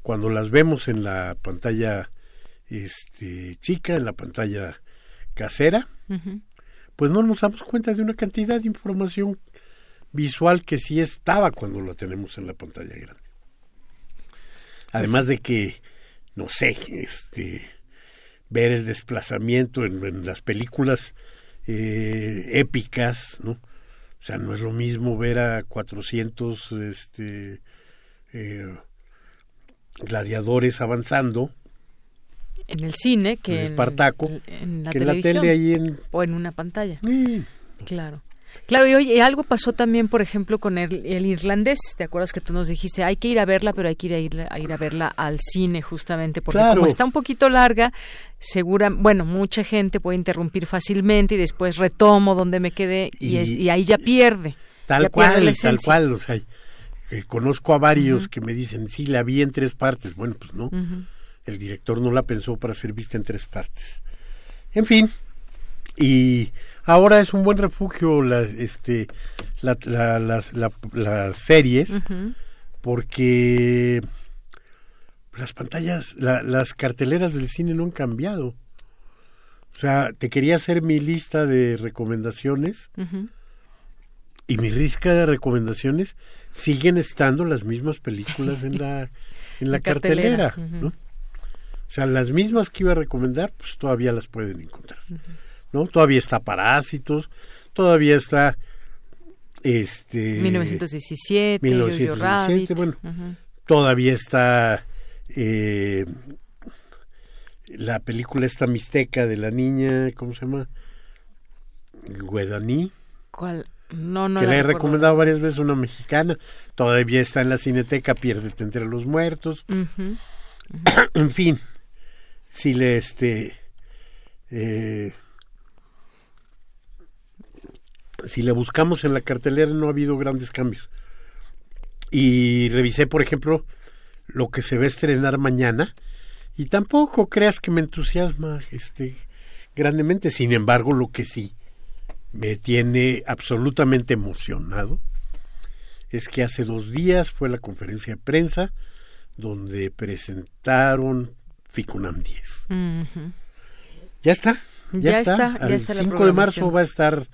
cuando las vemos en la pantalla este, chica, en la pantalla casera, pues no nos damos cuenta de una cantidad de información visual que sí estaba cuando la tenemos en la pantalla grande. Además de que, no sé, este, ver el desplazamiento en, las películas eh, épicas, ¿no? O sea, no es lo mismo ver a 400 este, eh, gladiadores avanzando en el cine que en, Espartaco, en, la que televisión la tele ahí en... o en una pantalla. Claro. Claro, y oye, algo pasó también, por ejemplo, con el, irlandés. ¿Te acuerdas que tú nos dijiste, hay que ir a verla, pero hay que ir a ir a, verla al cine, justamente, porque como está un poquito larga, segura, bueno, mucha gente puede interrumpir fácilmente y después retomo donde me quedé y, y ahí ya pierde. Tal cual, tal cual. O sea, eh, conozco a varios que me dicen, sí, la vi en tres partes. Bueno, pues no. El director no la pensó para ser vista en tres partes. En fin, y ahora es un buen refugio la, este, la, las, series porque las pantallas, las carteleras del cine no han cambiado. O sea, te quería hacer mi lista de recomendaciones y mi lista de recomendaciones siguen estando las mismas películas en la, en la, cartelera, ¿no? O sea, las mismas que iba a recomendar, pues todavía las pueden encontrar. ¿No? Todavía está Parásitos, todavía está este 1917, 1917 bueno, todavía está eh, la película esta mixteca de la niña, ¿cómo se llama? Guedaní. ¿Cuál? No, no que le he recomendado varias veces una mexicana. Todavía está en la cineteca, piérdete entre los muertos. en fin, si le este eh, si le buscamos en la cartelera no ha habido grandes cambios. Y revisé, por ejemplo, lo que se va a estrenar mañana y tampoco creas que me entusiasma este grandemente. Sin embargo, lo que sí me tiene absolutamente emocionado es que hace dos días fue la conferencia de prensa donde presentaron Ficunam 10. Ya está, ya, está. El 5 de marzo va a estar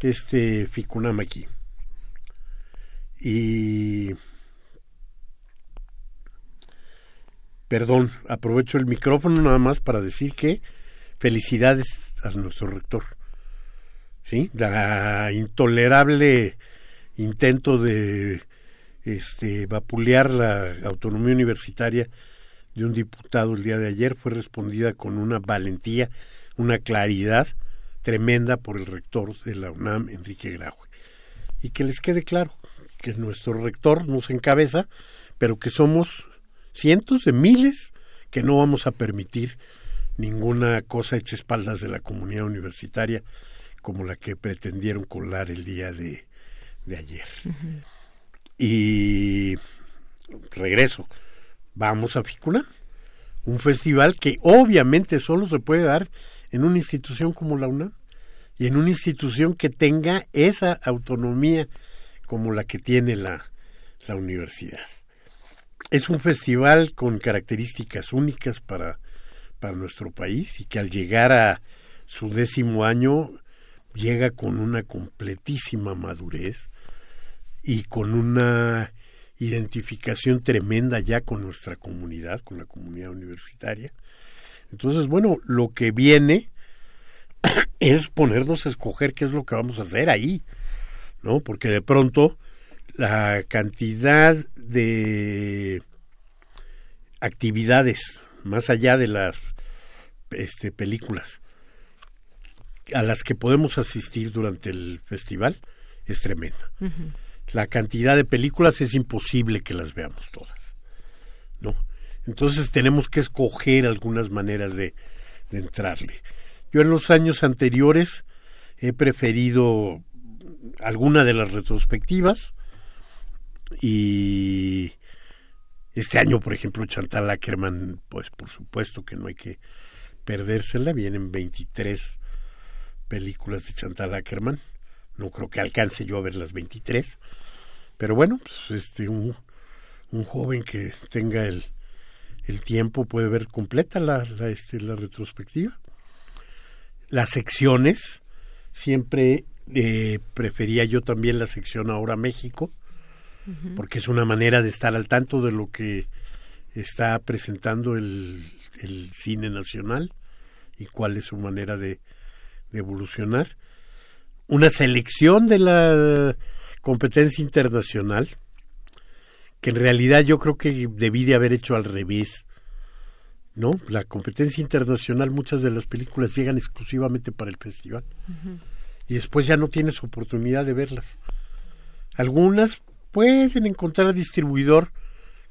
este Ficunam aquí. Y perdón, aprovecho el micrófono nada más para decir que felicidades a nuestro rector. ¿Sí? La intolerable intento de este vapulear la autonomía universitaria de un diputado el día de ayer fue respondida con una valentía, una claridad tremenda por el rector de la UNAM, Enrique Graue. Y que les quede claro que nuestro rector nos encabeza, pero que somos cientos de miles que no vamos a permitir ninguna cosa hecha espaldas de la comunidad universitaria como la que pretendieron colar el día de, ayer. Y regreso, vamos a Ficuna, un festival que obviamente solo se puede dar en una institución como la UNAM y en una institución que tenga esa autonomía como la que tiene la, la universidad. Es un festival con características únicas para, para nuestro país y que al llegar a su décimo año llega con una completísima madurez y con una identificación tremenda ya con nuestra comunidad, con la comunidad universitaria. Entonces, bueno, lo que viene es ponernos a escoger qué es lo que vamos a hacer ahí, ¿no? Porque de pronto la cantidad de actividades más allá de las este, películas a las que podemos asistir durante el festival es tremenda. La cantidad de películas es imposible que las veamos todas, ¿no? Entonces tenemos que escoger algunas maneras de, entrarle. Yo en los años anteriores he preferido alguna de las retrospectivas y este año, por ejemplo, Chantal Ackerman, pues por supuesto que no hay que perdérsela, vienen 23 películas de Chantal Ackerman, no creo que alcance yo a ver las 23, pero bueno, pues este un, un joven que tenga el, el tiempo puede ver completa la, la, este, la retrospectiva las secciones. Siempre eh, prefería yo también la sección Ahora México, porque es una manera de estar al tanto de lo que está presentando el, el cine nacional y cuál es su manera de, de evolucionar. Una selección de la competencia internacional, que en realidad yo creo que debí de haber hecho al revés. ¿No? La competencia internacional, muchas de las películas llegan exclusivamente para el festival. Y después ya no tienes oportunidad de verlas. Algunas pueden encontrar distribuidor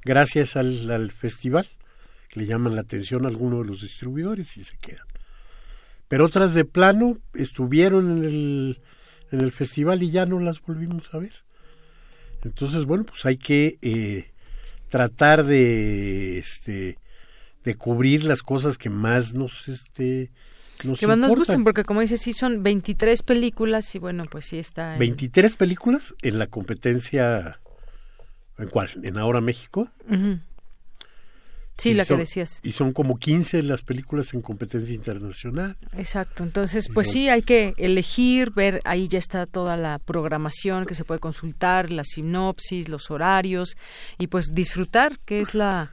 gracias al, al festival. Le llaman la atención a alguno de los distribuidores y se quedan. Pero otras de plano estuvieron en el, en el festival y ya no las volvimos a ver. Entonces, bueno, pues hay que eh, tratar de, este, de cubrir las cosas que más nos, este, nos que más nos gusten, porque como dices, sí son 23 películas y bueno, pues sí está... En... 23 películas en la competencia... ¿En cuál? ¿En Ahora México? Sí, la que decías. Y son como 15 las películas en competencia internacional. Exacto, entonces pues sí, hay que elegir, ver, ahí ya está toda la programación que se puede consultar, la sinopsis, los horarios y pues disfrutar, que es la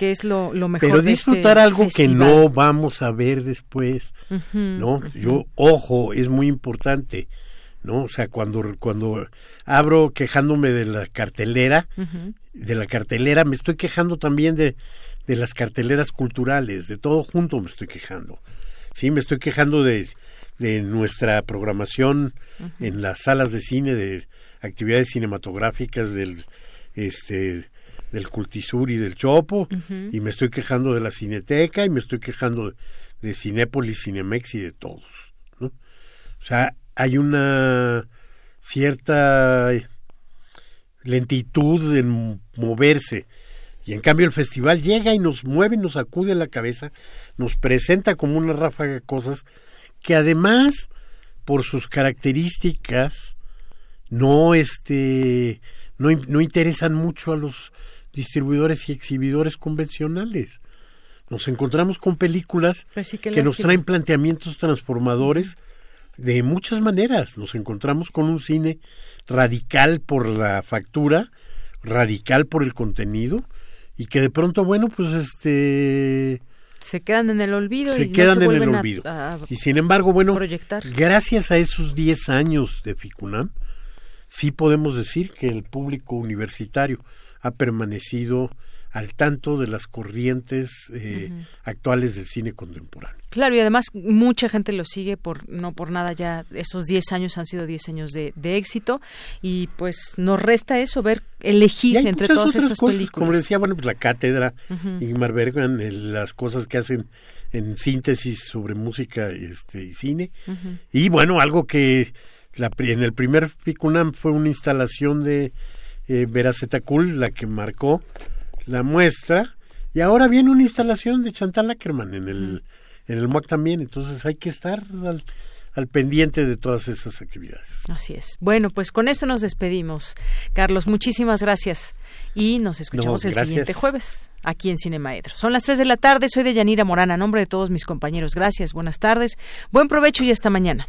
que es lo, lo mejor. Pero de disfrutar este algo festival. que no vamos a ver después, ¿no? Yo, ojo, es muy importante, ¿no? O sea, cuando, cuando abro quejándome de la cartelera, de la cartelera, me estoy quejando también de, de las carteleras culturales, de todo junto me estoy quejando. Sí, me estoy quejando de, de nuestra programación en las salas de cine, de actividades cinematográficas del este del Cultisur y del Chopo, y me estoy quejando de la Cineteca, y me estoy quejando de, de Cinépolis, Cinemex y de todos, ¿no? O sea, hay una cierta lentitud en moverse. Y en cambio el festival llega y nos mueve, nos sacude la cabeza, nos presenta como una ráfaga de cosas que además, por sus características, no este no, no interesan mucho a los distribuidores y exhibidores convencionales. Nos encontramos con películas Pues sí, que nos traen planteamientos transformadores de muchas maneras. Nos encontramos con un cine radical por la factura, radical por el contenido y que de pronto, bueno, pues este Se quedan en el olvido se y no quedan se en el a- olvido. a- y sin embargo, bueno, proyectar. gracias a esos 10 años de FICUNAM, sí podemos decir que el público universitario ha permanecido al tanto de las corrientes eh, actuales del cine contemporáneo. Claro, y además mucha gente lo sigue por no por nada ya estos 10 años han sido 10 años de, de éxito y pues nos resta eso ver elegir hay entre todas otras estas cosas, películas. Como decía, bueno, pues la cátedra, Ujú. Ingmar Bergman, el- las cosas que hacen en síntesis sobre música este, y cine. Y bueno, algo que la, en el primer FICUNAM fue una instalación de eh, Veracetakul, la que marcó la muestra, y ahora viene una instalación de Chantal Ackerman en el, en el MUAC también, entonces hay que estar al, al pendiente de todas esas actividades. Así es. Bueno, pues con esto nos despedimos. Carlos, muchísimas gracias y nos escuchamos No, el siguiente jueves aquí en Cinemaedro. Son las 3 de la tarde, soy de Yanira Morán, a nombre de todos mis compañeros. Gracias, buenas tardes, buen provecho y hasta mañana.